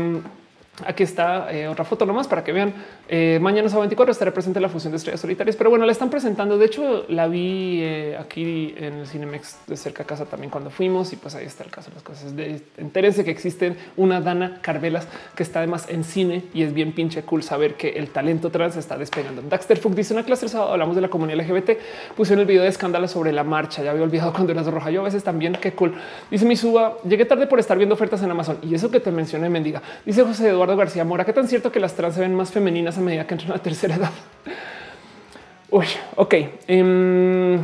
Aquí está eh, otra foto nomás para que vean. Eh, mañana sábado 24 estaré presente en la función de estrellas solitarias, pero bueno, la están presentando. De hecho, la vi eh, aquí en el Cinemex de cerca a casa también cuando fuimos y pues ahí está el caso las cosas. De, entérense que existen una Dana Carvelas que está además en cine y es bien pinche cool saber que el talento trans está despegando. Daxter Fuck dice una clase sábado hablamos de la comunidad LGBT. Puse en el video de escándalo sobre la marcha. Ya había olvidado cuando eras roja. Yo a veces también qué cool. Dice mi suba. Llegué tarde por estar viendo ofertas en Amazon y eso que te mencioné, mendiga. Dice José Eduardo García Mora, ¿qué tan cierto que las trans se ven más femeninas a medida que entran a la tercera edad? Uy, ok. Em,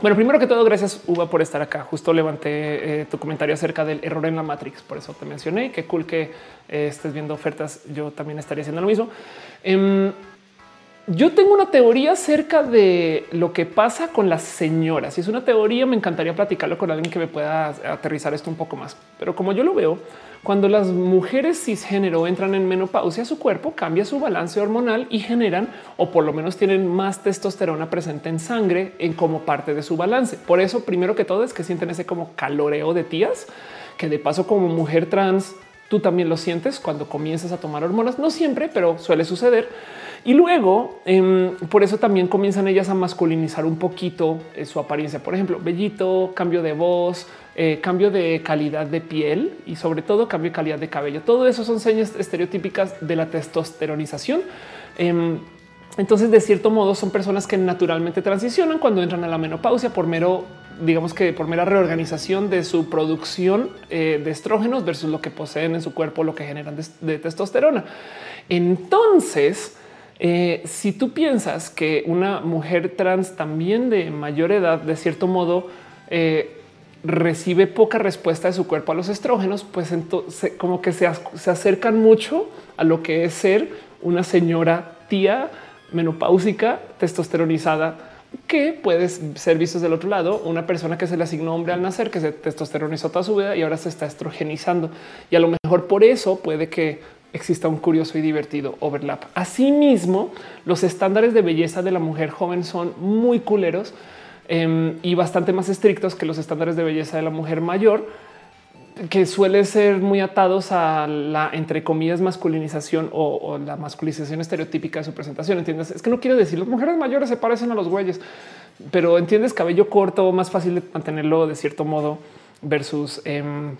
bueno, primero que todo, gracias Uva por estar acá. Justo levanté eh, tu comentario acerca del error en la Matrix, por eso te mencioné. Qué cool que eh, estés viendo ofertas. Yo también estaría haciendo lo mismo. Em, yo tengo una teoría acerca de lo que pasa con las señoras. Si es una teoría, me encantaría platicarlo con alguien que me pueda aterrizar esto un poco más. Pero como yo lo veo, cuando las mujeres cisgénero entran en menopausia, su cuerpo cambia su balance hormonal y generan, o por lo menos tienen más testosterona presente en sangre en como parte de su balance. Por eso, primero que todo, es que sienten ese como caloreo de tías, que de paso como mujer trans, tú también lo sientes cuando comienzas a tomar hormonas. No siempre, pero suele suceder. Y luego, em, por eso también comienzan ellas a masculinizar un poquito eh, su apariencia. Por ejemplo, bellito, cambio de voz, eh, cambio de calidad de piel y sobre todo cambio de calidad de cabello. Todo eso son señas estereotípicas de la testosteronización. Em, entonces, de cierto modo, son personas que naturalmente transicionan cuando entran a la menopausia por mero, digamos que por mera reorganización de su producción eh, de estrógenos versus lo que poseen en su cuerpo, lo que generan de testosterona. Entonces, eh, si tú piensas que una mujer trans también de mayor edad, de cierto modo, recibe poca respuesta de su cuerpo a los estrógenos, pues entonces como que se, se acercan mucho a lo que es ser una señora tía menopáusica, testosteronizada, que puede ser visto del otro lado, una persona que se le asignó hombre al nacer, que se testosteronizó toda su vida y ahora se está estrogenizando. Y a lo mejor por eso puede que exista un curioso y divertido overlap. Asimismo, los estándares de belleza de la mujer joven son muy culeros em, y bastante más estrictos que los estándares de belleza de la mujer mayor, que suele ser muy atados a la, entre comillas, masculinización o, la masculinización estereotípica de su presentación. Entiendes? Es que no quiero decir las mujeres mayores se parecen a los güeyes, pero entiendes cabello corto, más fácil de mantenerlo de cierto modo versus em,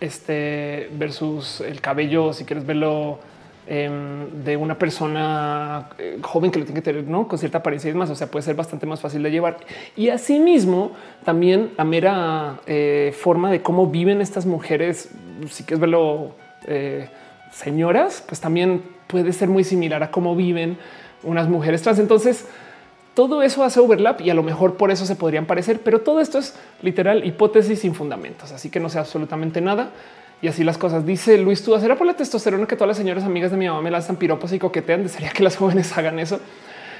este versus el cabello, si quieres verlo em, de una persona eh, joven que lo tiene que tener ¿no? con cierta apariencia y más. O sea, puede ser bastante más fácil de llevar. Y asimismo, también la mera eh, forma de cómo viven estas mujeres, si quieres verlo eh, señoras, pues también puede ser muy similar a cómo viven unas mujeres trans. Entonces, todo eso hace overlap y a lo mejor por eso se podrían parecer, pero todo esto es literal hipótesis sin fundamentos, así que no sé absolutamente nada. Y así las cosas. Dice Luis, tú será por la testosterona que todas las señoras amigas de mi mamá me lanzan piropos y coquetean. Desearía que las jóvenes hagan eso.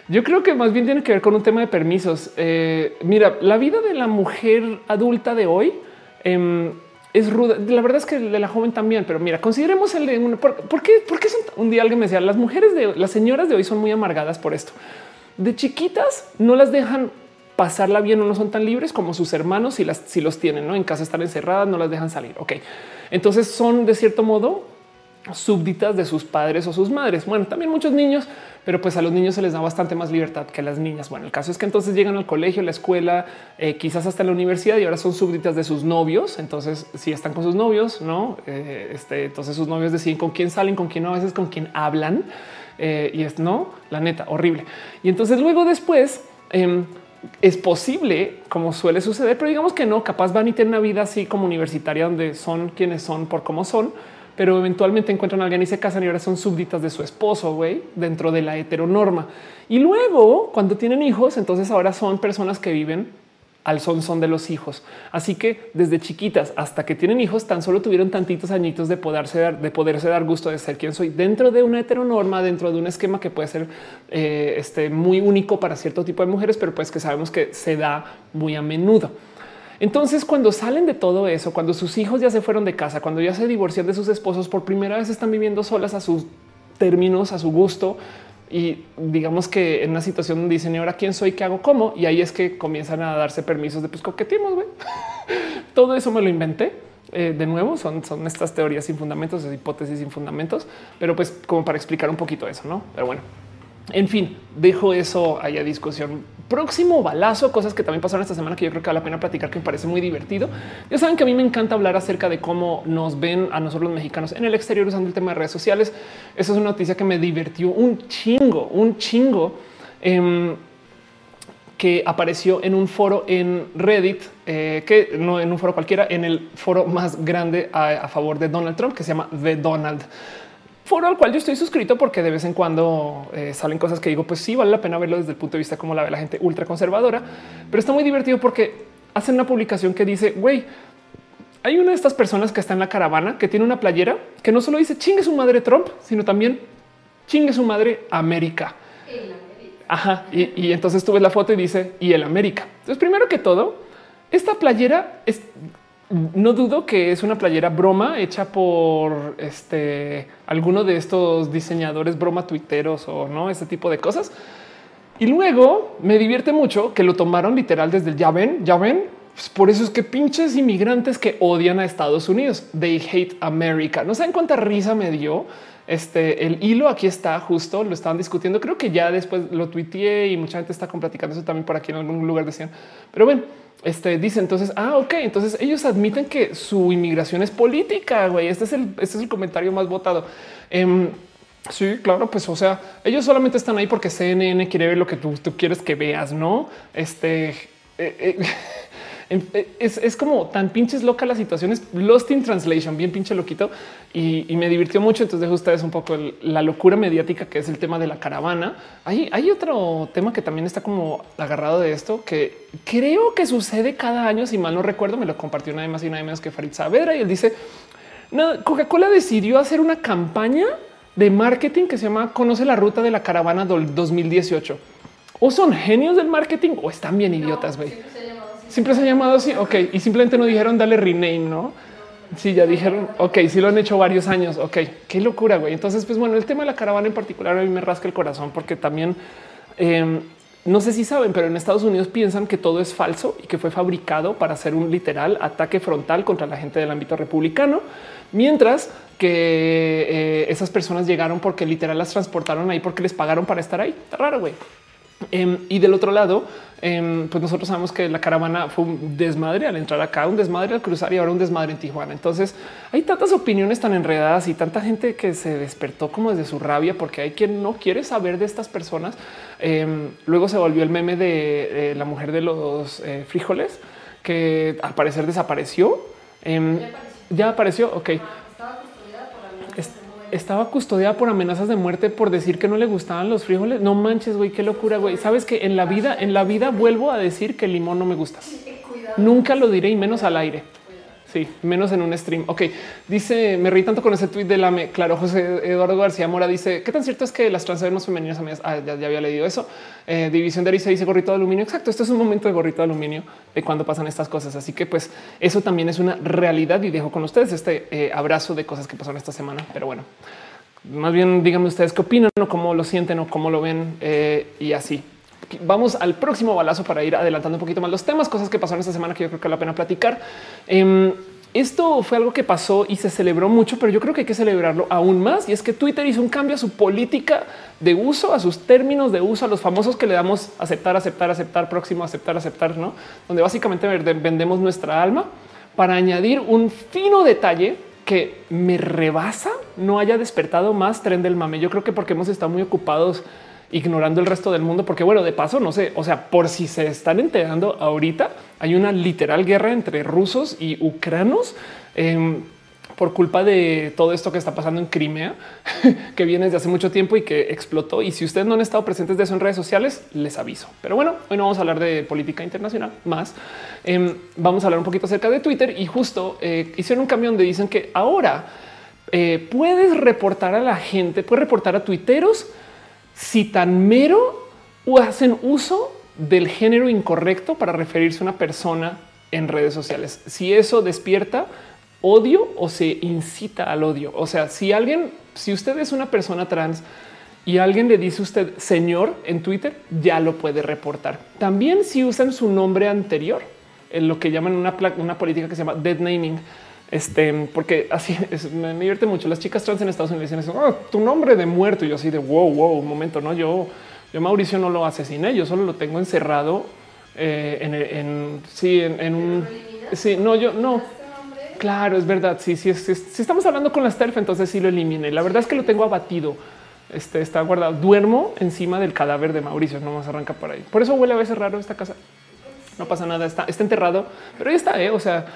Yo creo que más bien tiene que ver con un tema de permisos. Eh, mira, la vida de la mujer adulta de hoy em, es ruda. La verdad es que de la joven también, pero mira, consideremos el de un, ¿por, qué? Porque un día alguien me decía las mujeres de las señoras de hoy son muy amargadas por esto de chiquitas no las dejan pasarla bien o no son tan libres como sus hermanos si las si los tienen, ¿no? En casa están encerradas, no las dejan salir. Ok. Entonces son de cierto modo súbditas de sus padres o sus madres. Bueno, también muchos niños, pero pues a los niños se les da bastante más libertad que a las niñas. Bueno, el caso es que entonces llegan al colegio, la escuela, eh, quizás hasta la universidad y ahora son súbditas de sus novios. Entonces, si están con sus novios, no, eh, este, entonces sus novios deciden con quién salen, con quién no, a veces con quién hablan. Eh, y es no, la neta, horrible. Y entonces luego después em, es posible, como suele suceder, pero digamos que no, capaz van y tienen una vida así como universitaria donde son quienes son por cómo son, pero eventualmente encuentran a alguien y se casan y ahora son súbditas de su esposo, güey, dentro de la heteronorma. Y luego, cuando tienen hijos, entonces ahora son personas que viven al son son de los hijos. Así que desde chiquitas hasta que tienen hijos, tan solo tuvieron tantitos añitos de poderse dar, de poderse dar gusto de ser quien soy dentro de una heteronorma, dentro de un esquema que puede ser eh, este, muy único para cierto tipo de mujeres, pero pues que sabemos que se da muy a menudo. Entonces, cuando salen de todo eso, cuando sus hijos ya se fueron de casa, cuando ya se divorcian de sus esposos, por primera vez están viviendo solas a sus términos, a su gusto, y digamos que en una situación dicen ahora quién soy, qué hago, cómo, y ahí es que comienzan a darse permisos de pues coquetimos. güey. Todo eso me lo inventé. Eh, de nuevo, son, son estas teorías sin fundamentos, hipótesis sin fundamentos, pero pues como para explicar un poquito eso, no? Pero bueno, en fin, dejo eso ahí a discusión. Próximo balazo, cosas que también pasaron esta semana que yo creo que vale la pena platicar, que me parece muy divertido. Ya saben que a mí me encanta hablar acerca de cómo nos ven a nosotros los mexicanos en el exterior usando el tema de redes sociales. Esa es una noticia que me divirtió un chingo, un chingo. Em, que apareció en un foro en Reddit, eh, que no en un foro cualquiera, en el foro más grande a favor de Donald Trump, que se llama The Donald foro al cual yo estoy suscrito porque de vez en cuando eh, salen cosas que digo, pues sí, vale la pena verlo desde el punto de vista como la ve la gente ultra conservadora, pero está muy divertido porque hacen una publicación que dice, güey, hay una de estas personas que está en la caravana que tiene una playera que no solo dice chingue su madre Trump, sino también chingue su madre América. Ajá. Y, y entonces tú ves la foto y dice y el América. Entonces, primero que todo, esta playera es no dudo que es una playera broma hecha por este alguno de estos diseñadores broma tuiteros o no ese tipo de cosas. Y luego me divierte mucho que lo tomaron literal desde el ya ven, ya ven. Pues por eso es que pinches inmigrantes que odian a Estados Unidos. They hate America. No saben cuánta risa me dio. Este el hilo aquí está justo. Lo estaban discutiendo. Creo que ya después lo tuiteé y mucha gente está platicando eso también por aquí en algún lugar decían. Pero bueno, este dice entonces, ah, ok, entonces ellos admiten que su inmigración es política, güey. Este es el, este es el comentario más votado. Em, sí, claro, pues o sea, ellos solamente están ahí porque CNN quiere ver lo que tú, tú quieres que veas, ¿no? Este... Eh, eh, Eh, es, como tan pinches loca la situación, es Lost in Translation, bien pinche loquito y, me divirtió mucho. Entonces dejo ustedes un poco la locura mediática que es el tema de la caravana. Hay, hay otro tema que también está como agarrado de esto que creo que sucede cada año. Si mal no recuerdo, me lo compartió nada más y nada menos que Farid Saavedra y él dice: Coca-Cola decidió hacer una campaña de marketing que se llama Conoce la ruta de la caravana del 2018. O son genios del marketing o están bien idiotas, güey. Siempre se ha llamado así. Ok. Y simplemente no dijeron dale rename, no? Sí, ya dijeron. Ok, sí lo han hecho varios años. Ok, qué locura, güey. Entonces, pues bueno, el tema de la caravana en particular a mí me rasca el corazón porque también eh, no sé si saben, pero en Estados Unidos piensan que todo es falso y que fue fabricado para hacer un literal ataque frontal contra la gente del ámbito republicano, mientras que eh, esas personas llegaron porque literal las transportaron ahí porque les pagaron para estar ahí. Está raro, güey. Em, y del otro lado, em, pues nosotros sabemos que la caravana fue un desmadre al entrar acá, un desmadre al cruzar y ahora un desmadre en Tijuana. Entonces hay tantas opiniones tan enredadas y tanta gente que se despertó como desde su rabia porque hay quien no quiere saber de estas personas. Em, luego se volvió el meme de eh, la mujer de los eh, frijoles que al parecer desapareció. Ya apareció. ya apareció. Ok. Estaba custodiada por amenazas Es- de muerte. Estaba custodiada por amenazas de muerte por decir que no le gustaban los frijoles. No manches, güey, qué locura, güey. Sabes que en la vida, en la vida vuelvo a decir que el limón no me gusta. Nunca lo diré y menos al aire. Sí, menos en un stream. Ok, dice, me reí tanto con ese tweet de la me. Claro, José Eduardo García Mora dice, ¿qué tan cierto es que las trans más femeninas amigas? Ah, ya, ya había leído eso. Eh, División de Arisa dice gorrito de aluminio. Exacto, esto es un momento de gorrito de aluminio de cuando pasan estas cosas. Así que pues eso también es una realidad y dejo con ustedes este eh, abrazo de cosas que pasaron esta semana. Pero bueno, más bien díganme ustedes qué opinan o cómo lo sienten o cómo lo ven eh, y así. Vamos al próximo balazo para ir adelantando un poquito más los temas, cosas que pasaron esta semana que yo creo que vale la pena platicar. Em, esto fue algo que pasó y se celebró mucho, pero yo creo que hay que celebrarlo aún más. Y es que Twitter hizo un cambio a su política de uso, a sus términos de uso, a los famosos que le damos aceptar, aceptar, aceptar, próximo, aceptar, aceptar, no? Donde básicamente vende- vendemos nuestra alma para añadir un fino detalle que me rebasa no haya despertado más tren del mame. Yo creo que porque hemos estado muy ocupados ignorando el resto del mundo, porque bueno, de paso, no sé, o sea, por si se están enterando ahorita, hay una literal guerra entre rusos y ucranos. em, por culpa de todo esto que está pasando en Crimea, que viene desde hace mucho tiempo y que explotó. Y si ustedes no han estado presentes de eso en redes sociales, les aviso. Pero bueno, hoy no vamos a hablar de política internacional más. Em, vamos a hablar un poquito acerca de Twitter y justo eh, hicieron un cambio donde dicen que ahora eh, puedes reportar a la gente, puedes reportar a tuiteros si tan mero hacen uso del género incorrecto para referirse a una persona en redes sociales. Si eso despierta odio o se incita al odio. O sea, si alguien, si usted es una persona trans y alguien le dice usted señor en Twitter, ya lo puede reportar. También si usan su nombre anterior, en lo que llaman una, una política que se llama dead naming. Este, porque así es, me, me divierte mucho. Las chicas trans en Estados Unidos dicen eso, "Ah, tu nombre de muerto. Y yo así de wow, wow, un momento, no, yo, yo Mauricio no lo asesiné, yo solo lo tengo encerrado eh, en, en, sí, en, en un, sí, no, yo no. Este Claro, es verdad. Sí, sí, es- si estamos hablando con la stealth, entonces sí lo elimine. La verdad es que lo tengo abatido. Este está guardado. Duermo encima del cadáver de Mauricio. No más arranca por ahí. Por eso huele a veces raro esta casa. No pasa nada. Está, está enterrado, pero ahí está. ¿eh? O sea.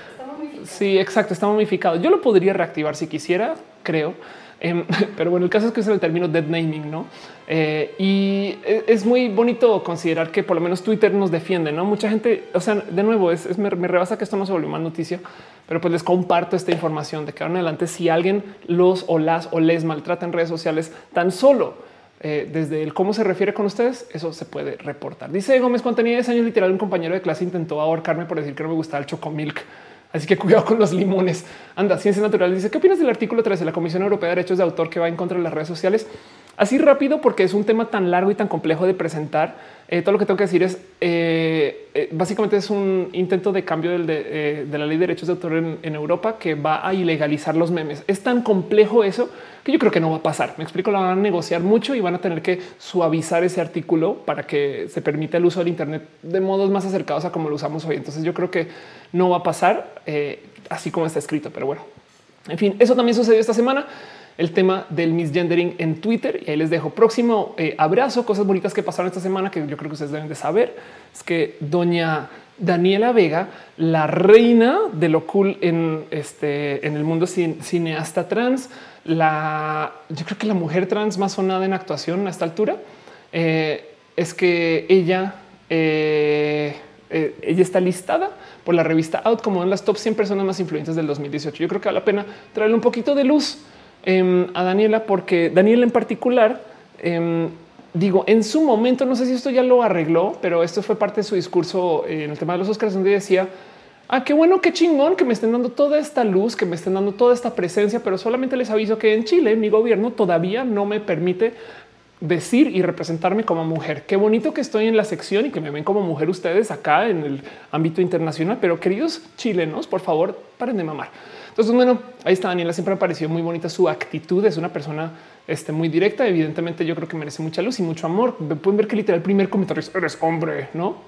Sí, exacto. Está momificado. Yo lo podría reactivar si quisiera, creo. Em, pero bueno, el caso es que usa el término dead naming, no? Eh, y e- es muy bonito considerar que por lo menos Twitter nos defiende, no? Mucha gente, o sea, de nuevo, es, me rebasa que esto no se volvió más noticia, pero pues les comparto esta información de que ahora en adelante, si alguien los o las o les maltrata en redes sociales, tan solo eh, desde el cómo se refiere con ustedes, eso se puede reportar. Dice Gómez, cuando tenía 10 años, literal, un compañero de clase intentó ahorcarme por decir que no me gustaba el chocomilk. Así que cuidado con los limones. Anda, Ciencia Natural dice, ¿qué opinas del artículo 13 de la Comisión Europea de Derechos de Autor que va en contra de las redes sociales? Así rápido, porque es un tema tan largo y tan complejo de presentar. eh, todo lo que tengo que decir es, eh, eh, básicamente es un intento de cambio de, la ley de derechos de autor en, Europa que va a ilegalizar los memes. Es tan complejo eso que yo creo que no va a pasar. Me explico, lo van a negociar mucho y van a tener que suavizar ese artículo para que se permita el uso del Internet de modos más acercados a como lo usamos hoy. Entonces yo creo que no va a pasar así como está escrito, pero bueno. En fin, eso también sucedió esta semana. El tema del misgendering en Twitter. Y ahí les dejo próximo eh, abrazo, cosas bonitas que pasaron esta semana que yo creo que ustedes deben de saber. Es que doña Daniela Vega, la reina de lo cool en este en el mundo cin- cineasta trans, la yo creo que la mujer trans más sonada en actuación a esta altura eh, es que ella eh, ella está listada por la revista Out como de las top 100 personas más influyentes del 2018. Yo creo que vale la pena traerle un poquito de luz em, a Daniela porque Daniela en particular, em, digo, en su momento, no sé si esto ya lo arregló, pero esto fue parte de su discurso en el tema de los Oscars, donde decía, ah, qué bueno, qué chingón que me estén dando toda esta luz, que me estén dando toda esta presencia, pero solamente les aviso que en Chile mi gobierno todavía no me permite decir y representarme como mujer. Qué bonito que estoy en la sección y que me ven como mujer ustedes acá en el ámbito internacional, pero queridos chilenos, por favor, paren de mamar. Entonces, bueno, ahí está Daniela. Siempre me pareció muy bonita su actitud. Es una persona este, muy directa. Evidentemente, yo creo que merece mucha luz y mucho amor. Pueden ver que literal el primer comentario es eres hombre, no?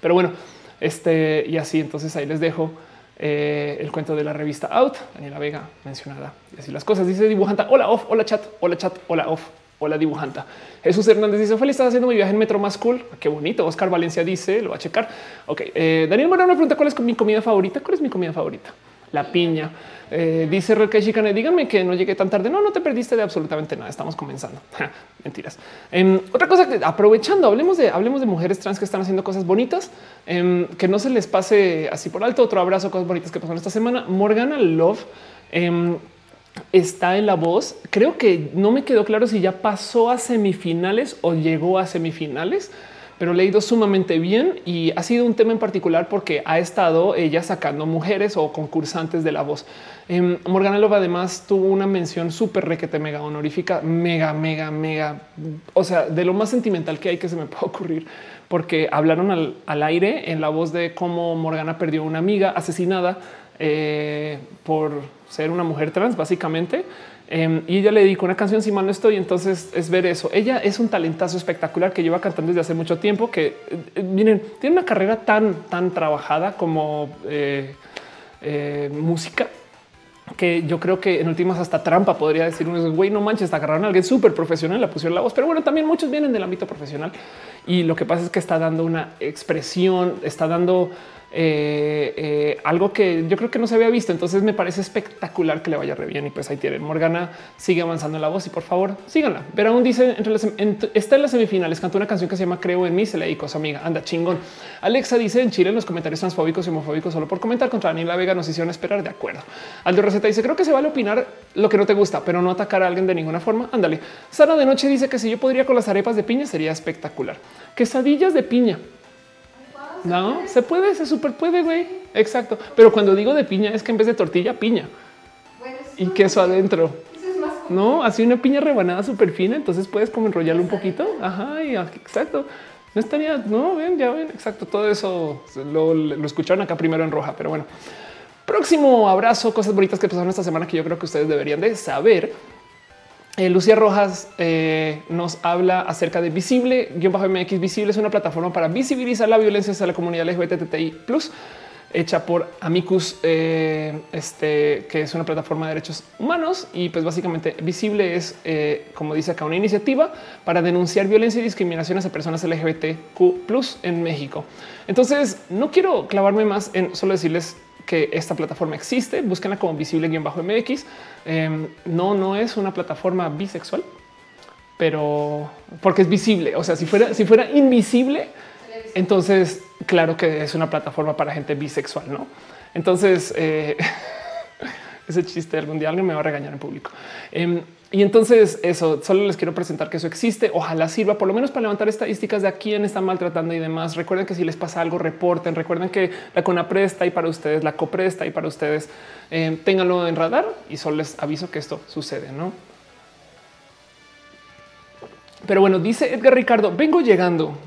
Pero bueno, este y así. Entonces ahí les dejo eh, el cuento de la revista Out. Daniela Vega mencionada y así las cosas. Dice dibujanta. Hola off, hola chat, hola chat, hola off. Hola dibujanta. Jesús Hernández dice feliz, estás haciendo mi viaje en metro más cool. Qué bonito. Oscar Valencia dice lo va a checar. Ok. Eh, Daniel Moreno me pregunta cuál es mi comida favorita. ¿Cuál es mi comida favorita? La piña. Eh, dice Real Chicane, díganme que no llegué tan tarde. No, no te perdiste de absolutamente nada. Estamos comenzando. Mentiras. Em, otra cosa que aprovechando, hablemos de, hablemos de mujeres trans que están haciendo cosas bonitas, em, que no se les pase así por alto. Otro abrazo, cosas bonitas que pasaron esta semana. Morgana Love em, está en la voz. Creo que no me quedó claro si ya pasó a semifinales o llegó a semifinales, pero le ha ido sumamente bien y ha sido un tema en particular porque ha estado ella sacando mujeres o concursantes de la voz. Eh, Morgana Love además tuvo una mención súper requete mega honorífica, mega, mega, mega, o sea, de lo más sentimental que hay que se me puede ocurrir, porque hablaron al, al aire en la voz de cómo Morgana perdió una amiga asesinada eh, por ser una mujer trans, básicamente. Em, y ella le dedicó una canción, si mal no estoy, entonces es ver eso. Ella es un talentazo espectacular que lleva cantando desde hace mucho tiempo, que eh, eh, miren, tiene una carrera tan, tan trabajada como eh, música que yo creo que en últimas hasta trampa podría decir un güey, no manches, agarraron a alguien súper profesional, la pusieron la voz, pero bueno, también muchos vienen del ámbito profesional y lo que pasa es que está dando una expresión, está dando eh, eh, algo que yo creo que no se había visto. Entonces me parece espectacular que le vaya re bien. Y pues ahí tienen. Morgana sigue avanzando en la voz y por favor síganla. Pero aún dice entre las, está en las semifinales. Cantó una canción que se llama Creo en mí. Se le dedicó a su amiga. Anda chingón. Alexa dice en Chile en los comentarios transfóbicos y homofóbicos solo por comentar contra Daniela Vega nos hicieron esperar. De acuerdo. Aldo Receta dice creo que se vale opinar lo que no te gusta, pero no atacar a alguien de ninguna forma. Ándale. Sara de noche dice que si yo podría con las arepas de piña sería espectacular. Quesadillas de piña. No, se puede, se super puede, güey. Exacto. Pero cuando digo de piña es que en vez de tortilla, piña y queso adentro. No, así una piña rebanada súper fina. Entonces puedes como enrollarlo un poquito. Ajá, y exacto. No estaría, no ven, ya ven, exacto. Todo eso lo, lo escucharon acá primero en roja, pero bueno. Próximo abrazo, cosas bonitas que pasaron esta semana que yo creo que ustedes deberían de saber. Eh, Lucía Rojas eh, nos habla acerca de Visible, guion bajo MX. Visible es una plataforma para visibilizar la violencia hacia la comunidad LGBTI hecha por Amicus, eh, este, que es una plataforma de derechos humanos. Y pues básicamente Visible es, como dice acá, una iniciativa para denunciar violencia y discriminación hacia personas LGBTQ en México. Entonces, no quiero clavarme más en solo decirles que esta plataforma existe. Búsquenla como visible guion bajo MX. Em, no, no es una plataforma bisexual, pero porque es visible. O sea, si fuera, si fuera invisible, entonces claro que es una plataforma para gente bisexual, no? Entonces, eh, ese chiste algún día alguien me va a regañar en público. Em, y entonces eso solo les quiero presentar que eso existe. Ojalá sirva por lo menos para levantar estadísticas de a quién están maltratando y demás. Recuerden que si les pasa algo, reporten. Recuerden que la CONAPRE está ahí para ustedes, la COPRE está ahí para ustedes. Eh, ténganlo en radar y solo les aviso que esto sucede, no? Pero bueno, dice Edgar Ricardo, vengo llegando.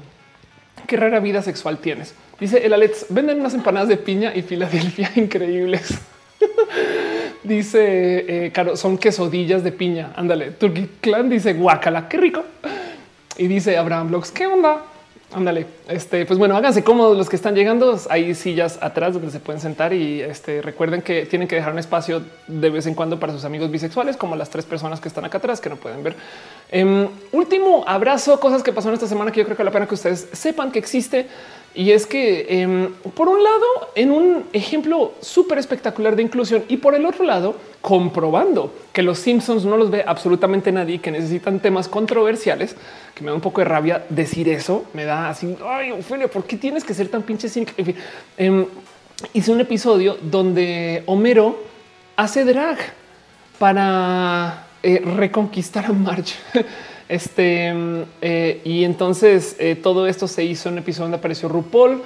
Qué rara vida sexual tienes. Dice el Alex, venden unas empanadas de piña y Filadelfia increíbles. Dice eh, Caro, son quesodillas de piña. Ándale. Turkey Clan dice guacala, qué rico. Y dice Abraham Blogs, qué onda? Ándale. Este, pues bueno, háganse cómodos los que están llegando. Hay sillas atrás donde se pueden sentar y este, recuerden que tienen que dejar un espacio de vez en cuando para sus amigos bisexuales, como las tres personas que están acá atrás que no pueden ver. Em, último abrazo, cosas que pasaron esta semana que yo creo que la pena que ustedes sepan que existe. Y es que em, por un lado, en un ejemplo súper espectacular de inclusión y por el otro lado, comprobando que los Simpsons no los ve absolutamente nadie, que necesitan temas controversiales, que me da un poco de rabia decir eso, me da así, ay, Ophelia, ¿por qué tienes que ser tan pinche sin? En fin, em, hice un episodio donde Homero hace drag para eh, reconquistar a March. Este eh, y entonces eh, todo esto se hizo en un episodio donde apareció RuPaul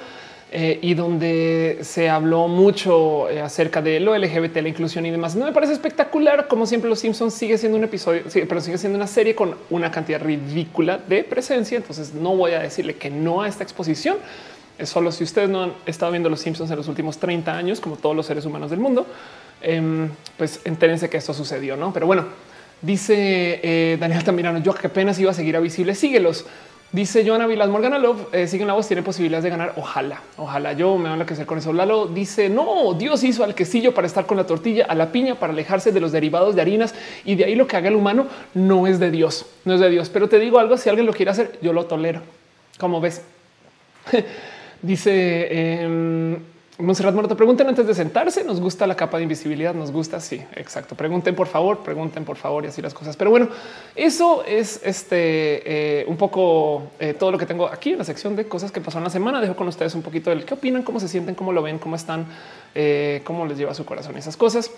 y donde se habló mucho acerca de lo LGBT, la inclusión y demás. No me parece espectacular. Como siempre, Los Simpsons sigue siendo un episodio, pero sigue siendo una serie con una cantidad ridícula de presencia. Entonces no voy a decirle que no a esta exposición. Es solo si ustedes no han estado viendo Los Simpsons en los últimos 30 años, como todos los seres humanos del mundo, em, pues entérense que esto sucedió, no? Pero bueno, Dice eh, Daniel Tamirano, yo que apenas iba a seguir a visibles, síguelos. Dice Joana Vilas Morgana Love, eh, siguen la voz, tiene posibilidades de ganar. Ojalá, ojalá yo me van a crecer con eso. Lalo dice no, Dios hizo al quesillo para estar con la tortilla, a la piña para alejarse de los derivados de harinas y de ahí lo que haga el humano no es de Dios, no es de Dios. Pero te digo algo, si alguien lo quiere hacer, yo lo tolero. Como ves, dice eh, Monserrat Muerto, pregunten antes de sentarse. Nos gusta la capa de invisibilidad. Nos gusta. Sí, exacto. Pregunten por favor, pregunten por favor y así las cosas. Pero bueno, eso es este eh, un poco eh, todo lo que tengo aquí en la sección de cosas que pasó en la semana. Dejo con ustedes un poquito del qué opinan, cómo se sienten, cómo lo ven, cómo están, eh, cómo les lleva su corazón esas cosas.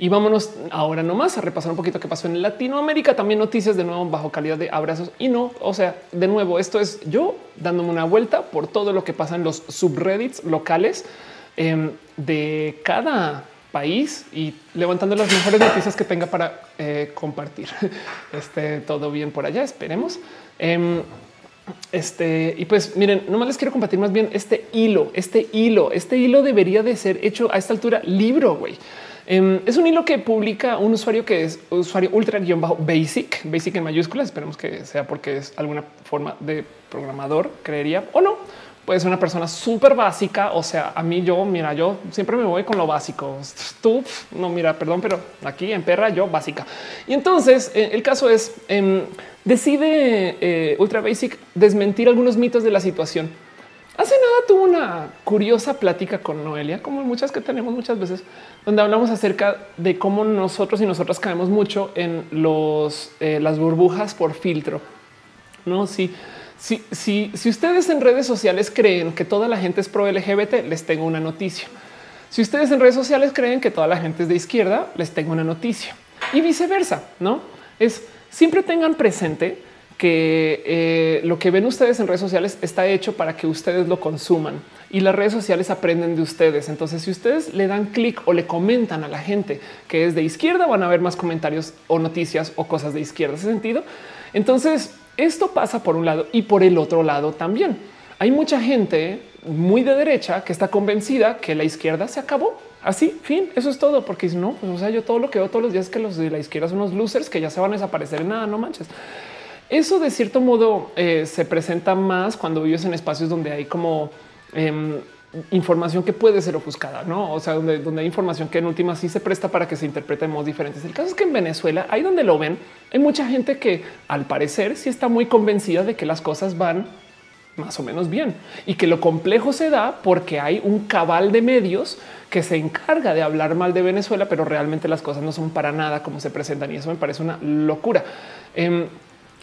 Y vámonos ahora nomás a repasar un poquito qué pasó en Latinoamérica. También noticias de nuevo bajo calidad de abrazos y no. O sea, de nuevo, esto es yo dándome una vuelta por todo lo que pasa en los subreddits locales Em, de cada país y levantando las mejores noticias que tenga para eh, compartir. Este todo bien por allá, esperemos. Em, este y pues miren, nomás les quiero compartir más bien este hilo, este hilo, este hilo debería de ser hecho a esta altura libro. Güey, em, es un hilo que publica un usuario que es usuario ultra guion bajo basic, basic en mayúsculas. Esperemos que sea porque es alguna forma de programador, creería o no puede ser una persona súper básica. O sea, a mí yo, mira, yo siempre me voy con lo básico. Tú, no, mira, perdón, pero aquí en perra yo básica. Y entonces eh, el caso es, em, decide eh, Ultra Basic desmentir algunos mitos de la situación. Hace nada tuvo una curiosa plática con Noelia, como muchas que tenemos muchas veces, donde hablamos acerca de cómo nosotros y nosotras caemos mucho en los, eh, las burbujas por filtro. No, sí. Si, si ustedes en redes sociales creen que toda la gente es pro LGBT, les tengo una noticia. Si ustedes en redes sociales creen que toda la gente es de izquierda, les tengo una noticia y viceversa. No es siempre tengan presente que eh, lo que ven ustedes en redes sociales está hecho para que ustedes lo consuman y las redes sociales aprenden de ustedes. Entonces, si ustedes le dan clic o le comentan a la gente que es de izquierda, van a ver más comentarios o noticias o cosas de izquierda. Ese sentido. Entonces, esto pasa por un lado y por el otro lado también. Hay mucha gente muy de derecha que está convencida que la izquierda se acabó. Así, fin, eso es todo, porque si no, pues, o sea, yo todo lo que veo todos los días es que los de la izquierda son unos losers que ya se van a desaparecer en nada, no manches. Eso de cierto modo eh, se presenta más cuando vives en espacios donde hay como em, información que puede ser ofuscada, no? O sea, donde, donde hay información que en última sí se presta para que se interprete de modos diferentes. El caso es que en Venezuela, ahí donde lo ven, hay mucha gente que al parecer sí está muy convencida de que las cosas van más o menos bien y que lo complejo se da porque hay un cabal de medios que se encarga de hablar mal de Venezuela, pero realmente las cosas no son para nada como se presentan y eso me parece una locura. Em,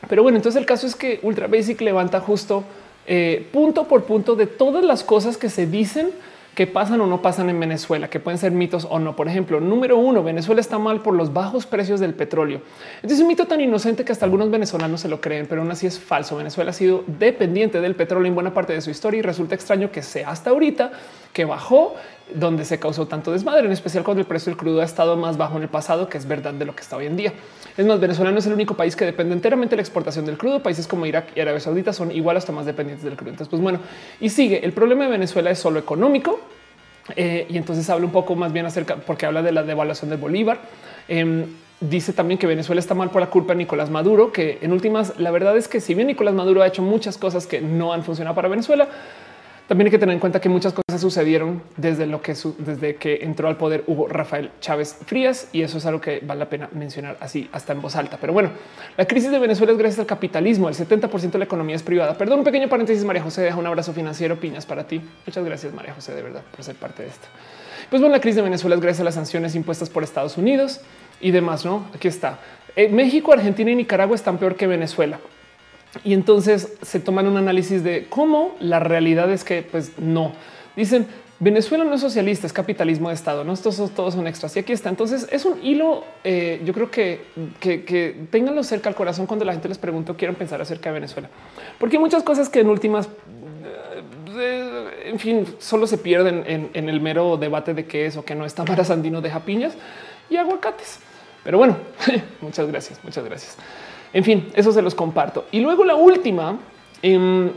pero bueno, entonces el caso es que Ultra Basic levanta justo eh, punto por punto de todas las cosas que se dicen que pasan o no pasan en Venezuela, que pueden ser mitos o no. Por ejemplo, número uno, Venezuela está mal por los bajos precios del petróleo. Este es un mito tan inocente que hasta algunos venezolanos se lo creen, pero aún así es falso. Venezuela ha sido dependiente del petróleo en buena parte de su historia y resulta extraño que sea hasta ahorita que bajó donde se causó tanto desmadre, en especial cuando el precio del crudo ha estado más bajo en el pasado, que es verdad de lo que está hoy en día. Es más, Venezuela no es el único país que depende enteramente de la exportación del crudo. Países como Irak y Arabia Saudita son igual hasta más dependientes del crudo. Entonces, pues bueno, y sigue. El problema de Venezuela es solo económico. Eh, y entonces habla un poco más bien acerca, porque habla de la devaluación del Bolívar. Em, dice también que Venezuela está mal por la culpa de Nicolás Maduro, que en últimas, la verdad es que si bien Nicolás Maduro ha hecho muchas cosas que no han funcionado para Venezuela, también hay que tener en cuenta que muchas cosas sucedieron desde lo que desde que entró al poder hubo Rafael Chávez Frías y eso es algo que vale la pena mencionar así hasta en voz alta. Pero bueno, la crisis de Venezuela es gracias al capitalismo. El 70% de la economía es privada. Perdón, un pequeño paréntesis. María José deja un abrazo financiero. Piñas para ti. Muchas gracias, María José, de verdad por ser parte de esto. Pues bueno, la crisis de Venezuela es gracias a las sanciones impuestas por Estados Unidos y demás. No, aquí está. Eh, México, Argentina y Nicaragua están peor que Venezuela. Y entonces se toman un análisis de cómo la realidad es que pues no. Dicen Venezuela no es socialista, es capitalismo de Estado. No, estos todos son extras. Y aquí está. Entonces es un hilo. Eh, yo creo que, que, tenganlo cerca al corazón cuando la gente les pregunta o quieran pensar acerca de Venezuela, porque hay muchas cosas que en últimas, eh, en fin, solo se pierden en, en, el mero debate de qué es o qué no está. Tamara Sandino deja piñas y aguacates. Pero bueno, muchas gracias, muchas gracias. En fin, eso se los comparto. Y luego la última. Eh,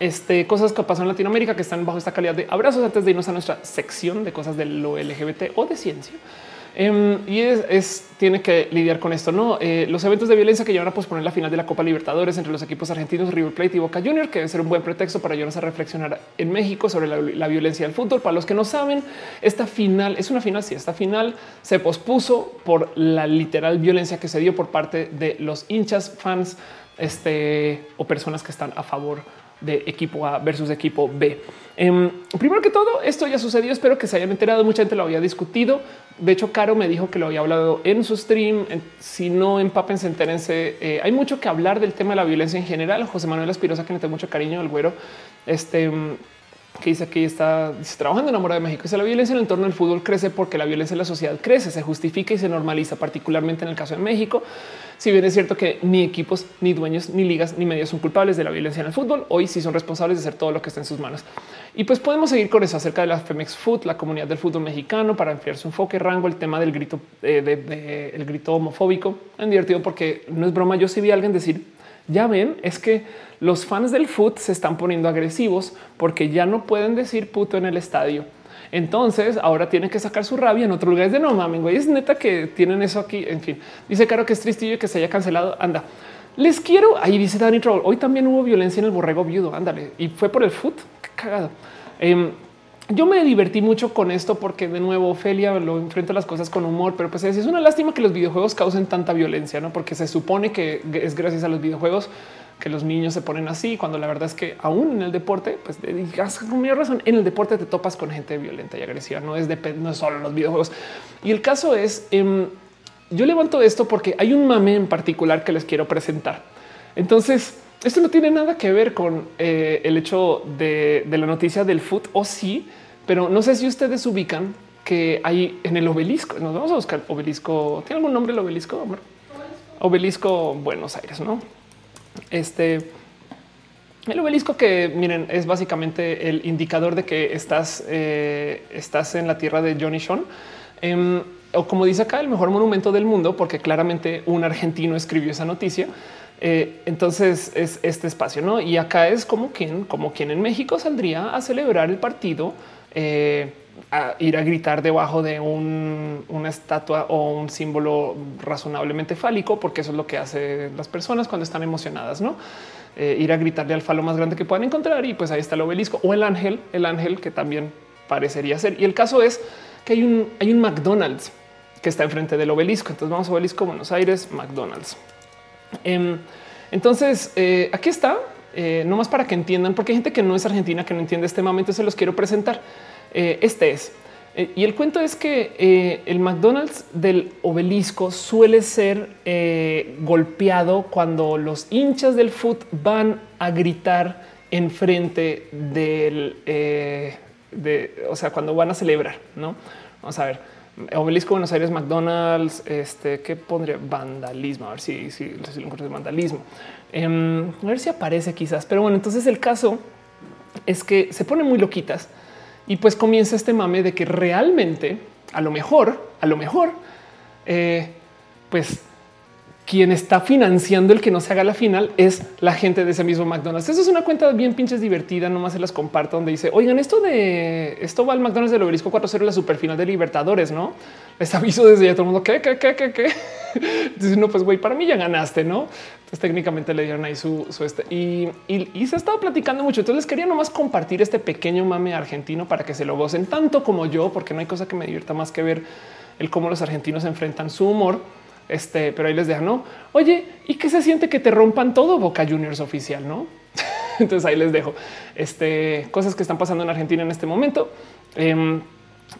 este, cosas que pasan en Latinoamérica que están bajo esta calidad de abrazos antes de irnos a nuestra sección de cosas de lo LGBT o de ciencia. Um, y es, tiene que lidiar con esto, no eh, los eventos de violencia que llevan a posponer la final de la Copa Libertadores entre los equipos argentinos River Plate y Boca Junior, que debe ser un buen pretexto para ayudarnos a reflexionar en México sobre la, la, violencia del fútbol. Para los que no saben, esta final es una final. Si sí, esta final se pospuso por la literal violencia que se dio por parte de los hinchas, fans este, o personas que están a favor de equipo A versus equipo B. Eh, primero que todo, esto ya sucedió. Espero que se hayan enterado. Mucha gente lo había discutido. De hecho, Caro me dijo que lo había hablado en su stream. Si no empapense, entérense. Eh, hay mucho que hablar del tema de la violencia en general. José Manuel Espirosa, que le tengo mucho cariño al güero, este que dice que está trabajando en de México. Dice la violencia en el entorno del fútbol crece porque la violencia en la sociedad crece, se justifica y se normaliza, particularmente en el caso de México. Si bien es cierto que ni equipos, ni dueños, ni ligas, ni medios son culpables de la violencia en el fútbol, hoy sí son responsables de hacer todo lo que está en sus manos. Y pues podemos seguir con eso acerca de la Femex Food, la comunidad del fútbol mexicano, para ampliar su enfoque, rango, el tema del grito, de, el grito homofóbico. Es divertido porque no es broma. Yo sí vi a alguien decir, ya ven, es que los fans del foot se están poniendo agresivos porque ya no pueden decir puto en el estadio. Entonces ahora tienen que sacar su rabia en otro lugar. Es de no mames, güey. Es neta que tienen eso aquí. En fin, dice Caro que es tristillo que se haya cancelado. Anda, les quiero. Ahí dice Danny Troll. Hoy también hubo violencia en el borrego viudo. Ándale. Y fue por el foot. Qué cagado. Eh, yo me divertí mucho con esto porque de nuevo Ophelia lo enfrenta las cosas con humor, pero pues es una lástima que los videojuegos causen tanta violencia, no? Porque se supone que es gracias a los videojuegos que los niños se ponen así, cuando la verdad es que aún en el deporte, pues digas con mi razón, en el deporte te topas con gente violenta y agresiva, no es, de, no es solo los videojuegos. Y el caso es, eh, yo levanto esto porque hay un mame en particular que les quiero presentar. Entonces, esto no tiene nada que ver con eh, el hecho de, la noticia del foot o sí, pero no sé si ustedes ubican que hay en el obelisco. Nos vamos a buscar obelisco. ¿Tiene algún nombre el obelisco? Obelisco, obelisco Buenos Aires, no? Este el obelisco que miren es básicamente el indicador de que estás, eh, estás en la tierra de Johnny Sean. Eh, o como dice acá, el mejor monumento del mundo, porque claramente un argentino escribió esa noticia. Eh, entonces es este espacio, ¿no? Y acá es como quien, como quien en México saldría a celebrar el partido, eh, ir a gritar debajo de un, una estatua o un símbolo razonablemente fálico, porque eso es lo que hacen las personas cuando están emocionadas, ¿no? Eh, ir a gritarle al falo más grande que puedan encontrar y pues ahí está el obelisco o el ángel, el ángel que también parecería ser. Y el caso es que hay un, McDonald's que está enfrente del obelisco. Entonces vamos a obelisco Buenos Aires, McDonald's. Eh, entonces eh, aquí está, eh, no más para que entiendan, porque hay gente que no es argentina que no entiende este momento. Se los quiero presentar. Eh, este es. y el cuento es que el McDonald's del obelisco suele ser golpeado cuando los hinchas del foot van a gritar enfrente del, de, o sea, cuando van a celebrar, no? Vamos a ver. Obelisco Buenos Aires, McDonald's, este que pondría vandalismo. A ver si, si, si lo encuentro de vandalismo. Eh, a ver si aparece quizás. Pero bueno, entonces el caso es que se ponen muy loquitas y pues comienza este mame de que realmente a lo mejor, a lo mejor, eh, pues quien está financiando el que no se haga la final es la gente de ese mismo McDonald's. Eso es una cuenta bien pinches divertida. Nomás se las comparto donde dice oigan, esto de esto va al McDonald's del obelisco 4-0, la superfinal de Libertadores, no les aviso desde ya todo el mundo que, que, que, que, que. Entonces, no, pues güey, para mí ya ganaste, no? Entonces, técnicamente le dieron ahí su, su este y, y, y, se ha estado platicando mucho. Entonces, les quería nomás compartir este pequeño mame argentino para que se lo gocen tanto como yo, porque no hay cosa que me divierta más que ver el cómo los argentinos enfrentan su humor este, pero ahí les dejan, no? Oye, ¿y qué se siente que te rompan todo Boca Juniors oficial? No? Entonces ahí les dejo este, cosas que están pasando en Argentina en este momento. Eh,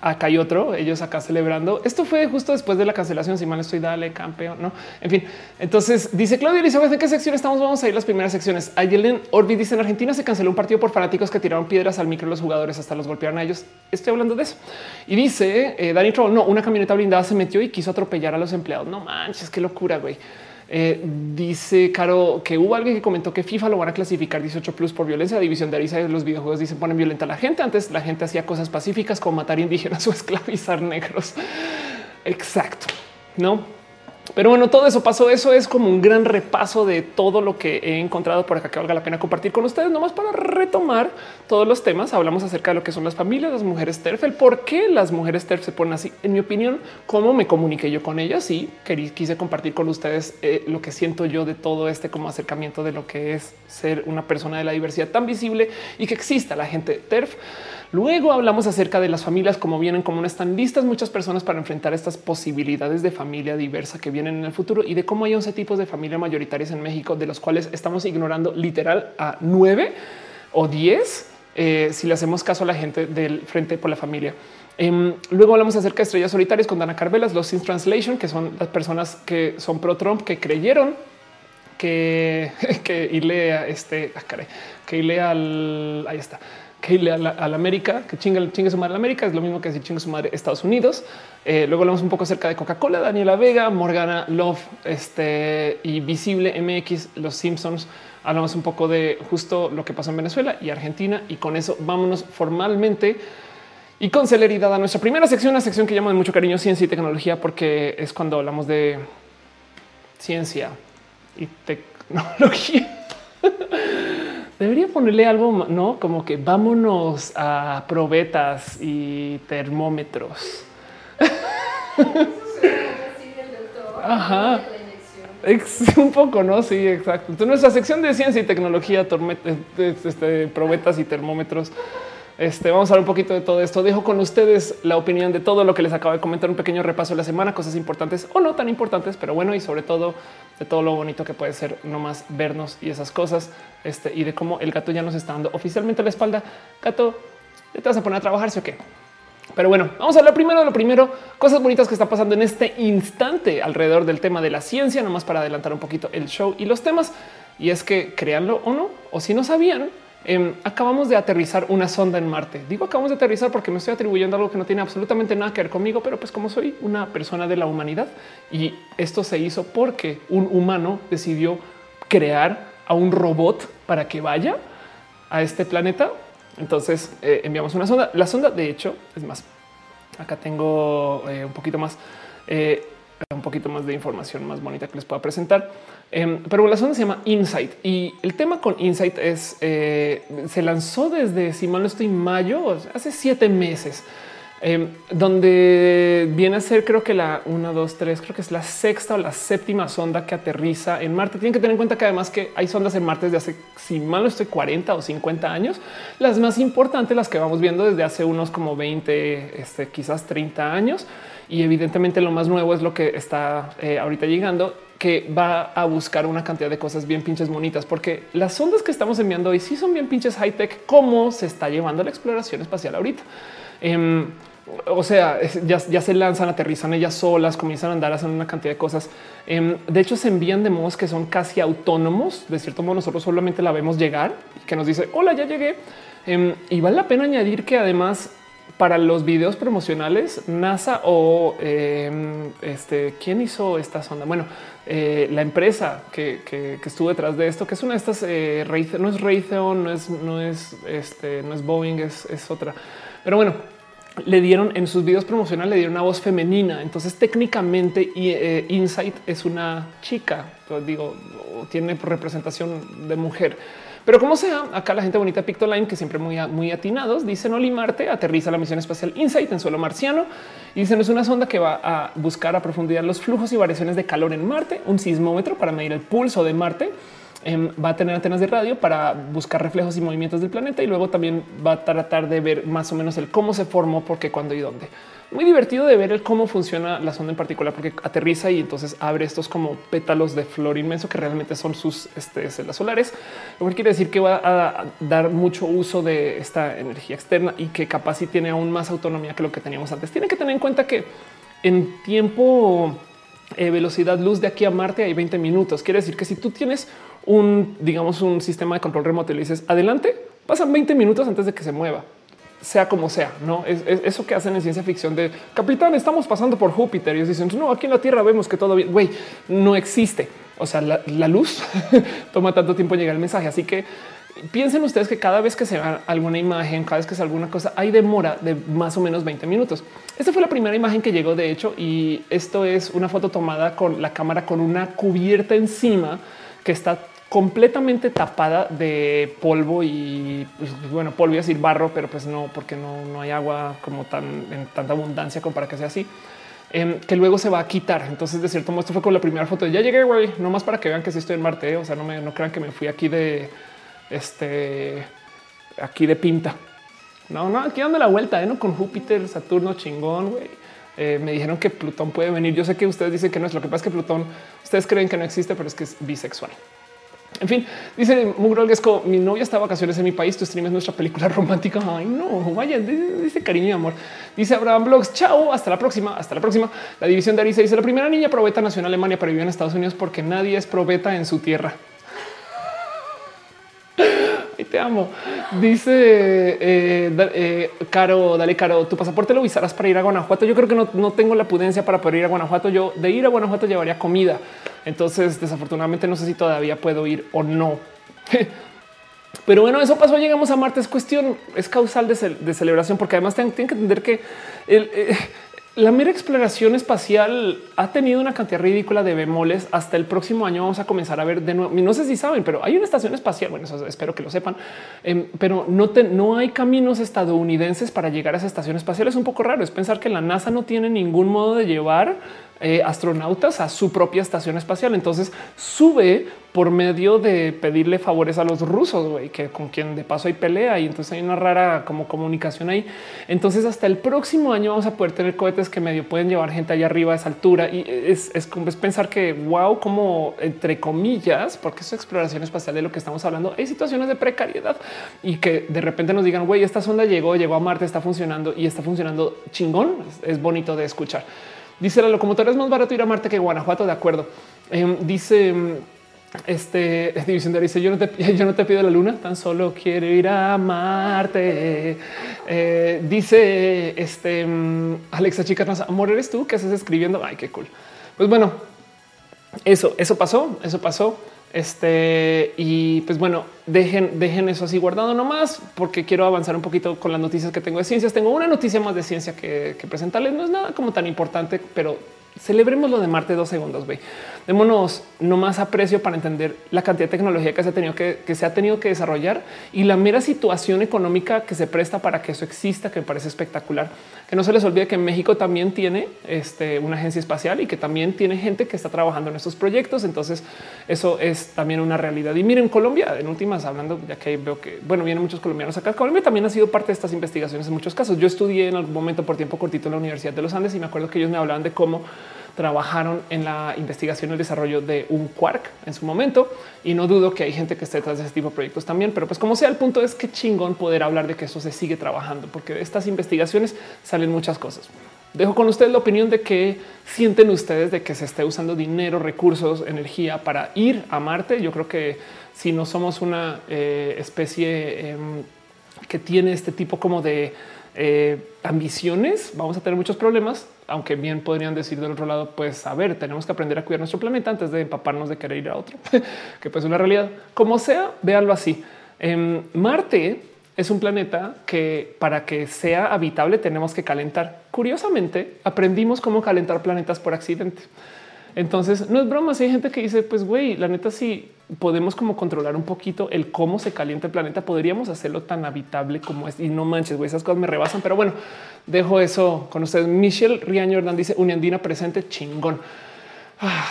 Acá hay otro, ellos acá celebrando. Esto fue justo después de la cancelación. Si mal estoy, dale campeón, no? En fin, entonces dice Claudia Elizabeth, ¿en qué sección estamos? Vamos a ir las primeras secciones. Ayelen Orbi dice en Argentina se canceló un partido por fanáticos que tiraron piedras al micro los jugadores hasta los golpearon a ellos. Estoy hablando de eso. Y dice eh, Dani no, una camioneta blindada se metió y quiso atropellar a los empleados. No manches, qué locura, güey. Eh, dice Caro que hubo alguien que comentó que FIFA lo van a clasificar 18 plus por violencia. División de Arisa de los videojuegos dicen ponen violenta a la gente. Antes la gente hacía cosas pacíficas como matar indígenas o esclavizar negros. Exacto. No, pero bueno, todo eso pasó. Eso es como un gran repaso de todo lo que he encontrado por acá que valga la pena compartir con ustedes, nomás para retomar todos los temas. Hablamos acerca de lo que son las familias, las mujeres TERF, el por qué las mujeres TERF se ponen así. En mi opinión, cómo me comuniqué yo con ellas y quise compartir con ustedes eh, lo que siento yo de todo este como acercamiento de lo que es ser una persona de la diversidad tan visible y que exista la gente TERF. Luego hablamos acerca de las familias, como vienen, como están listas muchas personas para enfrentar estas posibilidades de familia diversa que vienen en el futuro y de cómo hay 11 tipos de familia mayoritarias en México, de los cuales estamos ignorando literal a nueve o diez eh, si le hacemos caso a la gente del Frente por la Familia. Em, luego hablamos acerca de estrellas solitarias con Dana Carvelas, los Sin Translation, que son las personas que son pro Trump, que creyeron que, que irle a este, ah, que irle al, ahí está, que le a la, América, que chingue, chingue su madre la América, es lo mismo que decir chingue su madre Estados Unidos. Eh, luego hablamos un poco acerca de Coca-Cola, Daniela Vega, Morgana Love este, y Visible MX, Los Simpsons. Hablamos un poco de justo lo que pasó en Venezuela y Argentina y con eso vámonos formalmente y con celeridad a nuestra primera sección, una sección que llamo de mucho cariño ciencia y tecnología porque es cuando hablamos de ciencia y tecnología. Debería ponerle algo, no como que vámonos a probetas y termómetros. Ajá. Un poco, no? Sí, exacto. Entonces, nuestra sección de ciencia y tecnología, este, probetas y termómetros este, vamos a hablar un poquito de todo esto. Dejo con ustedes la opinión de todo lo que les acabo de comentar, un pequeño repaso de la semana, cosas importantes o no tan importantes, pero bueno, y sobre todo de todo lo bonito que puede ser nomás vernos y esas cosas. Este, y de cómo el gato ya nos está dando oficialmente la espalda. Gato, ¿te vas a poner a trabajar? ¿Sí o qué? Pero bueno, vamos a hablar primero de lo primero, cosas bonitas que está pasando en este instante alrededor del tema de la ciencia, nomás para adelantar un poquito el show y los temas. Y es que créanlo o no, o si no sabían, Em, acabamos de aterrizar una sonda en Marte. Digo acabamos de aterrizar porque me estoy atribuyendo algo que no tiene absolutamente nada que ver conmigo, pero pues como soy una persona de la humanidad y esto se hizo porque un humano decidió crear a un robot para que vaya a este planeta. Entonces eh, enviamos una sonda. La sonda, de hecho, es más, acá tengo eh, un poquito más. Eh, un poquito más de información más bonita que les pueda presentar. Em, pero la sonda se llama Insight y el tema con Insight es eh, se lanzó desde, si mal no estoy, mayo, hace siete meses, em, donde viene a ser creo que la 1, 2, 3, creo que es la sexta o la séptima sonda que aterriza en Marte. Tienen que tener en cuenta que además que hay sondas en Marte desde hace, si mal no estoy, 40 o 50 años. Las más importantes, las que vamos viendo desde hace unos como 20, este, quizás 30 años y evidentemente lo más nuevo es lo que está eh, ahorita llegando, que va a buscar una cantidad de cosas bien pinches bonitas, porque las sondas que estamos enviando hoy sí son bien pinches high tech, cómo se está llevando la exploración espacial ahorita. Em, o sea, ya, se lanzan, aterrizan ellas solas, comienzan a andar, hacen una cantidad de cosas. Em, de hecho, se envían de modos que son casi autónomos. De cierto modo, nosotros solamente la vemos llegar y que nos dice hola, ya llegué. Em, y vale la pena añadir que además para los videos promocionales, NASA o em, este, quién hizo esta sonda? Bueno, eh, la empresa que, estuvo detrás de esto, que es una de estas, eh, no es Raytheon, no es, no es, este, no es Boeing, es, es otra. Pero bueno, le dieron en sus videos promocionales, le dieron una voz femenina. Entonces, técnicamente, eh, Insight es una chica, pues, digo, tiene representación de mujer. Pero como sea, acá la gente bonita Pictoline, que siempre muy, muy atinados, dicen Oli Marte aterriza la misión espacial Insight en suelo marciano y dicen es una sonda que va a buscar a profundidad los flujos y variaciones de calor en Marte, un sismómetro para medir el pulso de Marte em, va a tener antenas de radio para buscar reflejos y movimientos del planeta y luego también va a tratar de ver más o menos el cómo se formó, por qué, cuándo y dónde muy divertido de ver el cómo funciona la sonda en particular, porque aterriza y entonces abre estos como pétalos de flor inmenso que realmente son sus este, celdas solares, lo cual quiere decir que va a dar mucho uso de esta energía externa y que capaz si tiene aún más autonomía que lo que teníamos antes. Tienen que tener en cuenta que en tiempo eh, velocidad luz de aquí a Marte hay 20 minutos. Quiere decir que si tú tienes un, digamos, un sistema de control remoto y le dices adelante, pasan 20 minutos antes de que se mueva sea como sea, no es, eso que hacen en ciencia ficción de capitán. Estamos pasando por Júpiter y ellos dicen no, aquí en la Tierra vemos que todo bien. Güey, no existe. O sea, la, luz toma tanto tiempo llegar el mensaje. Así que piensen ustedes que cada vez que se va alguna imagen, cada vez que se alguna cosa, hay demora de más o menos 20 minutos. Esta fue la primera imagen que llegó, de hecho, y esto es una foto tomada con la cámara con una cubierta encima que está completamente tapada de polvo y pues, bueno, polvo y decir barro, pero pues no, porque no, no hay agua como tan en tanta abundancia como para que sea así. Em, que luego se va a quitar. Entonces, de cierto modo, esto fue con la primera foto. Ya llegué, güey, no más para que vean que sí estoy en Marte. ¿eh? O sea, no me no crean que me fui aquí de este, aquí de pinta. No, no, aquí dando la vuelta, ¿eh? ¿no? Con Júpiter, Saturno, chingón, güey. Eh, me dijeron que Plutón puede venir. Yo sé que ustedes dicen que no es lo que pasa es que Plutón, ustedes creen que no existe, pero es que es bisexual. En fin, dice Mugrolguesco, mi novia está de vacaciones en mi país, tu stream es nuestra película romántica. Ay, no, vaya, dice cariño y amor. Dice Abraham Blogs, chao, hasta la próxima, hasta la próxima. La división de Arisa dice, la primera niña probeta nació Alemania, pero vivió en Estados Unidos porque nadie es probeta en su tierra. Y te amo. Dice eh, eh, Caro, dale Caro, tu pasaporte lo visarás para ir a Guanajuato. Yo creo que no, no, tengo la pudencia para poder ir a Guanajuato. Yo de ir a Guanajuato llevaría comida. Entonces, desafortunadamente, no sé si todavía puedo ir o no. Pero bueno, eso pasó. Llegamos a Marte. Es cuestión, es causal de, celebración, porque además tienen, que entender que el, eh, la mera exploración espacial ha tenido una cantidad ridícula de bemoles. Hasta el próximo año vamos a comenzar a ver de nuevo. No sé si saben, pero hay una estación espacial. Bueno, espero que lo sepan, em, pero no, no hay caminos estadounidenses para llegar a esa estación espacial. Es un poco raro. Es pensar que la NASA no tiene ningún modo de llevar eh, astronautas a su propia estación espacial. Entonces sube por medio de pedirle favores a los rusos, güey, que con quien de paso hay pelea y entonces hay una rara como comunicación ahí. Entonces hasta el próximo año vamos a poder tener cohetes que medio pueden llevar gente allá arriba a esa altura y es, es, es pensar que wow, como entre comillas, porque es exploración espacial de lo que estamos hablando, hay situaciones de precariedad y que de repente nos digan, güey, esta sonda llegó, llegó a Marte, está funcionando y está funcionando chingón. Es, bonito de escuchar. Dice la locomotora es más barato ir a Marte que Guanajuato. De acuerdo. Em, dice este división de dice yo no te, yo no te pido la luna, tan solo quiero ir a Marte. Eh, dice este mm, Alexa Chicas, amor, eres tú que haces escribiendo. Ay, qué cool. Pues bueno, eso, eso pasó, eso pasó. Este y pues bueno, dejen, dejen eso así guardado nomás porque quiero avanzar un poquito con las noticias que tengo de ciencias. Tengo una noticia más de ciencia que, que presentarles. No es nada como tan importante, pero celebremos lo de Marte dos segundos. Démonos no más aprecio para entender la cantidad de tecnología que se ha tenido que, se ha tenido que desarrollar y la mera situación económica que se presta para que eso exista, que me parece espectacular. Que no se les olvide que México también tiene este, una agencia espacial y que también tiene gente que está trabajando en estos proyectos. Entonces, eso es también una realidad. Y miren, Colombia, en últimas hablando, ya que veo que bueno, vienen muchos colombianos acá. Colombia también ha sido parte de estas investigaciones en muchos casos. Yo estudié en algún momento por tiempo cortito en la Universidad de los Andes y me acuerdo que ellos me hablaban de cómo trabajaron en la investigación y el desarrollo de un quark en su momento. Y no dudo que hay gente que esté detrás de ese tipo de proyectos también, pero pues como sea, el punto es que chingón poder hablar de que eso se sigue trabajando, porque de estas investigaciones salen muchas cosas. Dejo con ustedes la opinión de que sienten ustedes de que se esté usando dinero, recursos, energía para ir a Marte. Yo creo que si no somos una eh, especie em, que tiene este tipo como de eh, ambiciones, vamos a tener muchos problemas, aunque bien podrían decir del otro lado, pues a ver, tenemos que aprender a cuidar nuestro planeta antes de empaparnos de querer ir a otro, que pues una realidad. Como sea, véanlo así. En Marte es un planeta que para que sea habitable tenemos que calentar. Curiosamente, aprendimos cómo calentar planetas por accidente. Entonces no es broma. Si hay gente que dice, pues güey, la neta, si podemos como controlar un poquito el cómo se calienta el planeta, podríamos hacerlo tan habitable como es. Y no manches, güey, esas cosas me rebasan. Pero bueno, dejo eso con ustedes. Michelle Riaño Jordan dice Uniandina presente chingón. Ah,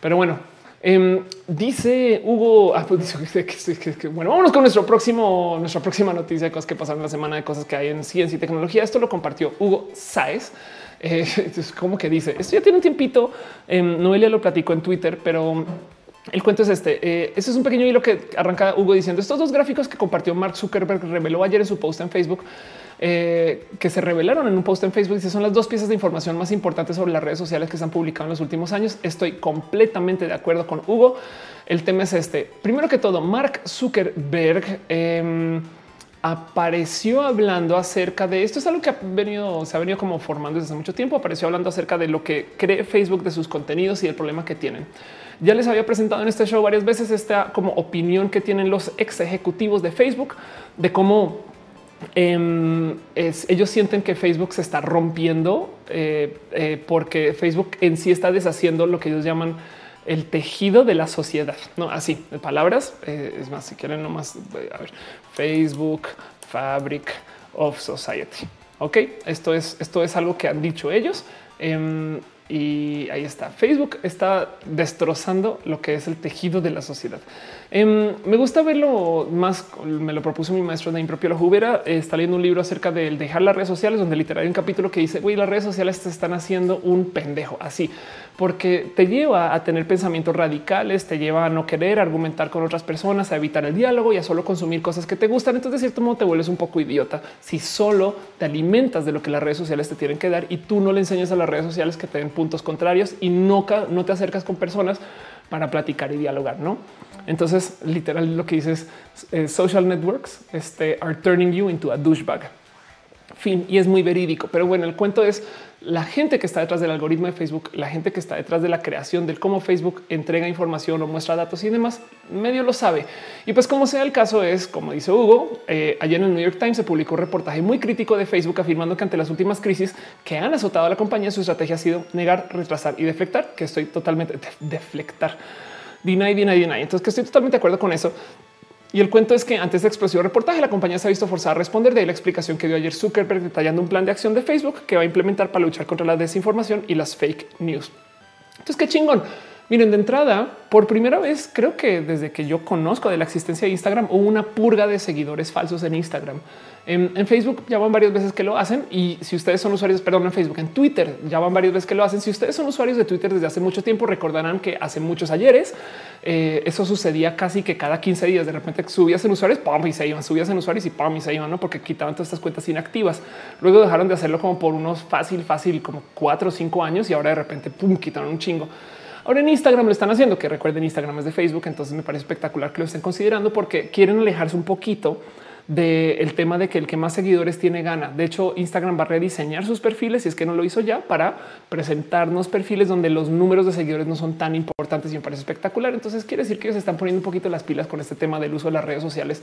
pero bueno, Em, dice Hugo, ah, pues que, bueno, vámonos con nuestro próximo, nuestra próxima noticia de cosas que pasaron la semana, de cosas que hay en ciencia y tecnología. Esto lo compartió Hugo Saez. Eh, es como que dice esto ya tiene un tiempito. Em, Noelia lo platicó en Twitter, pero el cuento es este. Eh, este es un pequeño hilo que arranca Hugo diciendo estos dos gráficos que compartió Mark Zuckerberg reveló ayer en su post en Facebook eh, que se revelaron en un post en Facebook. Dice son las dos piezas de información más importantes sobre las redes sociales que se han publicado en los últimos años. Estoy completamente de acuerdo con Hugo. El tema es este. Primero que todo, Mark Zuckerberg em, apareció hablando acerca de esto. Es algo que ha venido, se ha venido como formando desde hace mucho tiempo. Apareció hablando acerca de lo que cree Facebook de sus contenidos y el problema que tienen. Ya les había presentado en este show varias veces esta como opinión que tienen los ex ejecutivos de Facebook de cómo Em, ellos sienten que Facebook se está rompiendo eh, eh, porque Facebook en sí está deshaciendo lo que ellos llaman el tejido de la sociedad. No así de palabras. Eh, es más, si quieren nomás a ver Facebook Fabric of Society. Ok, esto es, esto es algo que han dicho ellos. Em, y ahí está. Facebook está destrozando lo que es el tejido de la sociedad. Em, me gusta verlo más. Me lo propuso mi maestro de impropio la Jubera. está leyendo un libro acerca del dejar las redes sociales, donde literal hay un capítulo que dice: Güey, las redes sociales te están haciendo un pendejo así, porque te lleva a tener pensamientos radicales, te lleva a no querer argumentar con otras personas, a evitar el diálogo y a solo consumir cosas que te gustan. Entonces, de cierto modo, te vuelves un poco idiota si solo te alimentas de lo que las redes sociales te tienen que dar y tú no le enseñas a las redes sociales que te den puntos contrarios y no, no te acercas con personas para platicar y dialogar, no? Entonces, literal, lo que dices eh, social networks este, are turning you into a douchebag. Fin, y es muy verídico. Pero bueno, el cuento es la gente que está detrás del algoritmo de Facebook, la gente que está detrás de la creación del cómo Facebook entrega información o muestra datos y demás, medio lo sabe. Y pues como sea el caso es, como dice Hugo, eh, ayer en el New York Times se publicó un reportaje muy crítico de Facebook afirmando que ante las últimas crisis que han azotado a la compañía, su estrategia ha sido negar, retrasar y deflectar, que estoy totalmente deflectar deny, deny, deny. Entonces que estoy totalmente de acuerdo con eso. Y el cuento es que antes de explosivo reportaje, la compañía se ha visto forzada a responder de la explicación que dio ayer Zuckerberg detallando un plan de acción de Facebook que va a implementar para luchar contra la desinformación y las fake news. Entonces, qué chingón. Miren, de entrada, por primera vez, creo que desde que yo conozco de la existencia de Instagram, hubo una purga de seguidores falsos en Instagram. En, Facebook ya van varias veces que lo hacen y si ustedes son usuarios, perdón, en Facebook, en Twitter ya van varias veces que lo hacen. Si ustedes son usuarios de Twitter desde hace mucho tiempo, recordarán que hace muchos ayeres eh, eso sucedía casi que cada 15 días. De repente subías en usuarios pam, y se iban, subías en usuarios y pam, y se iban, ¿no? porque quitaban todas estas cuentas inactivas. Luego dejaron de hacerlo como por unos fácil, fácil, como cuatro o cinco años y ahora de repente pum, quitaron un chingo. Ahora en Instagram lo están haciendo, que recuerden Instagram es de Facebook, entonces me parece espectacular que lo estén considerando porque quieren alejarse un poquito del tema de que el que más seguidores tiene gana. De hecho, Instagram va a rediseñar sus perfiles, si es que no lo hizo ya, para presentarnos perfiles donde los números de seguidores no son tan importantes y me parece espectacular. Entonces quiere decir que ellos están poniendo un poquito las pilas con este tema del uso de las redes sociales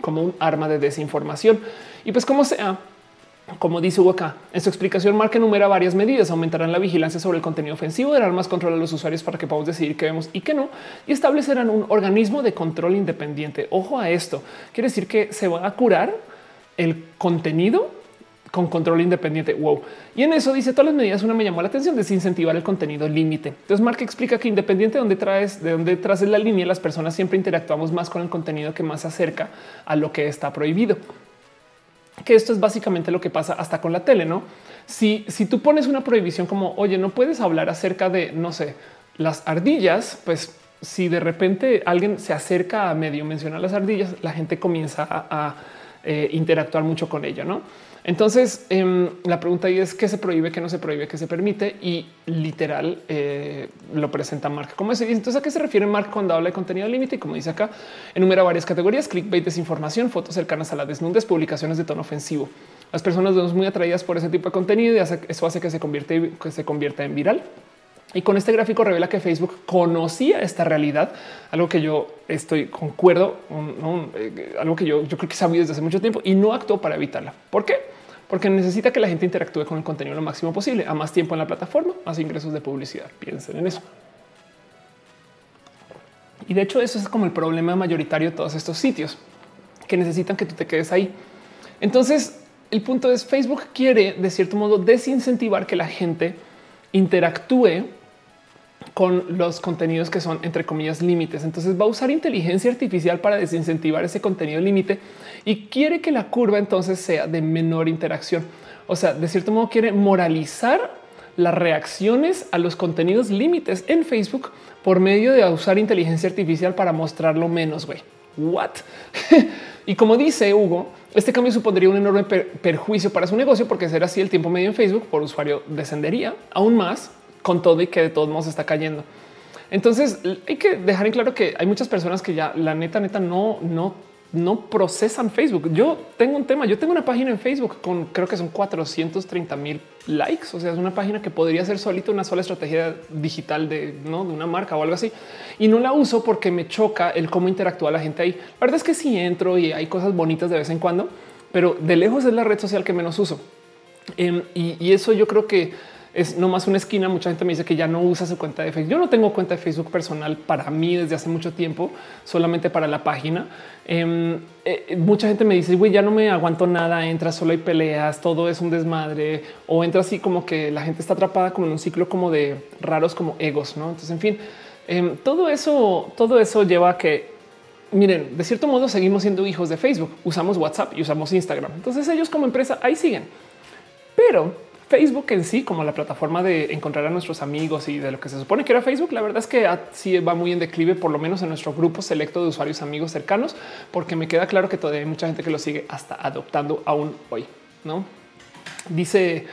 como un arma de desinformación. Y pues como sea, como dice Hugo acá, en su explicación, Mark enumera varias medidas. Aumentarán la vigilancia sobre el contenido ofensivo, darán más control a los usuarios para que podamos decidir qué vemos y qué no, y establecerán un organismo de control independiente. Ojo a esto. Quiere decir que se va a curar el contenido con control independiente. Wow. Y en eso dice todas las medidas. Una me llamó la atención desincentivar el contenido límite. Entonces, Mark explica que independiente de donde traes, de donde traes la línea, las personas siempre interactuamos más con el contenido que más se acerca a lo que está prohibido que esto es básicamente lo que pasa hasta con la tele, ¿no? Si, si tú pones una prohibición como, oye, no puedes hablar acerca de, no sé, las ardillas, pues si de repente alguien se acerca a medio mencionar las ardillas, la gente comienza a, eh, interactuar mucho con ella, ¿no? Entonces, em, la pregunta ahí es qué se prohíbe, qué no se prohíbe, qué se permite y literal eh, lo presenta Mark como ese. Entonces, ¿a qué se refiere Mark cuando habla de contenido límite? Y como dice acá, enumera varias categorías, clickbait, desinformación, fotos cercanas a la desnudez, publicaciones de tono ofensivo. Las personas vemos muy atraídas por ese tipo de contenido y eso hace que se que se convierta en viral. Y con este gráfico revela que Facebook conocía esta realidad, algo que yo estoy concuerdo, eh, algo que yo, yo creo que sabía desde hace mucho tiempo y no actuó para evitarla. ¿Por qué? Porque necesita que la gente interactúe con el contenido lo máximo posible, a más tiempo en la plataforma, más ingresos de publicidad. Piensen en eso. Y de hecho eso es como el problema mayoritario de todos estos sitios que necesitan que tú te quedes ahí. Entonces, el punto es Facebook quiere de cierto modo desincentivar que la gente interactúe con los contenidos que son entre comillas límites. Entonces va a usar inteligencia artificial para desincentivar ese contenido límite y quiere que la curva entonces sea de menor interacción. O sea, de cierto modo quiere moralizar las reacciones a los contenidos límites en Facebook por medio de usar inteligencia artificial para mostrarlo menos. Güey, what? y como dice Hugo, este cambio supondría un enorme perjuicio para su negocio porque ser así el tiempo medio en Facebook por usuario descendería aún más con todo y que de todos modos está cayendo. Entonces hay que dejar en claro que hay muchas personas que ya la neta, neta no, no, no procesan Facebook. Yo tengo un tema. Yo tengo una página en Facebook con creo que son 430 mil likes. O sea, es una página que podría ser solita una sola estrategia digital de, ¿no? de una marca o algo así. Y no la uso porque me choca el cómo interactúa la gente ahí. La verdad es que sí entro y hay cosas bonitas de vez en cuando, pero de lejos es la red social que menos uso. Em, y eso yo creo que es nomás una esquina. Mucha gente me dice que ya no usa su cuenta de Facebook. Yo no tengo cuenta de Facebook personal para mí desde hace mucho tiempo, solamente para la página. Em, eh, mucha gente me dice, güey, ya no me aguanto nada, entra solo hay peleas, todo es un desmadre, o entra así como que la gente está atrapada como en un ciclo como de raros como egos, ¿no? Entonces, en fin, em, todo eso, todo eso lleva a que miren, de cierto modo seguimos siendo hijos de Facebook, usamos WhatsApp y usamos Instagram. Entonces ellos como empresa ahí siguen. Pero Facebook en sí, como la plataforma de encontrar a nuestros amigos y de lo que se supone que era Facebook, la verdad es que sí va muy en declive, por lo menos en nuestro grupo selecto de usuarios amigos cercanos, porque me queda claro que todavía hay mucha gente que lo sigue hasta adoptando aún hoy. No dice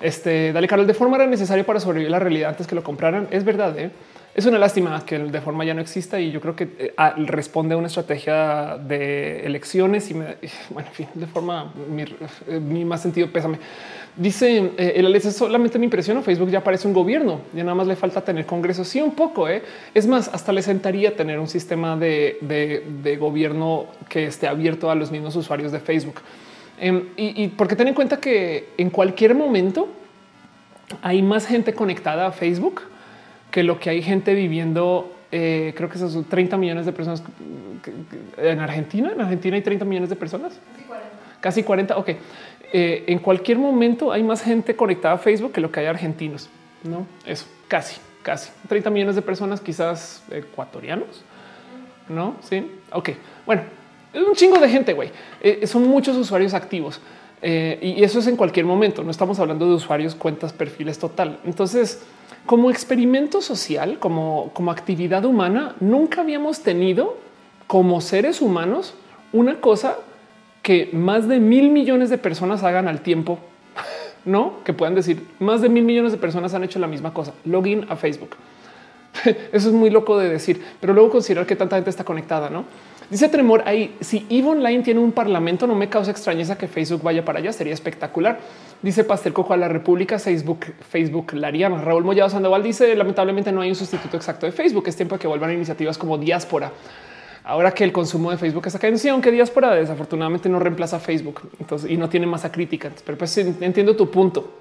este Dale Carlos de forma era necesario para sobrevivir la realidad antes que lo compraran. Es verdad. ¿eh? Es una lástima que de forma ya no exista y yo creo que eh, responde a una estrategia de elecciones y me, bueno, en fin, de forma mi, eh, mi más sentido pésame. Dice eh, el Alex, solamente me impresiona. Facebook ya parece un gobierno. Ya nada más le falta tener congreso. Sí, un poco. Es más, hasta le sentaría tener un sistema de, gobierno que esté abierto a los mismos usuarios de Facebook. Em, y, porque ten en cuenta que en cualquier momento hay más gente conectada a Facebook que lo que hay gente viviendo. Eh, creo que son 30 millones de personas en Argentina. En Argentina hay 30 millones de personas. Casi 40. Casi 40. Ok. Eh, en cualquier momento hay más gente conectada a Facebook que lo que hay argentinos. No, eso casi, casi 30 millones de personas, quizás ecuatorianos. No, sí. Ok, bueno, es un chingo de gente, güey. Eh, son muchos usuarios activos eh, y eso es en cualquier momento. No estamos hablando de usuarios, cuentas, perfiles total. Entonces, como experimento social, como, como actividad humana, nunca habíamos tenido como seres humanos una cosa que más de mil millones de personas hagan al tiempo, no que puedan decir más de mil millones de personas han hecho la misma cosa. Login a Facebook. Eso es muy loco de decir, pero luego considerar que tanta gente está conectada, no? Dice Tremor ahí, si Eve Online tiene un parlamento, no me causa extrañeza que Facebook vaya para allá, sería espectacular. Dice Pastel Coco a la República, Facebook, Facebook Lariana. Raúl Mollado Sandoval dice, lamentablemente no hay un sustituto exacto de Facebook, es tiempo de que vuelvan iniciativas como Diáspora ahora que el consumo de Facebook está cayendo, aunque diáspora desafortunadamente no reemplaza Facebook entonces, y no tiene masa crítica. Pero pues entiendo tu punto.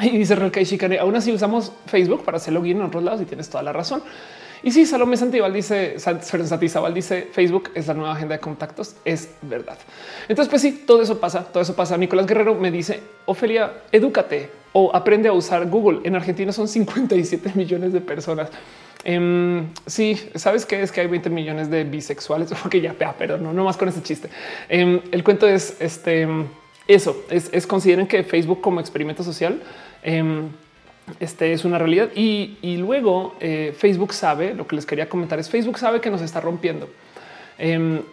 Y dice Relka Chicane, aún así usamos Facebook para hacer login en otros lados y tienes toda la razón. Y sí, Salomé Santival dice, Santizábal dice Facebook es la nueva agenda de contactos. Es verdad. Entonces, pues sí, todo eso pasa, todo eso pasa. Nicolás Guerrero me dice, Ofelia, edúcate o aprende a usar Google. En Argentina son 57 millones de personas. Um, sí, sabes que es que hay 20 millones de bisexuales. Ok, ya, pero no, no más con ese chiste. Em, el cuento es este. Eso es, consideren que Facebook como experimento social em, este es una realidad y, luego eh, Facebook sabe lo que les quería comentar es Facebook sabe que nos está rompiendo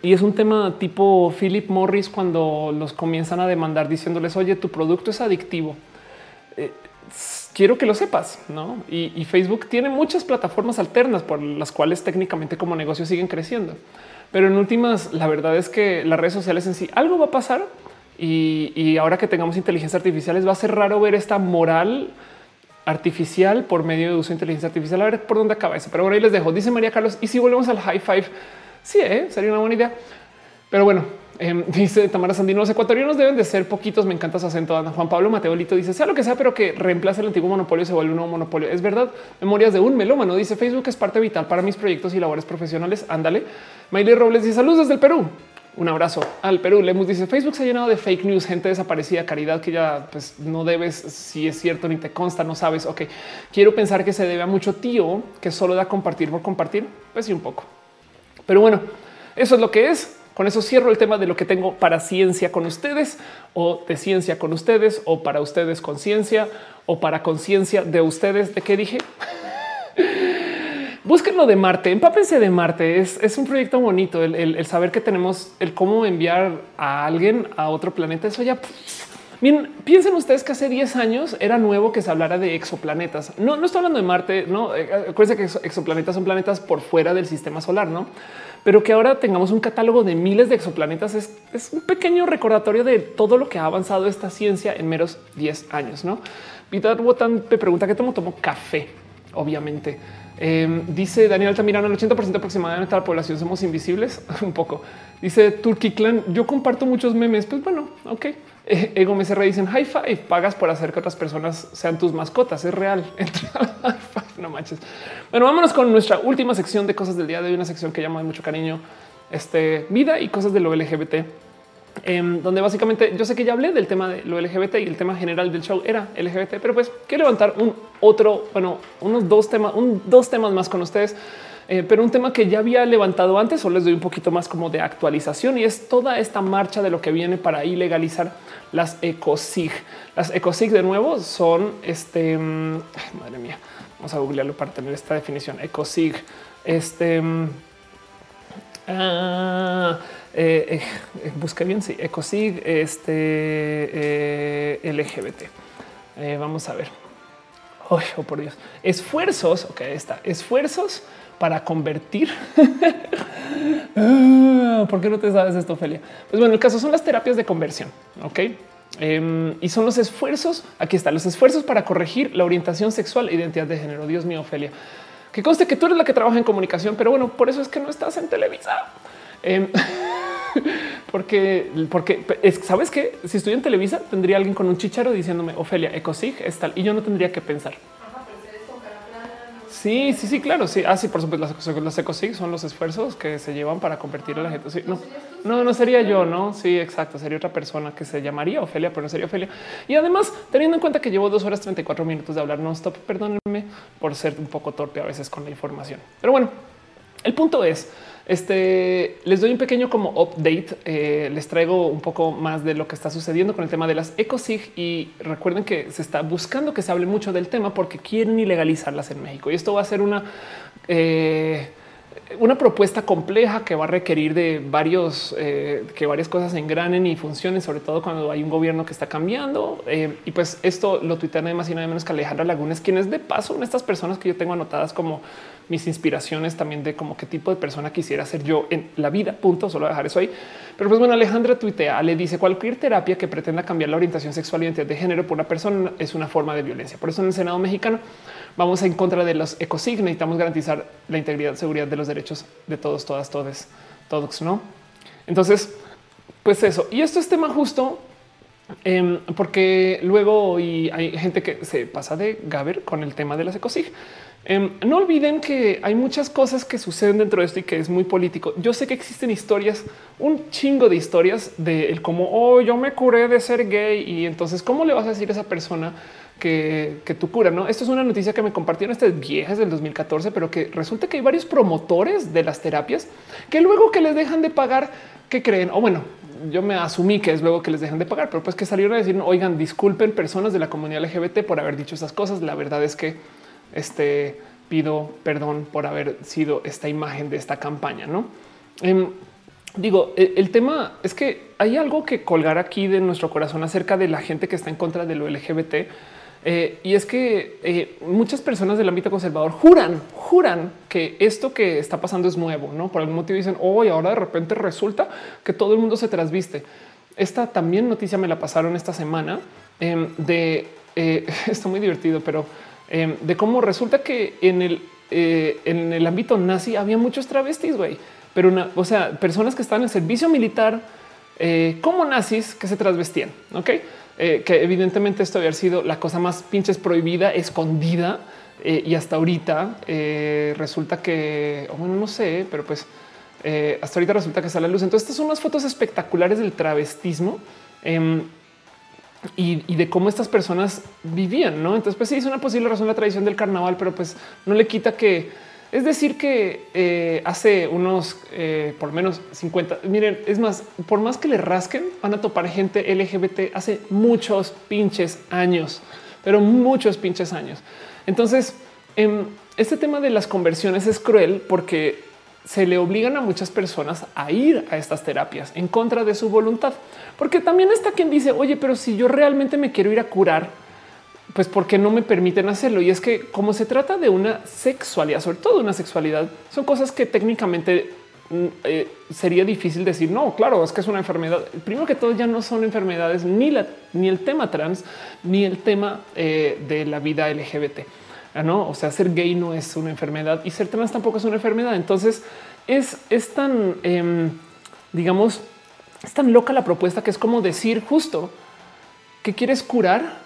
y es un tema tipo Philip Morris cuando los comienzan a demandar diciéndoles oye tu producto es adictivo. Eh, quiero que lo sepas, ¿no? Y, Facebook tiene muchas plataformas alternas por las cuales técnicamente como negocio siguen creciendo. Pero en últimas, la verdad es que las redes sociales en sí algo va a pasar y, ahora que tengamos inteligencia artificial va a ser raro ver esta moral artificial por medio de uso de inteligencia artificial. A ver por dónde acaba eso. Pero bueno, ahí les dejo. Dice María Carlos. Y si volvemos al high five, sí, ¿eh? sería una buena idea. Pero bueno, Em, dice Tamara Sandino, los ecuatorianos deben de ser poquitos. Me encanta su acento. Juan Pablo Mateolito dice sea lo que sea, pero que reemplace el antiguo monopolio se vuelve un nuevo monopolio. Es verdad. Memorias de un melómano dice Facebook es parte vital para mis proyectos y labores profesionales. Ándale. Maile Robles dice saludos desde el Perú. Un abrazo al Perú. Lemus dice Facebook se ha llenado de fake news, gente desaparecida, caridad que ya pues no debes, si es cierto ni te consta, no sabes. Ok, quiero pensar que se debe a mucho tío que solo da compartir por compartir. Pues sí, un poco. Pero bueno, eso es lo que es. Con eso cierro el tema de lo que tengo para ciencia con ustedes o de ciencia con ustedes o para ustedes con ciencia o para conciencia de ustedes. ¿De qué dije? Búsquenlo de Marte, empápense de Marte. Es, un proyecto bonito el, saber que tenemos el cómo enviar a alguien a otro planeta. Eso ya Bien, piensen ustedes que hace 10 años era nuevo que se hablara de exoplanetas. No, no estoy hablando de Marte, no. Eh, acuérdense que exoplanetas son planetas por fuera del sistema solar, no? Pero que ahora tengamos un catálogo de miles de exoplanetas es, es un pequeño recordatorio de todo lo que ha avanzado esta ciencia en meros 10 años, no? Vidal Wotan te pregunta qué tomo, tomo café, obviamente. Em, dice Daniel Altamirano, el 80% aproximadamente de la población somos invisibles. Un poco. Dice Turkey Clan, yo comparto muchos memes. Pues bueno, ok. Eh, Ego MSR dicen high five, pagas por hacer que otras personas sean tus mascotas. Es real. no manches. Bueno, vámonos con nuestra última sección de cosas del día de hoy, una sección que llama de mucho cariño este vida y cosas de lo LGBT. Em, donde básicamente yo sé que ya hablé del tema de lo LGBT y el tema general del show era LGBT, pero pues quiero levantar un otro, bueno, unos dos temas, un, dos temas más con ustedes. Eh, pero un tema que ya había levantado antes, o les doy un poquito más como de actualización y es toda esta marcha de lo que viene para ilegalizar las ecosig. Las ecosig de nuevo son este, mm, madre mía, vamos a googlearlo para tener esta definición. Ecosig, este, mm, ah, eh, eh, busqué bien, sí, Ecosig, este eh, LGBT. vamos a ver. Oh, por Dios. Esfuerzos, ok, está. Esfuerzos para convertir. Ah, ¿Por qué no te sabes esto, Ophelia? Pues bueno, el caso son las terapias de conversión, ok. Em, y son los esfuerzos. Aquí están los esfuerzos para corregir la orientación sexual e identidad de género. Dios mío, Ophelia, que conste que tú eres la que trabaja en comunicación, pero bueno, por eso es que no estás en Televisa. Em, porque, porque sabes que si estoy en Televisa tendría alguien con un chicharo diciéndome Ofelia Ecosig es tal y yo no tendría que pensar. Sí, sí, sí, claro. Sí, así ah, por supuesto, las, las ecosig son los esfuerzos que se llevan para convertir a la gente. no, no, no sería yo, no? Sí, exacto. Sería otra persona que se llamaría Ofelia, pero no sería Ofelia. Y además, teniendo en cuenta que llevo dos horas 34 minutos de hablar no stop, perdónenme por ser un poco torpe a veces con la información. Pero bueno, el punto es este les doy un pequeño como update. Eh, les traigo un poco más de lo que está sucediendo con el tema de las ecosig y recuerden que se está buscando que se hable mucho del tema porque quieren ilegalizarlas en México y esto va a ser una eh, una propuesta compleja que va a requerir de varios, eh, que varias cosas engranen y funcionen, sobre todo cuando hay un gobierno que está cambiando. y pues esto lo tuitean además y nada menos que Alejandra Lagunes, quien es de paso en estas personas que yo tengo anotadas como mis inspiraciones también de como qué tipo de persona quisiera ser yo en la vida. Punto. Solo dejar eso ahí. Pero pues bueno, Alejandra tuitea, le dice cualquier terapia que pretenda cambiar la orientación sexual y identidad de género por una persona es una forma de violencia. Por eso en el Senado mexicano vamos en contra de los ecosignos. Necesitamos garantizar la integridad, seguridad de los derechos de todos, todas, todos, todos, no? Entonces, pues eso. Y esto es tema justo em, porque luego hay gente que se pasa de Gaber con el tema de las ecosig. Em, no olviden que hay muchas cosas que suceden dentro de esto y que es muy político. Yo sé que existen historias, un chingo de historias de el cómo oh, yo me curé de ser gay y entonces cómo le vas a decir a esa persona que, que tu cura? No, esto es una noticia que me compartieron estas viejas del 2014, pero que resulta que hay varios promotores de las terapias que luego que les dejan de pagar, que creen o bueno, yo me asumí que es luego que les dejan de pagar, pero pues que salieron a decir, oigan, disculpen personas de la comunidad LGBT por haber dicho esas cosas. La verdad es que este pido perdón por haber sido esta imagen de esta campaña. No em, digo, e, el, tema es que hay algo que colgar aquí de nuestro corazón acerca de la gente que está en contra de lo LGBT. Eh, y es que eh, muchas personas del ámbito conservador juran, juran que esto que está pasando es nuevo, no por algún motivo dicen hoy, ahora de repente resulta que todo el mundo se trasviste. Esta también noticia me la pasaron esta semana em, de eh, esto muy divertido, pero Em, de cómo resulta que en el, eh, en el ámbito nazi había muchos travestis, güey, pero una, o sea, personas que estaban en servicio militar eh, como nazis que se trasvestían, ok? Eh, que evidentemente esto había sido la cosa más pinches prohibida, escondida y hasta ahorita resulta que, bueno, no sé, pero pues hasta ahorita resulta que sale a luz. Entonces, estas son unas fotos espectaculares del travestismo. Y, de cómo estas personas vivían, ¿no? Entonces, pues sí, es una posible razón la tradición del carnaval, pero pues no le quita que es decir, que eh, hace unos eh, por menos 50. Miren, es más, por más que le rasquen, van a topar gente LGBT hace muchos pinches años, pero muchos pinches años. Entonces, em, este tema de las conversiones es cruel porque se le obligan a muchas personas a ir a estas terapias en contra de su voluntad, porque también está quien dice, oye, pero si yo realmente me quiero ir a curar, pues porque no me permiten hacerlo. Y es que como se trata de una sexualidad, sobre todo una sexualidad, son cosas que técnicamente mm, eh, sería difícil decir, no, claro, es que es una enfermedad. Primero que todo ya no son enfermedades ni, la, ni el tema trans, ni el tema eh, de la vida LGBT. Ah, no, o sea, ser gay no es una enfermedad y ser trans tampoco es una enfermedad. Entonces es, es tan, em, digamos, es tan loca la propuesta que es como decir justo que quieres curar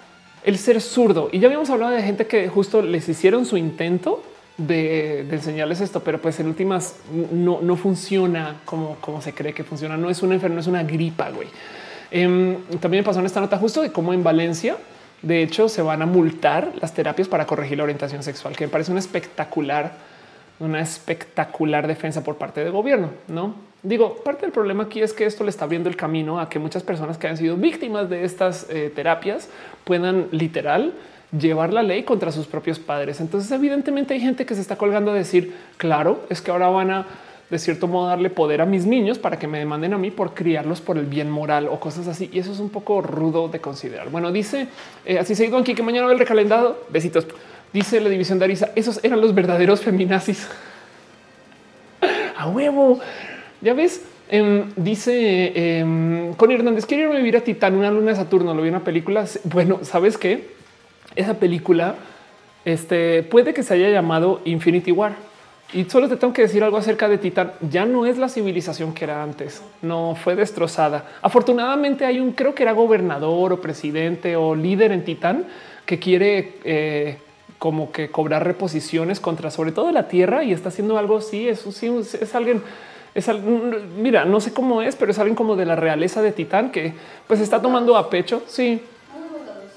el ser zurdo. Y ya habíamos hablado de gente que justo les hicieron su intento de, enseñarles esto, pero pues en últimas no, no funciona como, como se cree que funciona. No es una enfermedad, es una gripa, güey. Em, también pasó en esta nota justo de cómo en Valencia, de hecho, se van a multar las terapias para corregir la orientación sexual, que me parece un espectacular, una espectacular defensa por parte del gobierno, ¿no? Digo, parte del problema aquí es que esto le está abriendo el camino a que muchas personas que han sido víctimas de estas eh, terapias puedan literal llevar la ley contra sus propios padres. Entonces, evidentemente hay gente que se está colgando a decir, claro, es que ahora van a de cierto modo darle poder a mis niños para que me demanden a mí por criarlos por el bien moral o cosas así. Y eso es un poco rudo de considerar. Bueno, dice eh, así se aquí que mañana va el recalendado. Besitos. Dice la división de Arisa. Esos eran los verdaderos feminazis. a huevo. Ya ves, em, dice eh, Connie Hernández, quiero vivir a Titán, una luna de Saturno, lo vi en una película. Bueno, ¿sabes qué? Esa película este, puede que se haya llamado Infinity War. Y solo te tengo que decir algo acerca de Titán. Ya no es la civilización que era antes. No fue destrozada. Afortunadamente hay un, creo que era gobernador o presidente o líder en Titán que quiere eh, como que cobrar reposiciones contra sobre todo la tierra y está haciendo algo así. Eso sí es alguien es mira, no sé cómo es, pero es alguien como de la realeza de Titán que pues está tomando a pecho. Sí,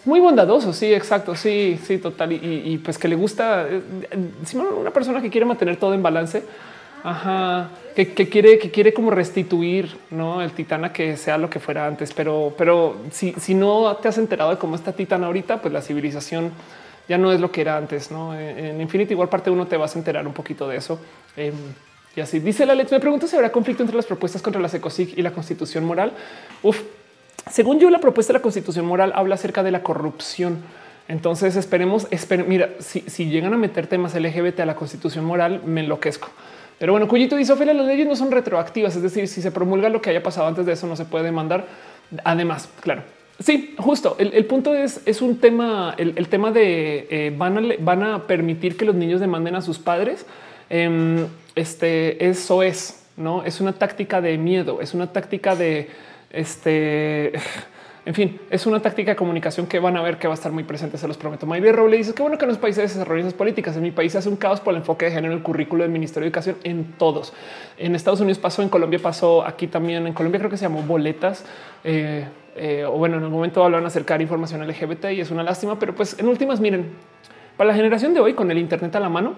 muy bondadoso. Sí, exacto. Sí, sí, total. Y, pues que le gusta eh, una persona que quiere mantener todo en balance. Ajá, que, quiere, que quiere como restituir ¿no? el titán a que sea lo que fuera antes. Pero, pero si, si no te has enterado de cómo está Titán ahorita, pues la civilización ya no es lo que era antes. No en Infinity igual parte uno te vas a enterar un poquito de eso. Em, y así dice la letra. Me pregunto si habrá conflicto entre las propuestas contra la ECOSIG y la constitución moral. Uf, según yo, la propuesta de la constitución moral habla acerca de la corrupción. Entonces esperemos, mira, si, llegan a meter temas LGBT a la constitución moral, me enloquezco. Pero bueno, Cuyito dice Ophelia, las leyes no son retroactivas, es decir, si se promulga lo que haya pasado antes de eso, no se puede demandar. Además, claro, sí, justo. El, punto es, es un tema, el, tema de eh, van, a, van a permitir que los niños demanden a sus padres. Em, este, eso es, no es una táctica de miedo, es una táctica de este. En fin, es una táctica de comunicación que van a ver que va a estar muy presente, se los prometo. Maybe Roble dice que bueno que en los países desarrollan esas políticas. En mi país hace un caos por el enfoque de género en el currículo del Ministerio de Educación en todos. En Estados Unidos pasó, en Colombia pasó, aquí también. En Colombia creo que se llamó boletas. Eh, eh, o bueno, en un momento hablan acercar información LGBT y es una lástima, pero pues en últimas, miren, para la generación de hoy con el Internet a la mano,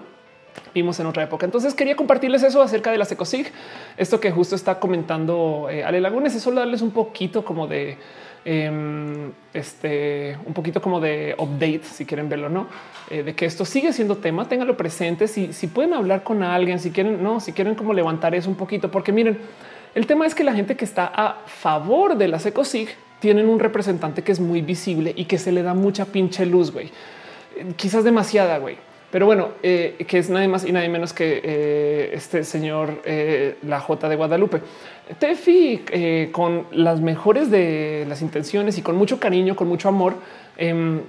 vimos en otra época. Entonces quería compartirles eso acerca de la Secosig, esto que justo está comentando eh, Ale Lagunes, es solo darles un poquito como de em, este, un poquito como de update, si quieren verlo, no eh, de que esto sigue siendo tema. Ténganlo presente. Si, si pueden hablar con alguien, si quieren, no, si quieren como levantar eso un poquito, porque miren, el tema es que la gente que está a favor de la Secosig tienen un representante que es muy visible y que se le da mucha pinche luz, güey. Quizás demasiada, güey. Pero bueno, eh, que es nadie más y nadie menos que eh, este señor, eh, la J de Guadalupe. Tefi, con las mejores de las intenciones y con mucho cariño, con mucho amor, em,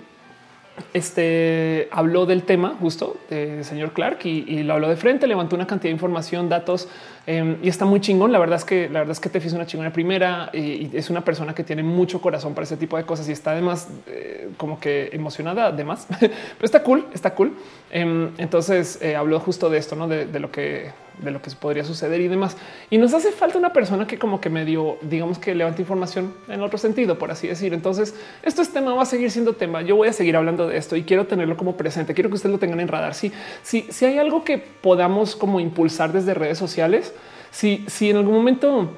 este habló del tema justo de señor Clark y, lo habló de frente, levantó una cantidad de información, datos em, y está muy chingón. La verdad es que la verdad es que Tefi es una chingona primera y, es una persona que tiene mucho corazón para ese tipo de cosas y está además eh, como que emocionada además, pero está cool, está cool. Em, entonces eh, habló justo de esto, ¿no? de, lo que de lo que podría suceder y demás. Y nos hace falta una persona que como que medio, digamos que levante información en otro sentido, por así decir. Entonces, esto es tema, va a seguir siendo tema. Yo voy a seguir hablando de esto y quiero tenerlo como presente. Quiero que ustedes lo tengan en radar. Si, si, si hay algo que podamos como impulsar desde redes sociales, si, si en algún momento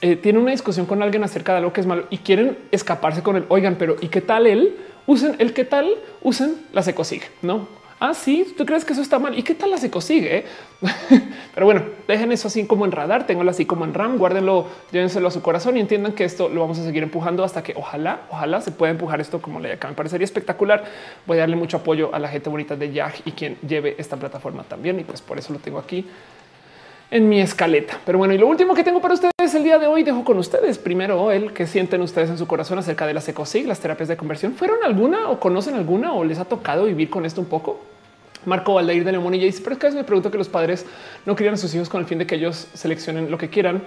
eh, tiene una discusión con alguien acerca de algo que es malo y quieren escaparse con el oigan, pero ¿y qué tal él? Usen el qué tal, usen la se consigue, no? Ah, sí, tú crees que eso está mal. ¿Y qué tal la consigue? Pero bueno, dejen eso así como en radar, tenganlo así como en RAM, guárdenlo, llévenselo a su corazón y entiendan que esto lo vamos a seguir empujando hasta que ojalá, ojalá se pueda empujar esto como le acá. Me parecería espectacular. Voy a darle mucho apoyo a la gente bonita de Yag y quien lleve esta plataforma también. Y pues por eso lo tengo aquí en mi escaleta. Pero bueno, y lo último que tengo para ustedes el día de hoy, dejo con ustedes primero el que sienten ustedes en su corazón acerca de las ecosig, las terapias de conversión. ¿Fueron alguna o conocen alguna o les ha tocado vivir con esto un poco? Marco Valdeir de y dice, pero es que me pregunto que los padres no crían a sus hijos con el fin de que ellos seleccionen lo que quieran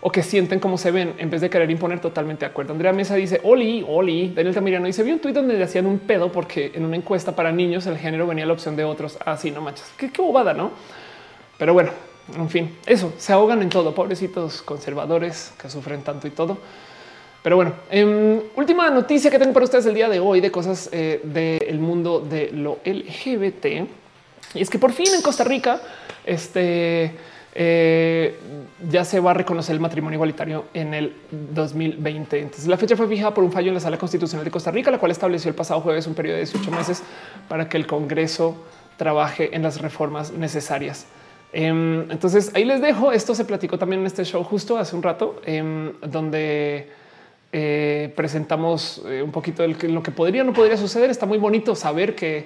o que sienten cómo se ven en vez de querer imponer totalmente de acuerdo. Andrea Mesa dice Oli, Oli. Daniel Tamirano dice vi un tuit donde le hacían un pedo porque en una encuesta para niños el género venía la opción de otros. Así ah, no manches. Qué, qué bobada, no? Pero bueno, en fin, eso se ahogan en todo. Pobrecitos conservadores que sufren tanto y todo. Pero bueno, em, última noticia que tengo para ustedes el día de hoy de cosas eh, del mundo de lo LGBT. Y es que por fin en Costa Rica, este eh, ya se va a reconocer el matrimonio igualitario en el 2020. Entonces la fecha fue fijada por un fallo en la Sala Constitucional de Costa Rica, la cual estableció el pasado jueves un periodo de 18 meses para que el Congreso trabaje en las reformas necesarias. Em, entonces ahí les dejo. Esto se platicó también en este show justo hace un rato, em, donde eh, presentamos eh, un poquito de lo que podría no podría suceder. Está muy bonito saber que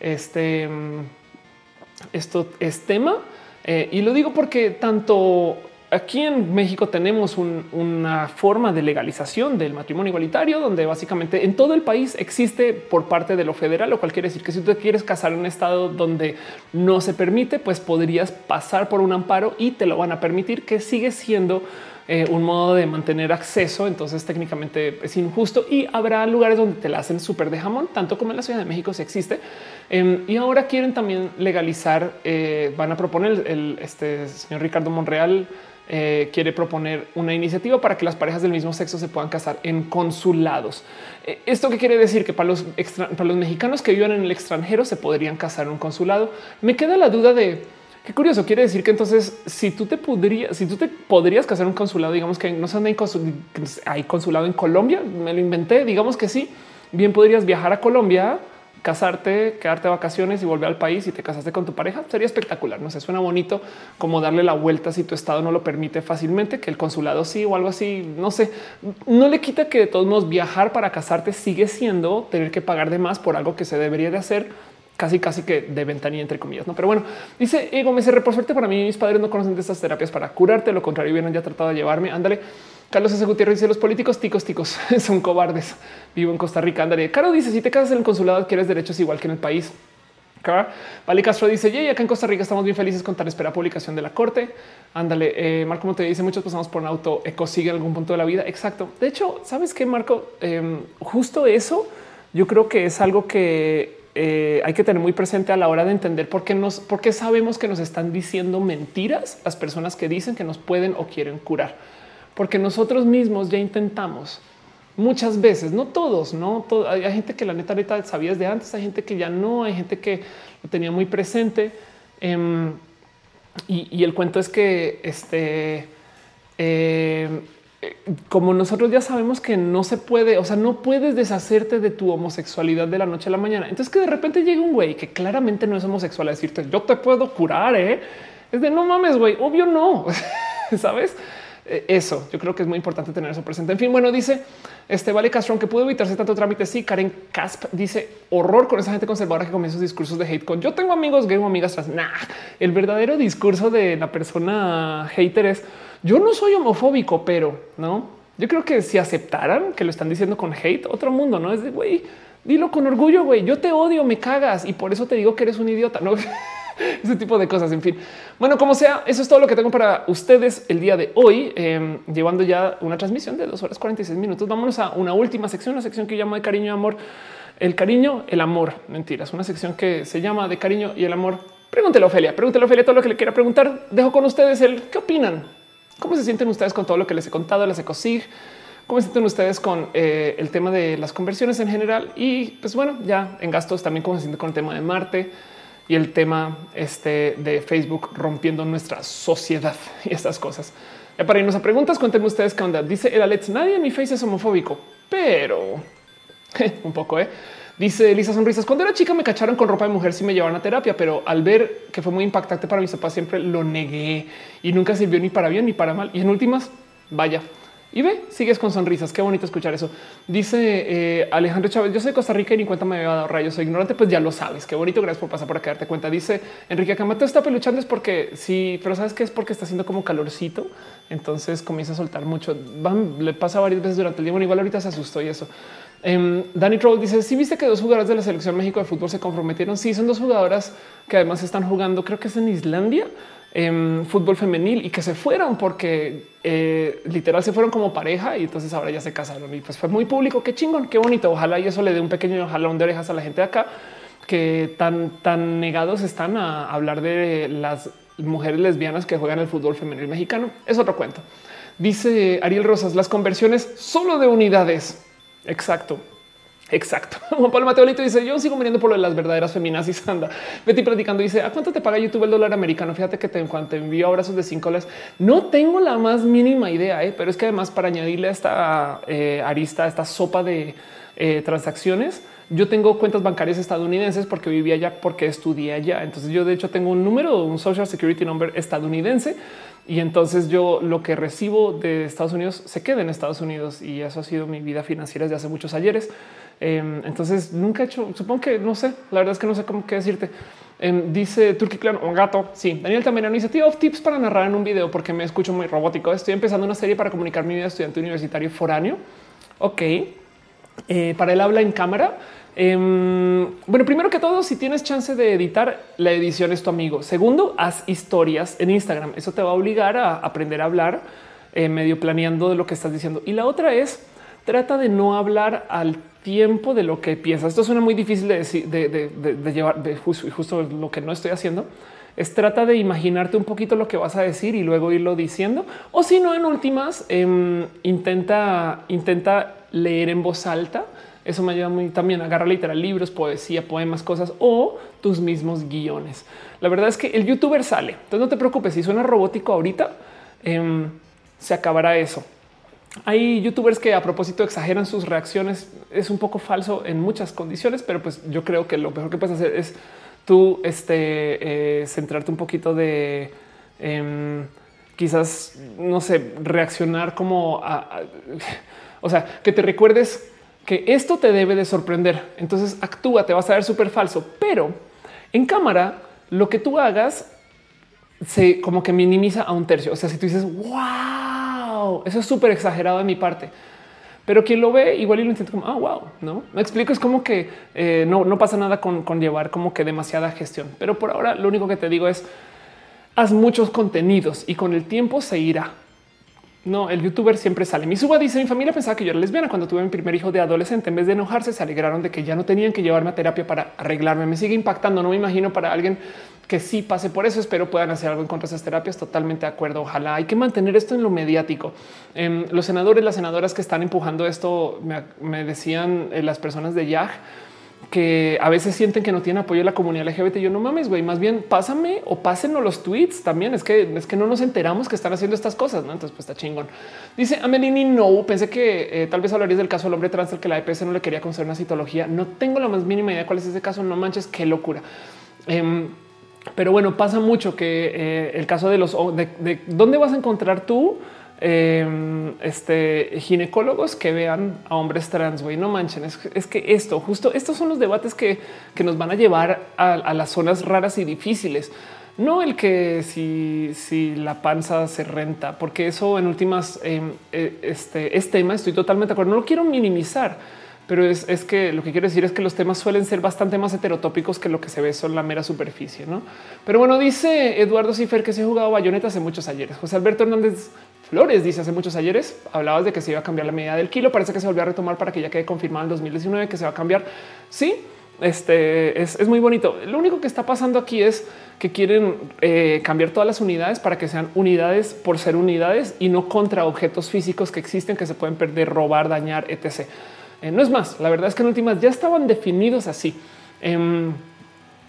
este em, esto es tema eh, y lo digo porque tanto aquí en México tenemos una forma de legalización del matrimonio igualitario, donde básicamente en todo el país existe por parte de lo federal, lo cual quiere decir que si tú te quieres casar en un estado donde no se permite, pues podrías pasar por un amparo y te lo van a permitir, que sigue siendo eh, un modo de mantener acceso. Entonces técnicamente es injusto y habrá lugares donde te la hacen súper de jamón, tanto como en la Ciudad de México se existe. Em, y ahora quieren también legalizar, eh, van a proponer el, este señor Ricardo Monreal eh, quiere proponer una iniciativa para que las parejas del mismo sexo se puedan casar en consulados. ¿Esto qué quiere decir? Que para los, para los mexicanos que viven en el extranjero se podrían casar en un consulado. Me queda la duda de qué curioso. Quiere decir que entonces, si tú te podrías, si tú te podrías casar un consulado, digamos que no sé, hay consulado en Colombia, me lo inventé, digamos que sí, bien podrías viajar a Colombia casarte, quedarte de vacaciones y volver al país y te casaste con tu pareja, sería espectacular. No sé, suena bonito como darle la vuelta si tu estado no lo permite fácilmente, que el consulado sí o algo así. No sé, no le quita que de todos modos viajar para casarte sigue siendo tener que pagar de más por algo que se debería de hacer casi, casi que de ventanilla, entre comillas. No, pero bueno, dice Ego me por suerte para mí, mis padres no conocen de estas terapias para curarte. Lo contrario, vienen ya tratado de llevarme. Ándale. Carlos S. Gutiérrez dice los políticos ticos ticos son cobardes. Vivo en Costa Rica. Ándale. Caro dice si te casas en el consulado adquieres derechos igual que en el país. Vale Castro dice y acá en Costa Rica estamos bien felices con tan espera publicación de la corte. Ándale, eh, Marco te dice muchos pasamos por un auto eco sigue en algún punto de la vida. Exacto. De hecho, sabes qué, Marco, em, justo eso yo creo que es algo que eh, hay que tener muy presente a la hora de entender por qué nos, por qué sabemos que nos están diciendo mentiras las personas que dicen que nos pueden o quieren curar porque nosotros mismos ya intentamos muchas veces, no todos, no hay gente que la neta neta sabías de antes, hay gente que ya no, hay gente que lo tenía muy presente. Em, y, el cuento es que este, em, como nosotros ya sabemos que no se puede, o sea, no puedes deshacerte de tu homosexualidad de la noche a la mañana. Entonces que de repente llega un güey que claramente no es homosexual a decirte yo te puedo curar, ¿eh? es de no mames, güey, obvio no, sabes? Eh, eso yo creo que es muy importante tener eso presente. En fin, bueno, dice este Vale Castro que pudo evitarse tanto trámite. Sí, Karen Casp dice horror con esa gente conservadora que comienza sus discursos de hate con yo tengo amigos gay o amigas trans. Nah, el verdadero discurso de la persona hater es yo no soy homofóbico, pero no. Yo creo que si aceptaran que lo están diciendo con hate, otro mundo no es de güey, dilo con orgullo, güey. Yo te odio, me cagas y por eso te digo que eres un idiota. No ese tipo de cosas. En fin, bueno, como sea, eso es todo lo que tengo para ustedes el día de hoy, em, llevando ya una transmisión de dos horas 46 minutos. Vámonos a una última sección, una sección que llamo de cariño y amor. El cariño, el amor. Mentiras, una sección que se llama de cariño y el amor Pregúntele a Ofelia, pregúntele a Ofelia todo lo que le quiera preguntar. Dejo con ustedes el qué opinan. ¿Cómo se sienten ustedes con todo lo que les he contado las ECOSIG? ¿Cómo se sienten ustedes con eh, el tema de las conversiones en general? Y pues bueno, ya en gastos también cómo se sienten con el tema de Marte y el tema este de Facebook rompiendo nuestra sociedad y estas cosas. Ya para irnos a preguntas, cuéntenme ustedes qué onda. Dice el Alex, nadie en mi face es homofóbico, pero un poco, ¿eh? Dice Elisa Sonrisas, cuando era chica me cacharon con ropa de mujer si me llevaban a terapia, pero al ver que fue muy impactante para mis papás siempre lo negué y nunca sirvió ni para bien ni para mal. Y en últimas, vaya. Y ve, sigues con sonrisas. Qué bonito escuchar eso. Dice eh, Alejandro Chávez, yo soy de Costa Rica y ni cuenta me había dado rayos. Soy ignorante, pues ya lo sabes. Qué bonito. Gracias por pasar por acá, darte cuenta. Dice Enrique Camato está peluchando es porque sí, pero sabes que es porque está haciendo como calorcito. Entonces comienza a soltar mucho. Van, le pasa varias veces durante el día. Bueno, igual ahorita se asustó y eso. Um, Danny Troll dice: Si viste que dos jugadoras de la selección México de fútbol se comprometieron. Sí, son dos jugadoras que además están jugando, creo que es en Islandia, en fútbol femenil y que se fueron porque eh, literal se fueron como pareja y entonces ahora ya se casaron y pues fue muy público. Qué chingón, qué bonito. Ojalá y eso le dé un pequeño jalón de orejas a la gente de acá que tan, tan negados están a hablar de las mujeres lesbianas que juegan el fútbol femenil mexicano. Es otro cuento. Dice Ariel Rosas, las conversiones solo de unidades. Exacto. Exacto. Juan Pablo Mateolito dice: Yo sigo viniendo por lo de las verdaderas feminazis. Anda, Betty platicando. Dice: ¿A cuánto te paga YouTube el dólar americano? Fíjate que te, en cuanto te envío abrazos de cinco dólares, no tengo la más mínima idea, ¿eh? pero es que además, para añadirle a esta eh, arista, esta sopa de eh, transacciones, yo tengo cuentas bancarias estadounidenses porque vivía allá, porque estudié allá. Entonces, yo de hecho tengo un número, un social security number estadounidense y entonces yo lo que recibo de Estados Unidos se queda en Estados Unidos y eso ha sido mi vida financiera desde hace muchos ayeres. Em, entonces nunca he hecho, supongo que no sé, la verdad es que no sé cómo qué decirte. Em, dice Turkey Clan, un gato. Sí, Daniel también dice tío tips para narrar en un video porque me escucho muy robótico. Estoy empezando una serie para comunicar mi vida estudiante universitario foráneo. Ok, eh, para el habla en cámara. Um, bueno, primero que todo, si tienes chance de editar, la edición es tu amigo. Segundo, haz historias en Instagram. Eso te va a obligar a aprender a hablar eh, medio planeando de lo que estás diciendo. Y la otra es trata de no hablar al tiempo de lo que piensas. Esto suena muy difícil de, decir, de, llevar, de justo, lo que no estoy haciendo es trata de imaginarte un poquito lo que vas a decir y luego irlo diciendo. O si no, en últimas, eh, intenta, intenta leer en voz alta eso me ayuda muy también. Agarra literal libros, poesía, poemas, cosas o tus mismos guiones. La verdad es que el youtuber sale. Entonces no te preocupes. Si suena robótico ahorita, eh, se acabará eso. Hay youtubers que a propósito exageran sus reacciones. Es un poco falso en muchas condiciones, pero pues yo creo que lo mejor que puedes hacer es tú este, eh, centrarte un poquito de eh, quizás, no sé, reaccionar como a, a, o sea, que te recuerdes que esto te debe de sorprender. Entonces actúa, te vas a ver súper falso, pero en cámara lo que tú hagas se como que minimiza a un tercio. O sea, si tú dices wow, eso es súper exagerado de mi parte. Pero quien lo ve igual y lo intenta como ah, wow, no me explico. Es como que eh, no, no pasa nada con, con llevar como que demasiada gestión. Pero por ahora lo único que te digo es haz muchos contenidos y con el tiempo se irá. No, el youtuber siempre sale. Mi suba dice mi familia pensaba que yo era lesbiana cuando tuve mi primer hijo de adolescente. En vez de enojarse, se alegraron de que ya no tenían que llevarme a terapia para arreglarme. Me sigue impactando. No me imagino para alguien que sí pase por eso. Espero puedan hacer algo en contra de esas terapias. Totalmente de acuerdo. Ojalá hay que mantener esto en lo mediático. Eh, los senadores, las senadoras que están empujando esto, me, me decían eh, las personas de YAG que a veces sienten que no tienen apoyo de la comunidad LGBT. Yo no mames, güey, más bien pásame o pásenlo los tweets también. Es que es que no nos enteramos que están haciendo estas cosas. Entonces, pues está chingón. Dice Amelini, no pensé que eh, tal vez hablarías del caso del hombre trans al que la EPS no le quería conceder una citología. No tengo la más mínima idea cuál es ese caso. No manches, qué locura. Um, pero bueno, pasa mucho que eh, el caso de los de dónde vas a encontrar tú eh, este ginecólogos que vean a hombres trans. Güey, no manchen. Es, que esto, justo estos son los debates que, que nos van a llevar a, las zonas raras y difíciles. No el que si, si la panza se renta, porque eso en últimas eh, este es tema. Estoy totalmente de acuerdo. No lo quiero minimizar, pero es, es, que lo que quiero decir es que los temas suelen ser bastante más heterotópicos que lo que se ve son la mera superficie. No, pero bueno, dice Eduardo Cifer que se ha jugado bayoneta hace muchos ayeres. José Alberto Hernández Flores dice hace muchos ayeres hablabas de que se iba a cambiar la medida del kilo. Parece que se volvió a retomar para que ya quede confirmado en 2019 que se va a cambiar. Sí, este es, muy bonito. Lo único que está pasando aquí es que quieren eh, cambiar todas las unidades para que sean unidades por ser unidades y no contra objetos físicos que existen, que se pueden perder, robar, dañar, etc. Eh, no es más, la verdad es que en últimas ya estaban definidos así. Em,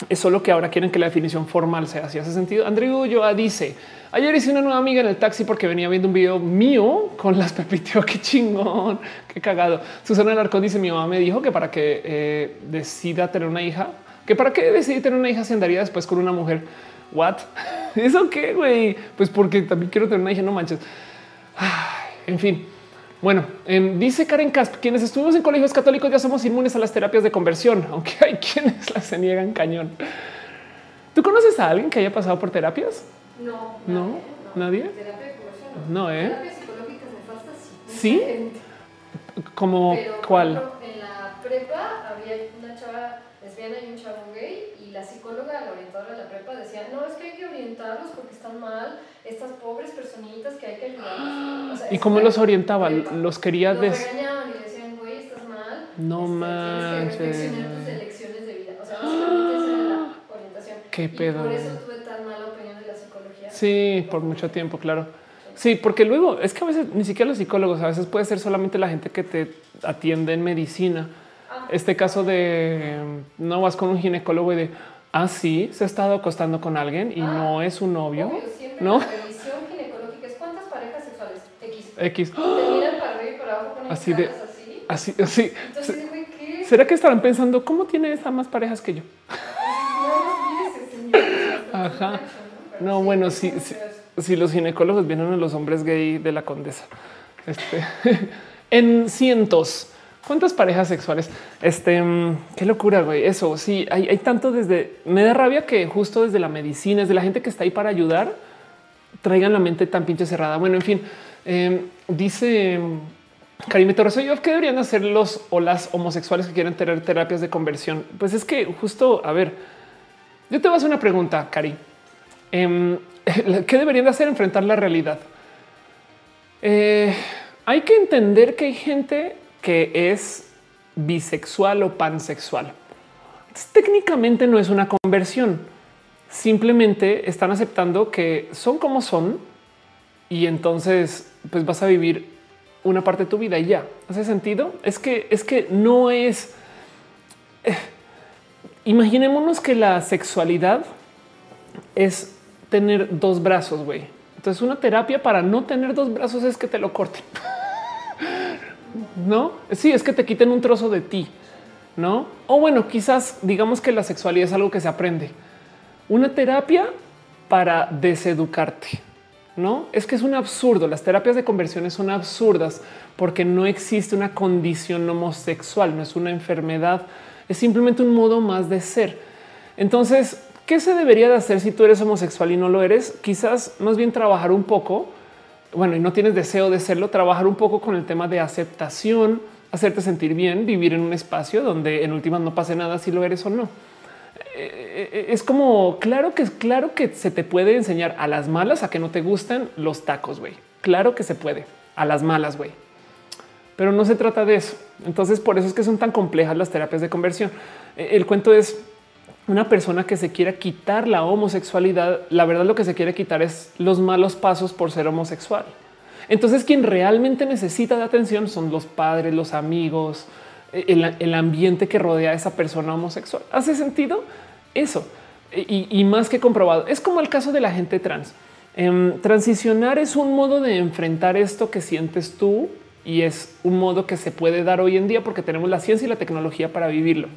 es solo que ahora quieren que la definición formal sea así. Hace sentido. Andrew Ulloa dice: Ayer hice una nueva amiga en el taxi porque venía viendo un video mío con las pepiteo. Qué chingón, qué cagado. Susana Alarcón dice: Mi mamá me dijo que para que eh, decida tener una hija, que para qué decidí tener una hija se andaría después con una mujer. What? ¿Eso qué, güey? Pues porque también quiero tener una hija, no manches. en fin. Bueno, em, dice Karen Casp, quienes estuvimos en colegios católicos ya somos inmunes a las terapias de conversión, aunque hay quienes las se niegan cañón. ¿Tú conoces a alguien que haya pasado por terapias? No. No, nadie. Terapia de conversión, No, ¿eh? Me falta sí. Como cuál? En la prepa había una chava lesbiana y un chavo gay la psicóloga, la orientadora de la prepa decía, no, es que hay que orientarlos porque están mal, estas pobres personitas que hay que ayudarlos. O sea, ¿Y cómo los orientaba? ¿Los quería Los des regañaban y decían, güey, estás mal. No este, Tienes que reflexionar manches. tus elecciones de vida. O sea, básicamente esa era la orientación. Qué Y pedo, por eso tuve tan mala opinión de la psicología. Sí, por mucho tiempo, claro. Sí, porque luego es que a veces ni siquiera los psicólogos, a veces puede ser solamente la gente que te atiende en medicina. Ah. Este caso de no vas con un ginecólogo y de ah, sí, se ha estado acostando con alguien y Ah, no es su novio, Obvio, ¿no? la revisión ginecológica es cuántas parejas sexuales X. X. Te miran para arriba y para abajo con Así de- así. Así, así. Entonces, ¿qué? ¿Será que estarán pensando cómo tiene esta más parejas que yo? No ese señor. Ajá. No, bueno, es sí, sí. Si los ginecólogos vienen a los hombres gay de la condesa, este en cientos. ¿Cuántas parejas sexuales? Este, mm, qué locura, güey. Eso sí, hay, hay tanto desde. Me da rabia que justo desde la medicina, desde la gente que está ahí para ayudar, traigan la mente tan pinche cerrada. Bueno, en fin, eh, dice mm, Karim Torres, yo ¿qué deberían hacer los o las homosexuales que quieren tener terapias de conversión? Pues es que justo, a ver, yo te voy a hacer una pregunta, Cari. Em, ¿Qué deberían de hacer? Enfrentar la realidad. Eh, hay que entender que hay gente que es bisexual o pansexual. Técnicamente no es una conversión. Simplemente están aceptando que son como son y entonces pues vas a vivir una parte de tu vida y ya. ¿Hace sentido? Es que es que no es. eh, imaginémonos que la sexualidad es tener dos brazos, güey. Entonces una terapia para no tener dos brazos es que te lo corten. no, sí, es que te quiten un trozo de ti, no? O bueno, quizás digamos que la sexualidad es algo que se aprende. Una terapia para deseducarte. No es que es un absurdo. Las terapias de conversiones son absurdas porque no existe una condición homosexual, no es una enfermedad, es simplemente un modo más de ser. Entonces, ¿qué se debería de hacer si tú eres homosexual y no lo eres? Quizás más bien trabajar un poco, bueno, y no tienes deseo de serlo, trabajar un poco con el tema de aceptación, hacerte sentir bien, vivir en un espacio donde en últimas no pase nada si lo eres o no. Eh, Es como claro que es claro que se te puede enseñar a las malas a que no te gustan los tacos, güey. Claro que se puede a las malas, güey. Pero no se trata de eso. Entonces, por eso es que son tan complejas las terapias de conversión. Eh, El cuento es una persona que se quiera quitar la homosexualidad. La verdad, lo que se quiere quitar es los malos pasos por ser homosexual. Entonces, quien realmente necesita de atención son los padres, los amigos, eh, el, el ambiente que rodea a esa persona homosexual. ¿Hace sentido? Eso. Y, y más que comprobado. Es como el caso de la gente trans. Em, transicionar es un modo de enfrentar esto que sientes tú y es un modo que se puede dar hoy en día porque tenemos la ciencia y la tecnología para vivirlo.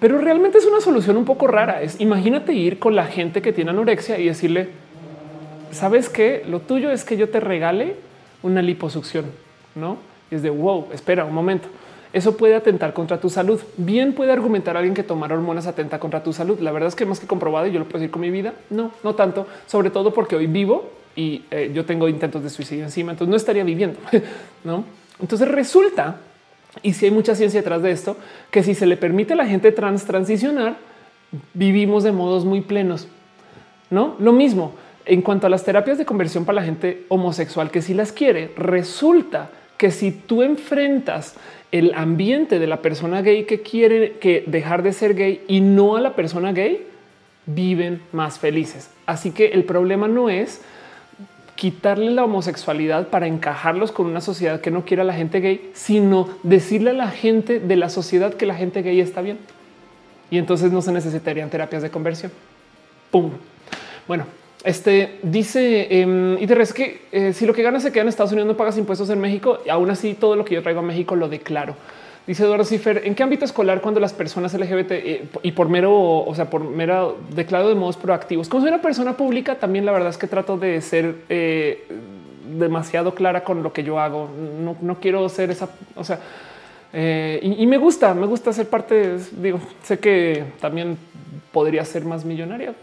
Pero realmente es una solución un poco rara. Es imagínate ir con la gente que tiene anorexia y decirle, sabes que lo tuyo es que yo te regale una liposucción, no? Y es de wow, espera un momento. Eso puede atentar contra tu salud. Bien puede argumentar alguien que tomar hormonas atenta contra tu salud. La verdad es que más que comprobado y yo lo puedo decir con mi vida. No, no tanto, sobre todo porque hoy vivo y eh, yo tengo intentos de suicidio encima, entonces no estaría viviendo, no? Entonces resulta y si hay mucha ciencia detrás de esto, que si se le permite a la gente trans transicionar, vivimos de modos muy plenos. No lo mismo en cuanto a las terapias de conversión para la gente homosexual que si las quiere, resulta que si tú enfrentas el ambiente de la persona gay que quiere que dejar de ser gay y no a la persona gay viven más felices. Así que el problema no es quitarle la homosexualidad para encajarlos con una sociedad que no quiere a la gente gay, sino decirle a la gente de la sociedad que la gente gay está bien. Y entonces no se necesitarían terapias de conversión. Pum. Bueno, este dice em, y de es que eh, si lo que ganas se queda en Estados Unidos, no pagas impuestos en México. Y aún así, todo lo que yo traigo a México lo declaro. Dice Eduardo Cifer, ¿en qué ámbito escolar cuando las personas LGBT eh, y por mero, o sea, por mero declaro de modos proactivos? Como soy una persona pública, también la verdad es que trato de ser eh, demasiado clara con lo que yo hago. No, quiero ser esa, o sea, y, y, me gusta, me gusta ser parte. Digo, sé que también podría ser más millonaria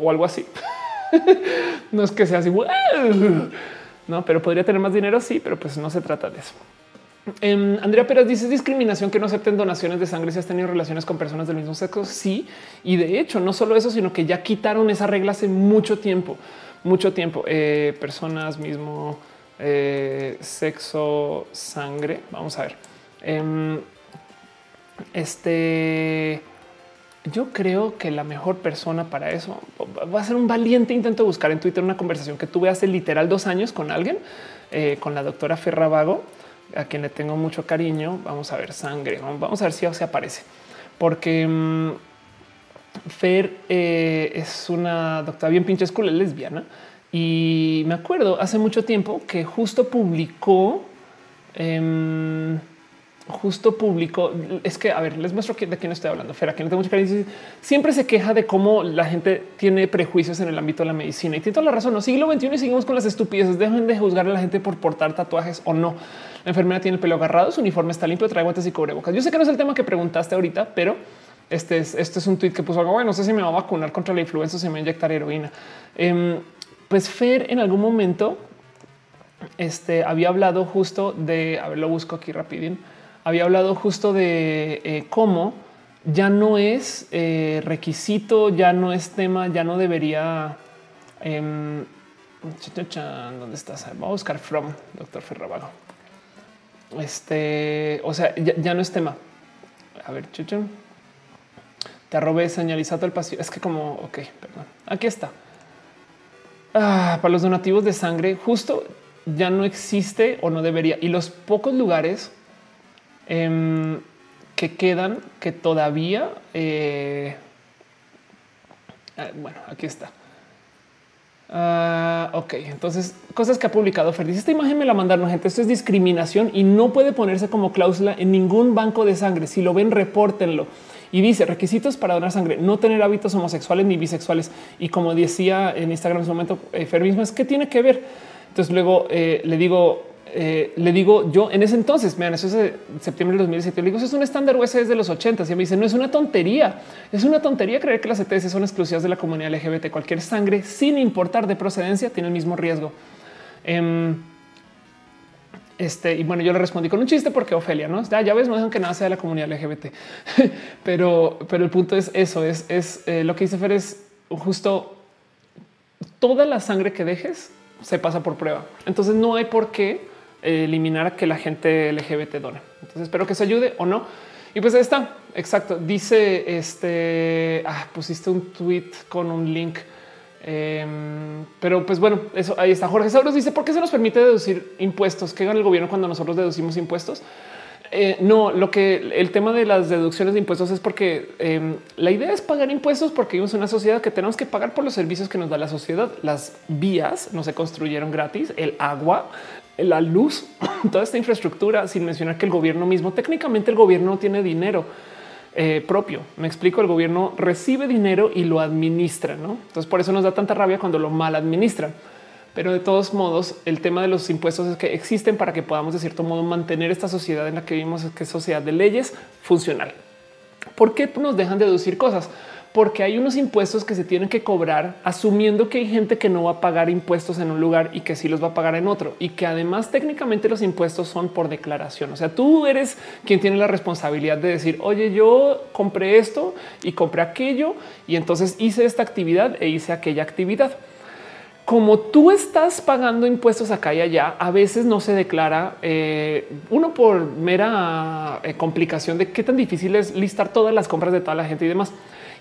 o algo así. no es que sea así, no, pero podría tener más dinero. Sí, pero pues no se trata de eso. Em, Andrea Pérez dice discriminación que no acepten donaciones de sangre si has tenido relaciones con personas del mismo sexo. Sí, y de hecho, no solo eso, sino que ya quitaron esa regla hace mucho tiempo, mucho tiempo. Eh, personas mismo eh, sexo, sangre. Vamos a ver. Em, este yo creo que la mejor persona para eso va a ser un valiente intento de buscar en Twitter una conversación que tuve hace literal dos años con alguien, eh, con la doctora Ferravago, a quien le tengo mucho cariño. Vamos a ver sangre, vamos a ver si se aparece, porque mm, Fer eh, es una doctora bien pinche cool, es lesbiana. Y me acuerdo hace mucho tiempo que justo publicó... Em, justo publicó, es que, a ver, les muestro de quién estoy hablando. Fera, que no tengo mucha cariño. Siempre se queja de cómo la gente tiene prejuicios en el ámbito de la medicina y tiene toda la razón. No siglo XXI y seguimos con las estupideces. Dejen de juzgar a la gente por portar tatuajes o no. La enfermera tiene el pelo agarrado, su uniforme está limpio, trae guantes y cubrebocas. Yo sé que no es el tema que preguntaste ahorita, pero este es, este es un tweet que puso algo. Bueno, no sé si me va a vacunar contra la influenza o si me va a inyectar heroína. Em, pues Fer en algún momento este, había hablado justo de, a ver, lo busco aquí rapidín había hablado justo de eh, cómo ya no es eh, requisito, ya no es tema, ya no debería. Eh, ¿Dónde estás? Vamos a buscar from doctor Ferravago. Este, o sea, ya, no es tema. A ver, chuchón. Te arrobé señalizado el pasillo. Es que como, ok, perdón. Aquí está. Ah, para los donativos de sangre, justo ya no existe o no debería. Y los pocos lugares Em, que quedan que todavía, eh, ah, bueno, aquí está. Uh, ok, entonces cosas que ha publicado Fer. esta imagen me la mandaron gente. Esto es discriminación y no puede ponerse como cláusula en ningún banco de sangre. Si lo ven, repórtenlo. Y dice requisitos para donar sangre, no tener hábitos homosexuales ni bisexuales. Y como decía en Instagram en su momento, eh, Fer mismo es que tiene que ver. Entonces luego eh, le digo, eh, le digo yo en ese entonces, vean, eso es de septiembre de 2017. Le digo, es un estándar US desde los 80 y me dice, no es una tontería. Es una tontería creer que las ETS son exclusivas de la comunidad LGBT. Cualquier sangre, sin importar de procedencia, tiene el mismo riesgo. Em, este, y bueno, yo le respondí con un chiste porque Ofelia, no ya, ya ves, no dejan que nada sea de la comunidad LGBT, pero, pero el punto es eso: es, es eh, lo que dice Fer es justo toda la sangre que dejes se pasa por prueba. Entonces no hay por qué eliminar que la gente LGBT done. Entonces espero que se ayude o no. Y pues ahí está. Exacto. Dice este ah, pusiste un tweet con un link. Em, pero pues bueno, eso ahí está. Jorge Sauros dice por qué se nos permite deducir impuestos que gana el gobierno cuando nosotros deducimos impuestos. Eh, no, lo que el tema de las deducciones de impuestos es porque em, la idea es pagar impuestos porque vivimos en una sociedad que tenemos que pagar por los servicios que nos da la sociedad. Las vías no se construyeron gratis, el agua, la luz, toda esta infraestructura, sin mencionar que el gobierno mismo, técnicamente el gobierno tiene dinero eh, propio. Me explico, el gobierno recibe dinero y lo administra. Entonces por eso nos da tanta rabia cuando lo mal administran. Pero de todos modos, el tema de los impuestos es que existen para que podamos de cierto modo mantener esta sociedad en la que vivimos, que es sociedad de leyes funcional. ¿Por qué nos dejan deducir cosas? Porque hay unos impuestos que se tienen que cobrar asumiendo que hay gente que no va a pagar impuestos en un lugar y que sí los va a pagar en otro y que además técnicamente los impuestos son por declaración. O sea, tú eres quien tiene la responsabilidad de decir, oye, yo compré esto y compré aquello y entonces hice esta actividad e hice aquella actividad. como tú estás pagando impuestos acá y allá, a veces no se declara eh, uno por mera eh, complicación de qué tan difícil es listar todas las compras de toda la gente y demás.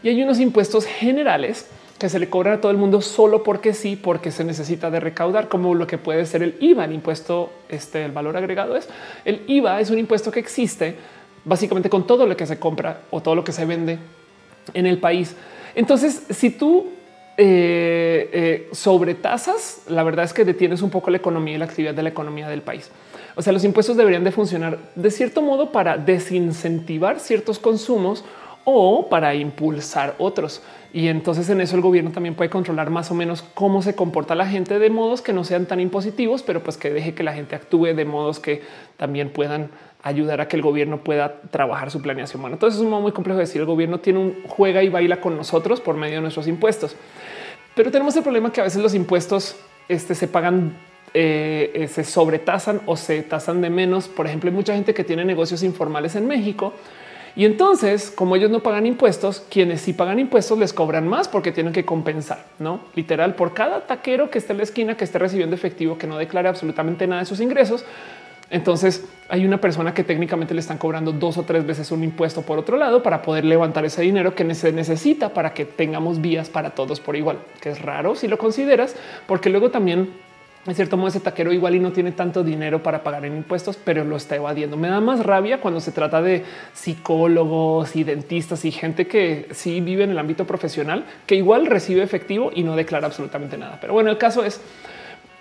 Y hay unos impuestos generales que se le cobran a todo el mundo solo porque sí, porque se necesita de recaudar, como lo que puede ser el IVA, el impuesto, este, el valor agregado es el IVA, es un impuesto que existe básicamente con todo lo que se compra o todo lo que se vende en el país. Entonces, si tú eh, eh, la verdad es que detienes un poco la economía y la actividad de la economía del país. O sea, los impuestos deberían de funcionar de cierto modo para desincentivar ciertos consumos o para impulsar otros. Y entonces en eso el gobierno también puede controlar más o menos cómo se comporta la gente de modos que no sean tan impositivos, pero pues que deje que la gente actúe de modos que también puedan ayudar a que el gobierno pueda trabajar su planeación. Bueno, entonces es un modo muy complejo de decir el gobierno tiene un juega y baila con nosotros por medio de nuestros impuestos. Pero tenemos el problema que a veces los impuestos este, se pagan, eh, eh, se sobretasan o se tasan de menos. Por ejemplo, hay mucha gente que tiene negocios informales en México y entonces, como ellos no pagan impuestos, quienes sí pagan impuestos les cobran más porque tienen que compensar, no literal por cada taquero que esté en la esquina que esté recibiendo efectivo que no declare absolutamente nada de sus ingresos entonces hay una persona que técnicamente le están cobrando dos o tres veces un impuesto por otro lado para poder levantar ese dinero que se necesita para que tengamos vías para todos por igual, que es raro si lo consideras, porque luego también en cierto modo ese taquero igual y no tiene tanto dinero para pagar en impuestos, pero lo está evadiendo. Me da más rabia cuando se trata de psicólogos y dentistas y gente que sí vive en el ámbito profesional, que igual recibe efectivo y no declara absolutamente nada. Pero bueno, el caso es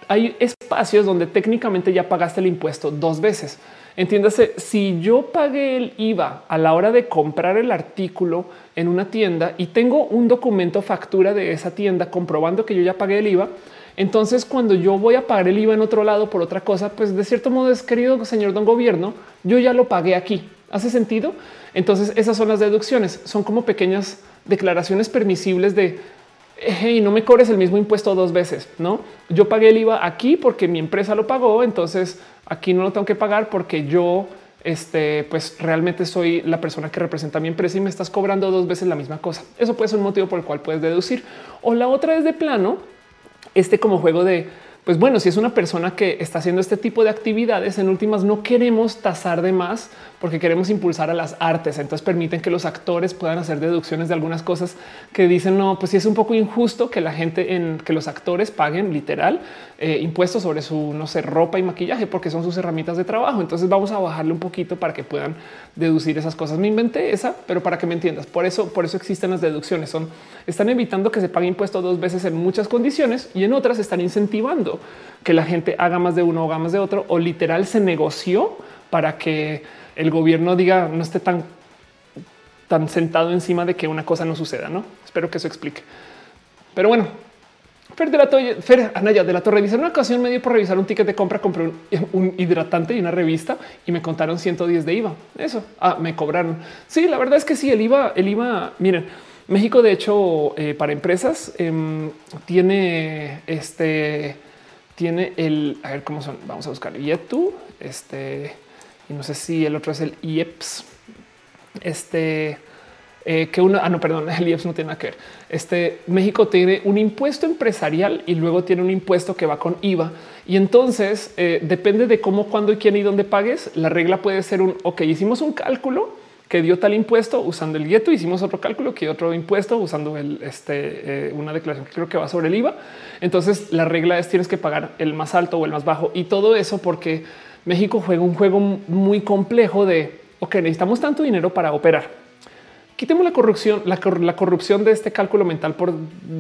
hay espacios donde técnicamente ya pagaste el impuesto dos veces. Entiéndase, si yo pagué el IVA a la hora de comprar el artículo en una tienda y tengo un documento factura de esa tienda comprobando que yo ya pagué el IVA, entonces cuando yo voy a pagar el IVA en otro lado por otra cosa, pues de cierto modo es querido señor don gobierno, yo ya lo pagué aquí. ¿Hace sentido? Entonces esas son las deducciones, son como pequeñas declaraciones permisibles de y no me cobres el mismo impuesto dos veces. No, yo pagué el IVA aquí porque mi empresa lo pagó. Entonces aquí no lo tengo que pagar porque yo, este, pues realmente soy la persona que representa a mi empresa y me estás cobrando dos veces la misma cosa. Eso puede ser un motivo por el cual puedes deducir. O la otra es de plano, este como juego de pues bueno, si es una persona que está haciendo este tipo de actividades, en últimas no queremos tasar de más porque queremos impulsar a las artes. Entonces permiten que los actores puedan hacer deducciones de algunas cosas que dicen no, pues sí es un poco injusto que la gente en que los actores paguen literal eh, impuestos sobre su no sé, ropa y maquillaje porque son sus herramientas de trabajo. Entonces vamos a bajarle un poquito para que puedan deducir esas cosas. Me inventé esa, pero para que me entiendas, por eso, por eso existen las deducciones. Son están evitando que se pague impuesto dos veces en muchas condiciones y en otras están incentivando que la gente haga más de uno o haga más de otro, o literal se negoció para que el gobierno diga no esté tan, tan sentado encima de que una cosa no suceda. No espero que eso explique. Pero bueno, Fer de la Torre, Fer Anaya de la Torre dice una ocasión me dio por revisar un ticket de compra, compré un, hidratante y una revista y me contaron 110 de IVA. Eso ah, me cobraron. Sí, la verdad es que sí, el IVA, el IVA, miren, México, de hecho, eh, para empresas em, tiene este, tiene el, a ver cómo son, vamos a buscar IETU, este, y no sé si el otro es el IEPS, este, eh, que uno, ah, no, perdón, el IEPS no tiene nada que ver. Este México tiene un impuesto empresarial y luego tiene un impuesto que va con IVA. Y entonces eh, depende de cómo, cuándo y quién y dónde pagues. La regla puede ser un, ok, hicimos un cálculo que dio tal impuesto usando el gueto. Hicimos otro cálculo que otro impuesto usando el, este, eh, una declaración que creo que va sobre el IVA. Entonces la regla es tienes que pagar el más alto o el más bajo y todo eso porque México juega un juego muy complejo de ok, necesitamos tanto dinero para operar. Quitemos la corrupción, la, corrupción de este cálculo mental por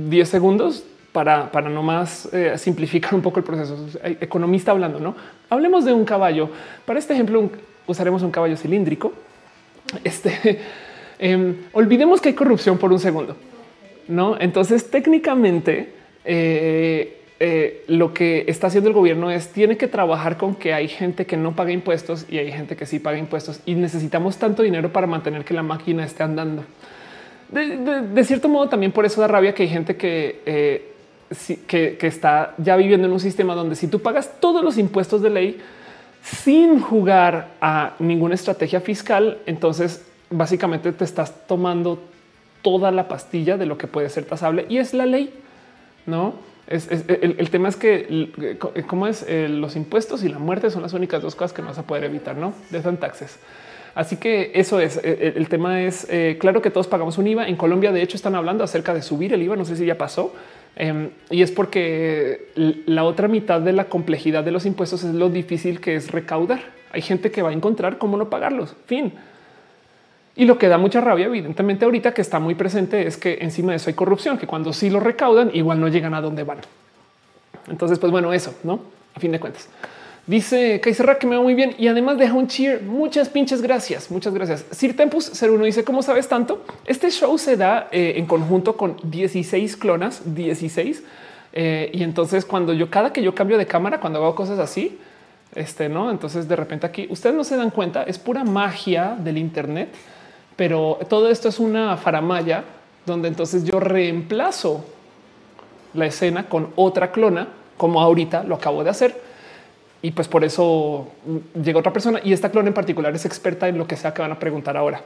10 segundos para, para no más eh, simplificar un poco el proceso. Economista hablando, no hablemos de un caballo. Para este ejemplo, usaremos un caballo cilíndrico este, em, olvidemos que hay corrupción por un segundo. No, entonces técnicamente eh, eh, lo que está haciendo el gobierno es tiene que trabajar con que hay gente que no paga impuestos y hay gente que sí paga impuestos y necesitamos tanto dinero para mantener que la máquina esté andando. De, cierto modo, también por eso da rabia que hay gente que, eh, que, que está ya viviendo en un sistema donde si tú pagas todos los impuestos de ley, sin jugar a ninguna estrategia fiscal, entonces básicamente te estás tomando toda la pastilla de lo que puede ser tasable y es la ley. No El, tema es que cómo es eh, los impuestos y la muerte son las únicas dos cosas que no vas a poder evitar, no de taxes. Así que eso es el tema. Es claro que todos pagamos un IVA. En Colombia, de hecho, están hablando acerca de subir el IVA. No sé si ya pasó, Em, y es porque la otra mitad de la complejidad de los impuestos es lo difícil que es recaudar. Hay gente que va a encontrar cómo no pagarlos. Fin. Y lo que da mucha rabia, evidentemente, ahorita que está muy presente es que encima de eso hay corrupción, que cuando sí lo recaudan, igual no llegan a donde van. Entonces, pues bueno, eso, no a fin de cuentas. Dice Kaiserra que me va muy bien y además deja un cheer. Muchas pinches gracias. Muchas gracias. Sir Tempus 01 dice cómo sabes tanto. Este show se da eh, en conjunto con 16 clonas, 16. Eh, y entonces cuando yo cada que yo cambio de cámara, cuando hago cosas así, este no, entonces de repente aquí ustedes no se dan cuenta, es pura magia del Internet, pero todo esto es una faramaya donde entonces yo reemplazo la escena con otra clona, como ahorita lo acabo de hacer y pues por eso llega otra persona y esta clona en particular es experta en lo que sea que van a preguntar ahora.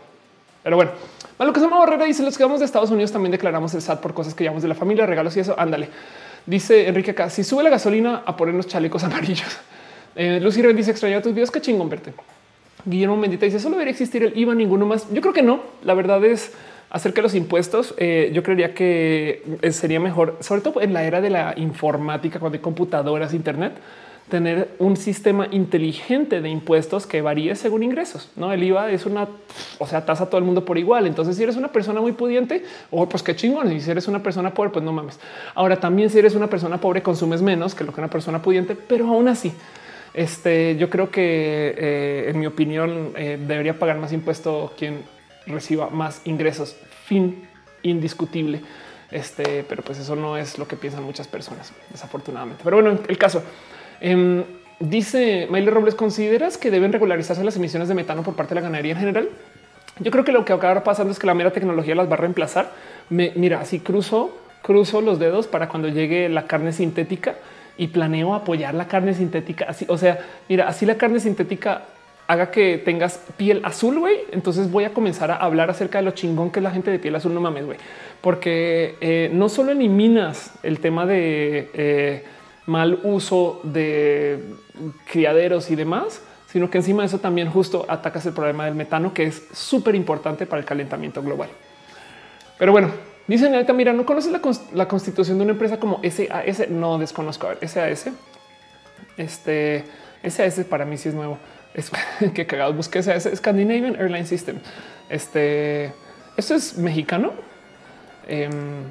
Pero bueno, lo que se llama Barrera dice los que vamos de Estados Unidos también declaramos el SAT por cosas que llamamos de la familia, regalos y eso. Ándale. Dice Enrique acá, si sube la gasolina a ponernos chalecos amarillos. Eh, Lucy Ren dice extraño tus videos, qué chingón verte. Guillermo Mendita dice solo debería existir el IVA, ninguno más. Yo creo que no. La verdad es acerca de los impuestos. Eh, yo creería que sería mejor, sobre todo en la era de la informática, cuando hay computadoras, Internet tener un sistema inteligente de impuestos que varíe según ingresos. No el IVA es una, o sea, tasa a todo el mundo por igual. Entonces, si eres una persona muy pudiente, o oh, pues qué chingón. Y si eres una persona pobre, pues no mames. Ahora también, si eres una persona pobre, consumes menos que lo que una persona pudiente, pero aún así, este, yo creo que eh, en mi opinión eh, debería pagar más impuesto quien reciba más ingresos. Fin indiscutible. Este, pero pues eso no es lo que piensan muchas personas, desafortunadamente. Pero bueno, el caso. Em, dice Maile Robles, ¿consideras que deben regularizarse las emisiones de metano por parte de la ganadería en general? Yo creo que lo que acaba pasando es que la mera tecnología las va a reemplazar. Me, mira, si cruzo, cruzo los dedos para cuando llegue la carne sintética y planeo apoyar la carne sintética. Así, o sea, mira, así la carne sintética haga que tengas piel azul, güey. Entonces voy a comenzar a hablar acerca de lo chingón que es la gente de piel azul. No mames, güey, porque eh, no solo eliminas el tema de eh, mal uso de criaderos y demás, sino que encima de eso también justo atacas el problema del metano, que es súper importante para el calentamiento global. Pero bueno, dicen ahorita, mira, no conoces la, constitución de una empresa como SAS. No desconozco. A ver, SAS. Este SAS para mí sí es nuevo. Es que cagado busqué SAS Scandinavian Airline System. Este esto es mexicano. Em,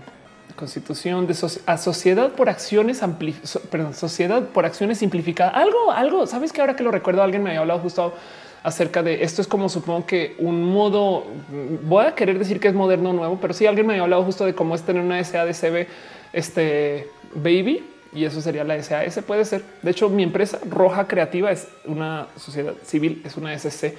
constitución de sociedad por acciones, perdón, sociedad por acciones simplificada. Algo, algo, sabes que ahora que lo recuerdo, alguien me había hablado justo acerca de esto. Es como supongo que un modo, voy a querer decir que es moderno nuevo, pero sí alguien me había hablado justo de cómo es tener una SADCB, este baby, y eso sería la SAS. Puede ser. De hecho, mi empresa Roja Creativa es una sociedad civil, es una SC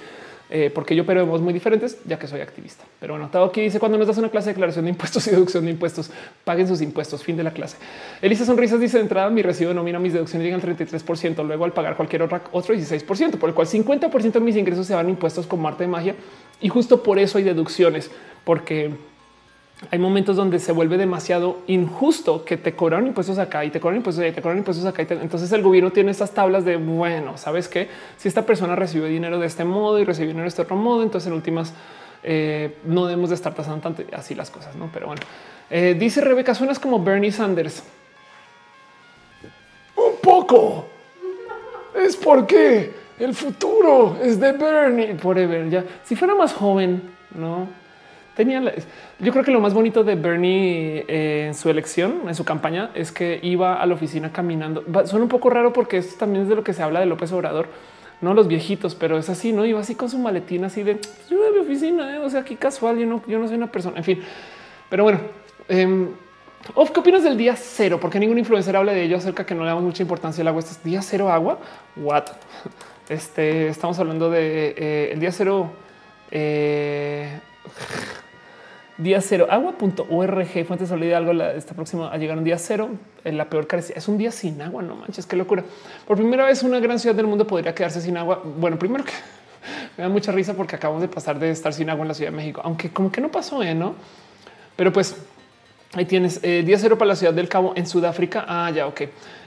eh, porque yo pero vemos muy diferentes, ya que soy activista. Pero bueno, todo aquí dice cuando nos das una clase de declaración de impuestos y deducción de impuestos, paguen sus impuestos. Fin de la clase. Elisa Sonrisas dice de entrada mi recibo de nómina, mis deducciones llegan al 33%, luego al pagar cualquier otra otro 16%, por el cual 50% de mis ingresos se van impuestos como arte de magia. Y justo por eso hay deducciones, porque hay momentos donde se vuelve demasiado injusto que te cobran impuestos acá y te cobran impuestos y te cobran impuestos acá. Entonces el gobierno tiene estas tablas de bueno, sabes que si esta persona recibe dinero de este modo y recibe dinero de este otro modo, entonces en últimas eh, no debemos de estar pasando tanto así las cosas, no? Pero bueno, eh, dice Rebeca, suenas como Bernie Sanders. Un poco es porque el futuro es de Bernie forever. Ya si fuera más joven, no? Tenía, yo creo que lo más bonito de Bernie eh, en su elección, en su campaña, es que iba a la oficina caminando. Suena un poco raro porque esto también es de lo que se habla de López Obrador, no los viejitos, pero es así, no iba así con su maletín, así de yo de mi oficina, eh, o sea, aquí casual. Yo no, yo no soy una persona, en fin, pero bueno. Eh, ¿qué opinas del día cero? Porque ningún influencer habla de ello acerca que no le damos mucha importancia al agua. Este es día cero agua. What? Este estamos hablando de eh, el día cero. Día cero, agua.org, fuente sólida, algo está próximo a llegar un día cero. En la peor carencia es un día sin agua. No manches, qué locura. Por primera vez, una gran ciudad del mundo podría quedarse sin agua. Bueno, primero que me da mucha risa porque acabamos de pasar de estar sin agua en la Ciudad de México, aunque como que no pasó, ¿eh? no? Pero pues Ahí tienes eh, día cero para la ciudad del Cabo en Sudáfrica. Ah, ya, ok.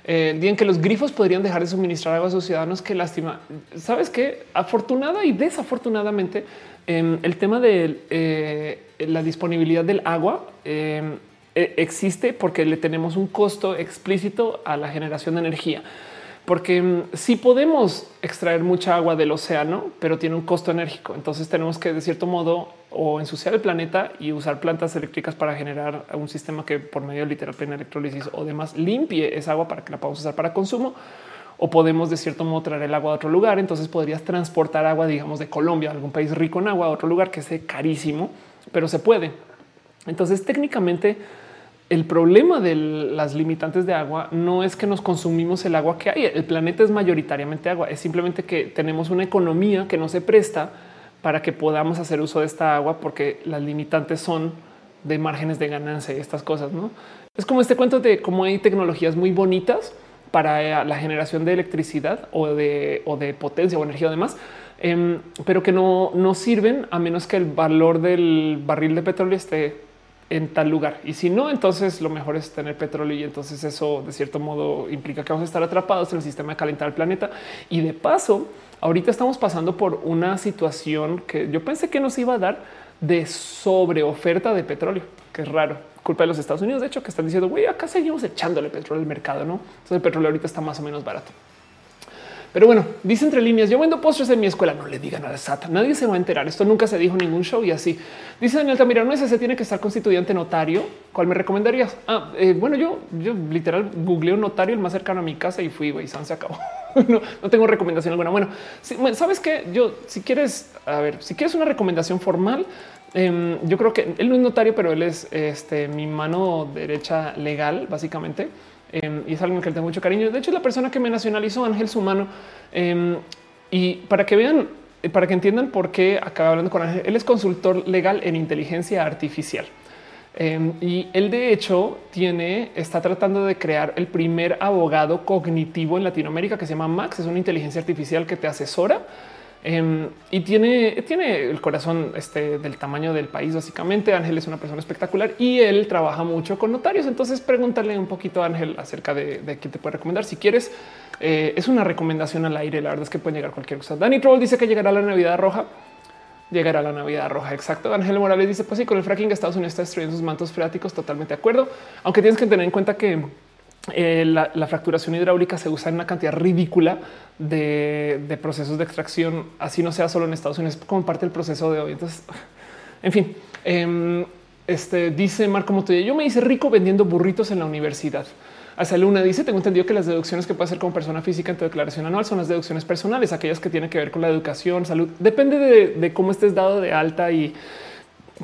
Eh, que los grifos podrían dejar de suministrar agua a sus ciudadanos. Qué lástima. Sabes que afortunada y desafortunadamente em, el tema de eh, la disponibilidad del agua em, e, existe porque le tenemos un costo explícito a la generación de energía porque mm, sí podemos extraer mucha agua del océano, pero tiene un costo enérgico. Entonces tenemos que de cierto modo o ensuciar el planeta y usar plantas eléctricas para generar un sistema que por medio de literal plena electrólisis o demás limpie esa agua para que la podamos usar para consumo. O podemos de cierto modo traer el agua a otro lugar. Entonces podrías transportar agua, digamos, de Colombia, algún país rico en agua, a otro lugar que sea carísimo, pero se puede. Entonces técnicamente el problema de las limitantes de agua no es que nos consumimos el agua que hay. El planeta es mayoritariamente agua. Es simplemente que tenemos una economía que no se presta para que podamos hacer uso de esta agua porque las limitantes son de márgenes de ganancia y estas cosas. No es como este cuento de cómo hay tecnologías muy bonitas para la generación de electricidad o de, o de potencia o energía, además, em, pero que no, no sirven a menos que el valor del barril de petróleo esté en tal lugar. Y si no, entonces lo mejor es tener petróleo y entonces eso de cierto modo implica que vamos a estar atrapados en el sistema de calentar el planeta. Y de paso, ahorita estamos pasando por una situación que yo pensé que nos iba a dar de sobreoferta de petróleo, que es raro. Culpa de los Estados Unidos, de hecho, que están diciendo, güey, acá seguimos echándole petróleo al mercado, ¿no? Entonces el petróleo ahorita está más o menos barato. Pero bueno, dice entre líneas, yo vendo postres en mi escuela, no le digan a SAT, nadie se va a enterar, esto nunca se dijo en ningún show y así. Dice Daniel Tamira, no es ese, tiene que estar constituyente notario, ¿cuál me recomendarías? Ah, eh, bueno, yo, yo literal googleé un notario el más cercano a mi casa y fui, güey, se acabó. no, no, tengo recomendación alguna. Bueno, sabes que yo, si quieres, a ver, si quieres una recomendación formal, em, yo creo que él no es notario, pero él es este, mi mano derecha legal, básicamente. Em, y es algo que le tengo mucho cariño. De hecho, es la persona que me nacionalizó Ángel Sumano. Em, y para que vean, eh, para que entiendan por qué acaba hablando con Ángel, él es consultor legal en inteligencia artificial. Em, y él de hecho tiene, está tratando de crear el primer abogado cognitivo en Latinoamérica que se llama Max. Es una inteligencia artificial que te asesora Em, y tiene, tiene el corazón este, del tamaño del país. Básicamente, Ángel es una persona espectacular y él trabaja mucho con notarios. Entonces, pregúntale un poquito a Ángel acerca de, de quién te puede recomendar. Si quieres, eh, es una recomendación al aire. La verdad es que puede llegar cualquier cosa. Danny Troll dice que llegará la Navidad Roja. Llegará la Navidad Roja. Exacto. Ángel Morales dice: Pues sí, con el fracking, Estados Unidos está destruyendo sus mantos freáticos. Totalmente de acuerdo. Aunque tienes que tener en cuenta que eh, la, fracturación hidráulica se usa en una cantidad ridícula de, procesos de extracción, así no sea solo en Estados Unidos, como parte del proceso de hoy. Entonces, en fin, em, este dice Marco Motoya, yo me hice rico vendiendo burritos en la universidad. Hacia Luna dice, tengo entendido que las deducciones que puede hacer como persona física en tu declaración anual son las deducciones personales, aquellas que tienen que ver con la educación, salud. Depende de cómo estés dado de alta y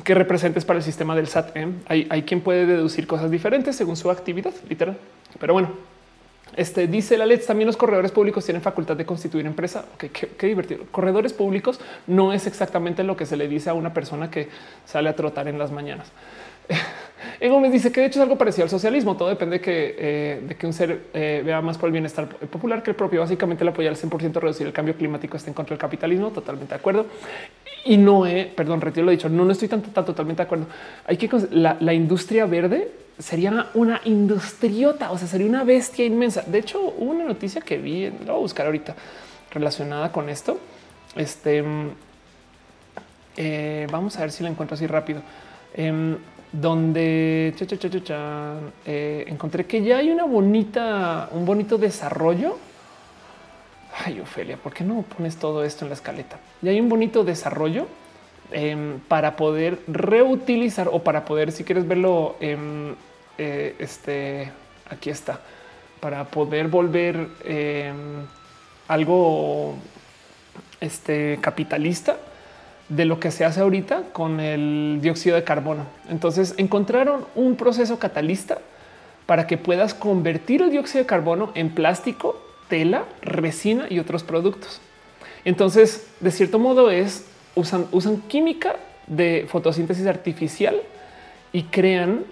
que representes para el sistema del SAT. ¿eh? Hay, quien puede deducir cosas diferentes según su actividad, literal. Pero bueno, este dice la ley. También los corredores públicos tienen facultad de constituir empresa. qué, divertido. Corredores públicos no es exactamente lo que se le dice a una persona que sale a trotar en las mañanas. Me dice que de hecho es algo parecido al socialismo. Todo depende de que, eh, de que un ser eh, vea más por el bienestar popular que el propio. Básicamente el apoyar al 100% reducir el cambio climático está en contra del capitalismo. Totalmente de acuerdo. Y no, eh, perdón, retiro lo dicho. No, no estoy tan, totalmente de acuerdo. Hay que la, la industria verde sería una industriota, o sea, sería una bestia inmensa. De hecho, una noticia que vi, lo voy a buscar ahorita relacionada con esto. Este mm, vamos a ver si la encuentro así rápido. Em, donde eh, encontré que ya hay una bonita, un bonito desarrollo. Ay, Ofelia, ¿por qué no pones todo esto en la escaleta? Ya hay un bonito desarrollo em, para poder reutilizar o para poder, si quieres verlo, em, eh, este aquí está, para poder volver em, algo este capitalista de lo que se hace ahorita con el dióxido de carbono. Entonces encontraron un proceso catalista para que puedas convertir el dióxido de carbono en plástico, tela, resina y otros productos. Entonces, de cierto modo es usan, química de fotosíntesis artificial y crean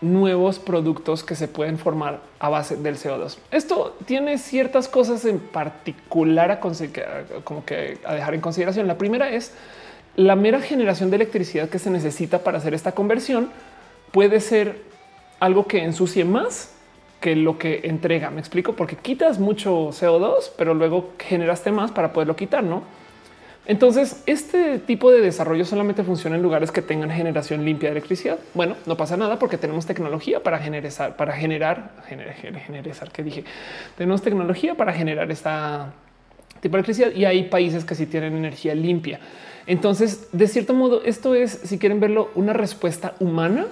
nuevos productos que se pueden formar a base del CO2. Esto tiene ciertas cosas en particular a, como que a dejar en consideración. La primera es la mera generación de electricidad que se necesita para hacer esta conversión puede ser algo que ensucie más que lo que entrega. Me explico porque quitas mucho CO2, pero luego generaste más para poderlo quitar, no? Entonces, este tipo de desarrollo solamente funciona en lugares que tengan generación limpia de electricidad. Bueno, no pasa nada porque tenemos tecnología para generar, para generar, generar, que dije, tenemos tecnología para generar esta tipo de electricidad y hay países que sí tienen energía limpia. Entonces, de cierto modo, esto es, si quieren verlo, una respuesta humana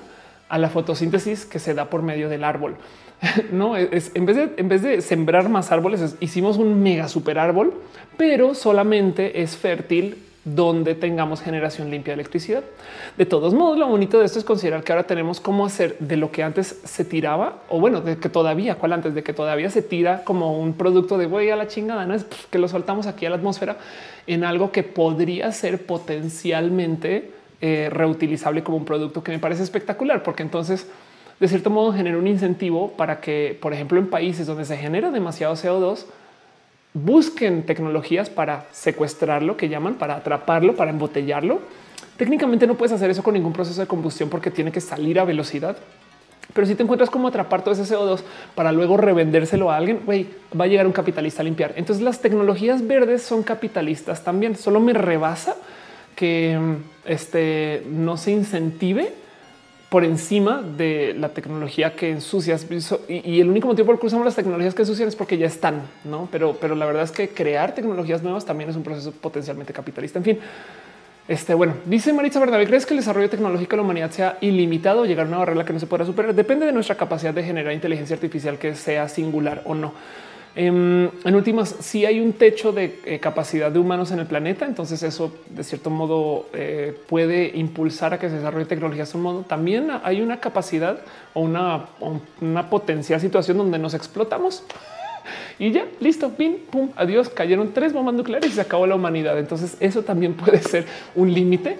a la fotosíntesis que se da por medio del árbol. no es en vez de en vez de sembrar más árboles, hicimos un mega super árbol, pero solamente es fértil donde tengamos generación limpia de electricidad. De todos modos, lo bonito de esto es considerar que ahora tenemos cómo hacer de lo que antes se tiraba, o bueno, de que todavía, cuál antes de que todavía se tira como un producto de voy a la chingada, no es que lo soltamos aquí a la atmósfera en algo que podría ser potencialmente eh, reutilizable como un producto que me parece espectacular, porque entonces de cierto modo genera un incentivo para que, por ejemplo, en países donde se genera demasiado CO2, busquen tecnologías para secuestrarlo, que llaman, para atraparlo, para embotellarlo. Técnicamente no puedes hacer eso con ningún proceso de combustión porque tiene que salir a velocidad. Pero si te encuentras cómo atrapar todo ese CO2 para luego revendérselo a alguien, güey, va a llegar un capitalista a limpiar. Entonces las tecnologías verdes son capitalistas también. Solo me rebasa que este no se incentive por encima de la tecnología que ensucias. Y, el único motivo por el que usamos las tecnologías que ensucian es porque ya están, no? Pero, pero la verdad es que crear tecnologías nuevas también es un proceso potencialmente capitalista. En fin, este bueno, dice Maritza Bernabé, ¿crees que el desarrollo tecnológico de la humanidad sea ilimitado o llegar a una barrera que no se pueda superar? Depende de nuestra capacidad de generar inteligencia artificial que sea singular o no. Em, en últimas, si hay un techo de eh, capacidad de humanos en el planeta, entonces eso de cierto modo eh, puede impulsar a que se desarrolle tecnologías de un modo. También hay una capacidad o una, una potencial situación donde nos explotamos y ya listo, pin, pum, adiós. Cayeron tres bombas nucleares y se acabó la humanidad. Entonces, eso también puede ser un límite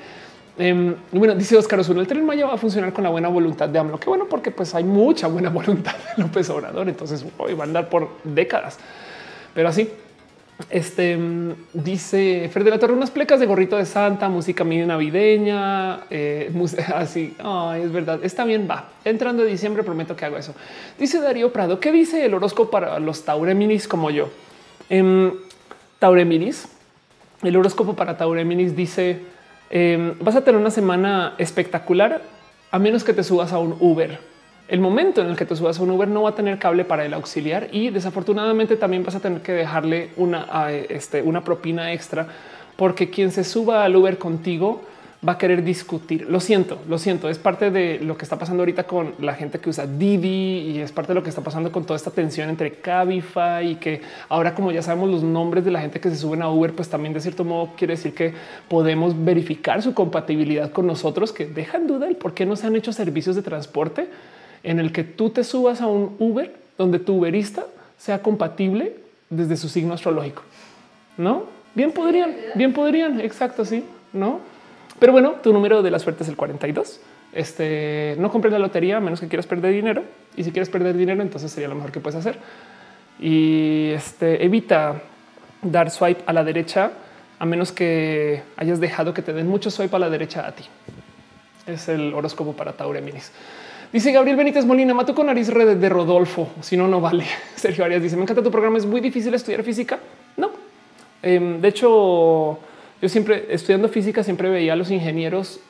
Em, bueno, dice Oscar Osuna, el tren Maya va a funcionar con la buena voluntad de AMLO. Qué bueno, porque pues hay mucha buena voluntad de López Obrador. Entonces hoy va a andar por décadas, pero así. Este dice Fer de la Torre, unas plecas de gorrito de Santa, música mini navideña, eh, así. es verdad. Está bien. Va entrando de diciembre. Prometo que hago eso. Dice Darío Prado. ¿Qué dice el horóscopo para los taureminis como yo? Eh, taureminis. El horóscopo para taureminis dice Em, vas a tener una semana espectacular a menos que te subas a un Uber. El momento en el que te subas a un Uber no va a tener cable para el auxiliar y desafortunadamente también vas a tener que dejarle una, este, una propina extra porque quien se suba al Uber contigo va a querer discutir. Lo siento, lo siento. Es parte de lo que está pasando ahorita con la gente que usa Didi y es parte de lo que está pasando con toda esta tensión entre Cabify y que ahora, como ya sabemos los nombres de la gente que se suben a Uber, pues también de cierto modo quiere decir que podemos verificar su compatibilidad con nosotros, que dejan duda el por qué no se han hecho servicios de transporte en el que tú te subas a un Uber donde tu Uberista sea compatible desde su signo astrológico. No bien podrían, bien podrían. Exacto. Sí, no? Pero bueno, tu número de la suerte es el 42. Este no compres la lotería a menos que quieras perder dinero. Y si quieres perder dinero, entonces sería lo mejor que puedes hacer. Y este evita dar swipe a la derecha a menos que hayas dejado que te den mucho swipe a la derecha a ti. Es el horóscopo para Taureminis. Dice Gabriel Benítez Molina, mato con nariz red de Rodolfo. Si no, no vale. Sergio Arias dice: Me encanta tu programa. Es muy difícil estudiar física. No, em, de hecho, yo siempre estudiando física, siempre veía a los ingenieros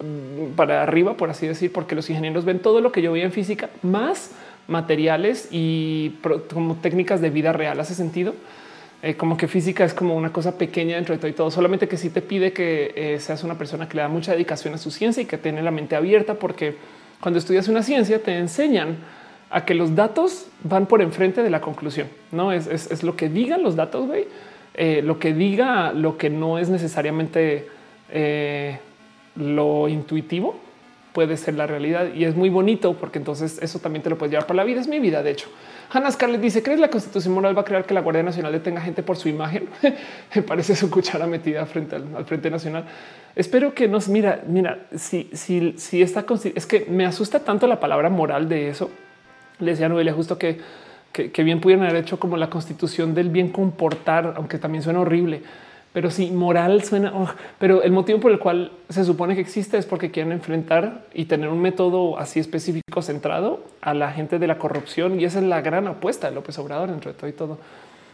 mm, para arriba, por así decir, porque los ingenieros ven todo lo que yo veía en física, más materiales y como técnicas de vida real. Hace sentido. Eh, como que física es como una cosa pequeña dentro de todo y todo, solamente que sí te pide que eh, seas una persona que le da mucha dedicación a su ciencia y que tiene la mente abierta, porque cuando estudias una ciencia te enseñan a que los datos van por enfrente de la conclusión. No es, es lo que digan los datos, güey eh, lo que diga lo que no es necesariamente eh, lo intuitivo puede ser la realidad y es muy bonito porque entonces eso también te lo puedes llevar para la vida. Es mi vida. De hecho, Hannah Scarlett dice: ¿Crees la constitución moral va a crear que la Guardia Nacional detenga gente por su imagen? Me parece su cuchara metida frente al, Frente Nacional. Espero que nos mira, mira, si, si, si es que me asusta tanto la palabra moral de eso. Le decía Noelia justo que que, bien pudieran haber hecho como la constitución del bien comportar, aunque también suena horrible. Pero sí, moral suena, oh, pero el motivo por el cual se supone que existe es porque quieren enfrentar y tener un método así específico centrado a la gente de la corrupción. Y esa es la gran apuesta de López Obrador entre todo y todo.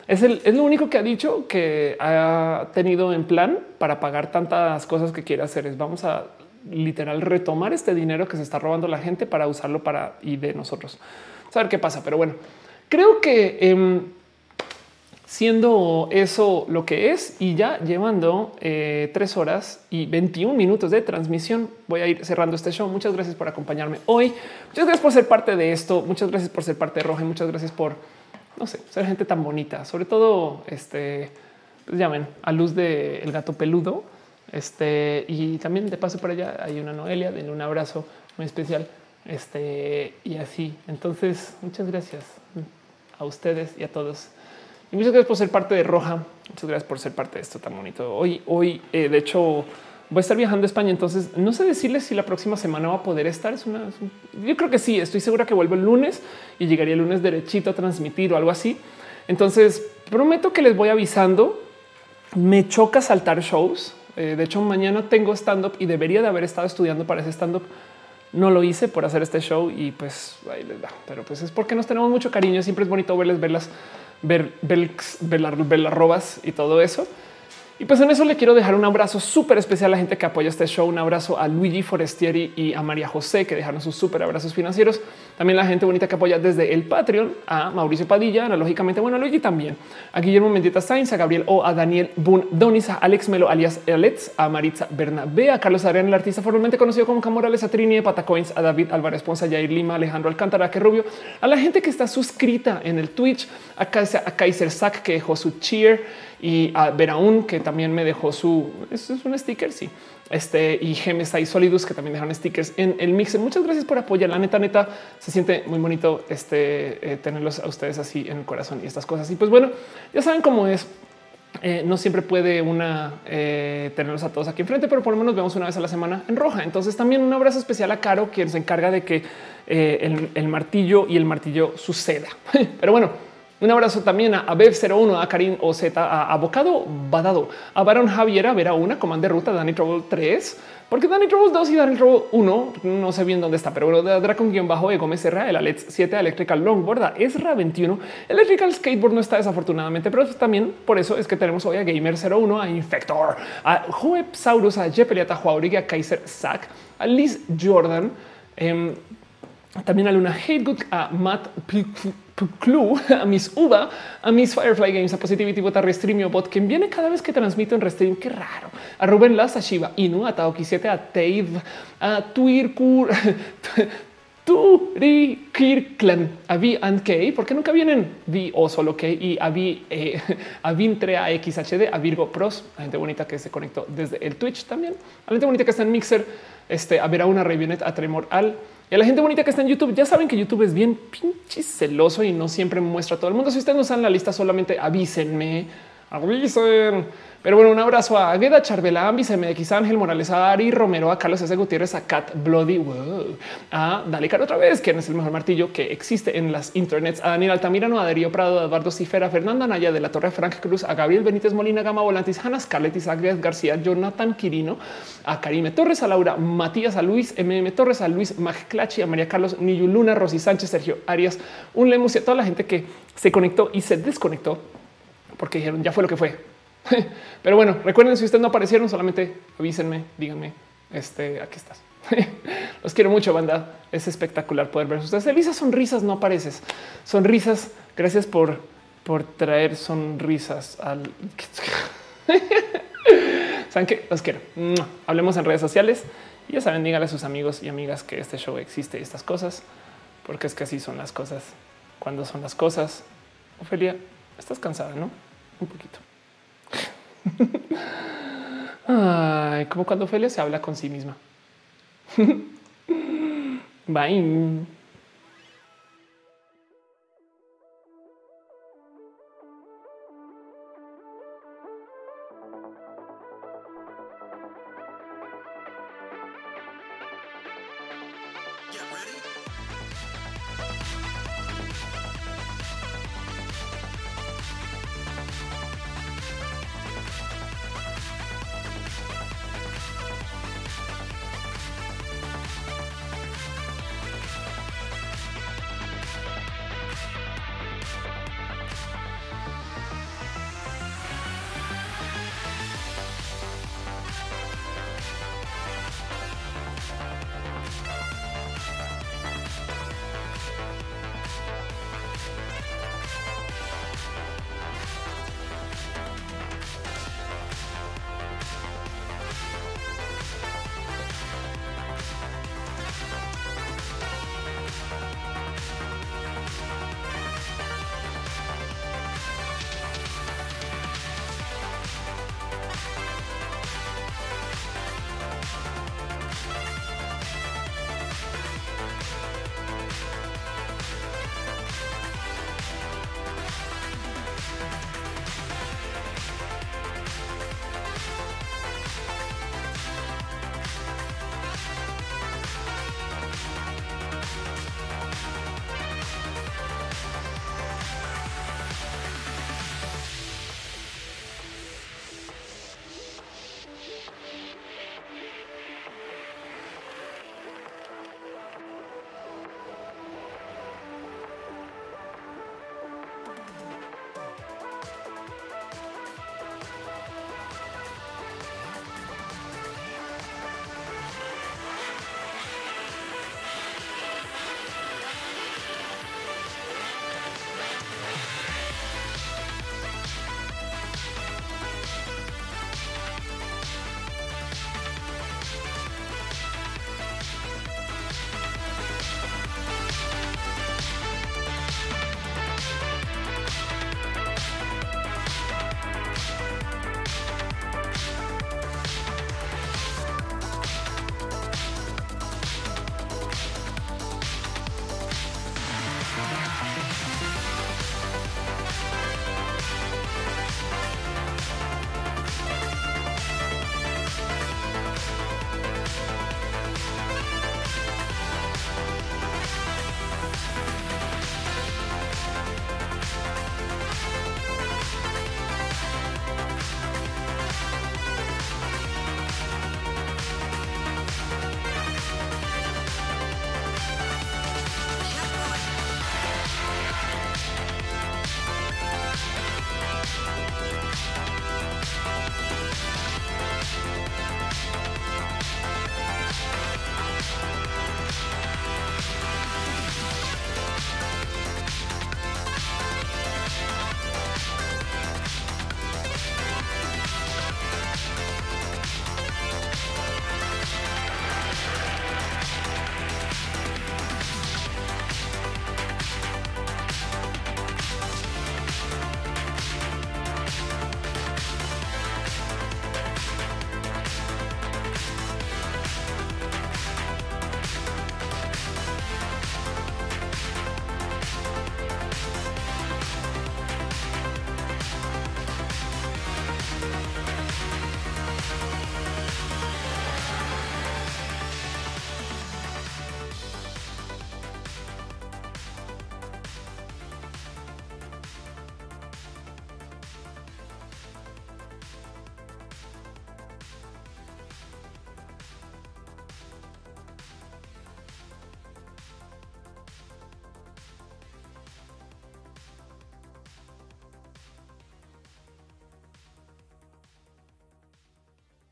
Es, el, es lo único que ha dicho que ha tenido en plan para pagar tantas cosas que quiere hacer. Es vamos a literal retomar este dinero que se está robando la gente para usarlo para y de nosotros. Saber qué pasa. Pero bueno, creo que em, siendo eso lo que es y ya llevando eh, tres horas y 21 minutos de transmisión, voy a ir cerrando este show. Muchas gracias por acompañarme hoy. Muchas gracias por ser parte de esto. Muchas gracias por ser parte de Roja. Muchas gracias por no sé, ser gente tan bonita, sobre todo este, pues llamen a luz del el gato peludo. Este y también de paso por allá hay una Noelia, denle un abrazo muy especial. Este y así. Entonces, muchas gracias a ustedes y a todos. Muchas gracias por ser parte de Roja. Muchas gracias por ser parte de esto tan bonito. Hoy, hoy, eh, de hecho, voy a estar viajando a España. Entonces, no sé decirles si la próxima semana va a poder estar. Es una, yo creo que sí. Estoy segura que vuelvo el lunes y llegaría el lunes derechito a transmitir o algo así. Entonces, prometo que les voy avisando. Me choca saltar shows. Eh, de hecho, mañana tengo stand up y debería de haber estado estudiando para ese stand up. No lo hice por hacer este show y pues ahí les da. Pero pues es porque nos tenemos mucho cariño. Siempre es bonito verles, verlas ver, ver, ver, las robas y todo eso. Y pues en eso le quiero dejar un abrazo súper especial a la gente que apoya este show. Un abrazo a Luigi Forestieri y a María José que dejaron sus súper abrazos financieros. También la gente bonita que apoya desde el Patreon a Mauricio Padilla, analógicamente, bueno, a Luigi también, a Guillermo Mendieta Sainz, a Gabriel O, a Daniel Boone Donis, a Alex Melo alias Alex, a Maritza Bernabé, a Carlos Adrián, el artista formalmente conocido como Camorales, a Trini de Patacoins, a David Álvarez Ponce, a Jair Lima, Alejandro Alcántara, que Rubio, a la gente que está suscrita en el Twitch, a Kaiser Sack que dejó su cheer y a Veraún que también me dejó su, es un sticker, sí este y Gemes y Solidus que también dejan stickers en el mixer. Muchas gracias por apoyar. La neta, neta, se siente muy bonito este eh, tenerlos a ustedes así en el corazón y estas cosas. Y pues bueno, ya saben cómo es. Eh, no siempre puede una eh, tenerlos a todos aquí enfrente, pero por lo menos vemos una vez a la semana en roja. Entonces también un abrazo especial a Caro, quien se encarga de que el martillo y el martillo suceda. pero bueno, un abrazo también a Bev01, a Karim OZ, a Abocado Badado, a Baron Javier, a Vera una, Comando de Ruta, Danny Trouble 3, porque Danny Trouble 2 y Danny Trouble 1 no sé bien dónde está, pero bueno, de Dracon guion bajo de Gómez Serra, el Alex 7 Electrical Longboard, a Ezra 21, Electrical Skateboard no está desafortunadamente, pero también por eso es que tenemos hoy a Gamer 01, a Infector, a Saurus, a Jepeliata Juaurig, a Kaiser Sack, a Liz Jordan, eh, también a Luna Hategood, a Matt Clue, a Miss Uva, a Miss Firefly Games, a Positivity Bot, a Restreamio Bot, quien viene cada vez que transmito en Restream. Qué raro. A Rubén Laza, Shiva Inu, a Taoki 7, a Tave, a Tuirkur, Kirkland, a V and K, porque nunca vienen V o solo K y a V, eh, a Vintrea XHD, a Virgo Pros, a gente bonita que se conectó desde el Twitch también, a gente bonita que está en Mixer, este, a ver a una Revionet, a Tremor Al, la gente bonita que está en YouTube, ya saben que YouTube es bien pinche celoso y no siempre muestra a todo el mundo. Si ustedes no están la lista, solamente avísenme, avisen. Pero bueno, un abrazo a Agueda Charbela, MX Ángel Morales, a Ari Romero, a Carlos S. Gutiérrez, a Cat Bloody, a Dale Caro otra vez, quien es el mejor martillo que existe en las internets, a Daniel Altamirano, a Darío Prado, a Eduardo Cifera, a Fernanda Naya de la Torre Frank Cruz, a Gabriel Benítez Molina, Gama Volantis, Hanna Scarlett, Isaac García, Jonathan Quirino, a Karime Torres, a Laura Matías, a Luis MM Torres, a Luis Magclachi, a María Carlos Luna, Rosy Sánchez, Sergio Arias, un lemus y a toda la gente que se conectó y se desconectó porque dijeron ya fue lo que fue Pero bueno, recuerden si ustedes no aparecieron, solamente avísenme, díganme, este, aquí estás. Los quiero mucho, banda. Es espectacular poder ver ustedes. Elisa, sonrisas, no apareces. Sonrisas, gracias por, por traer sonrisas al... Saben que los quiero. Hablemos en redes sociales y ya saben, díganle a sus amigos y amigas que este show existe y estas cosas, porque es que así son las cosas. Cuando son las cosas, Ofelia, estás cansada, no? Un poquito. Ay, como cuando Ophelia se habla con sí misma. Bye.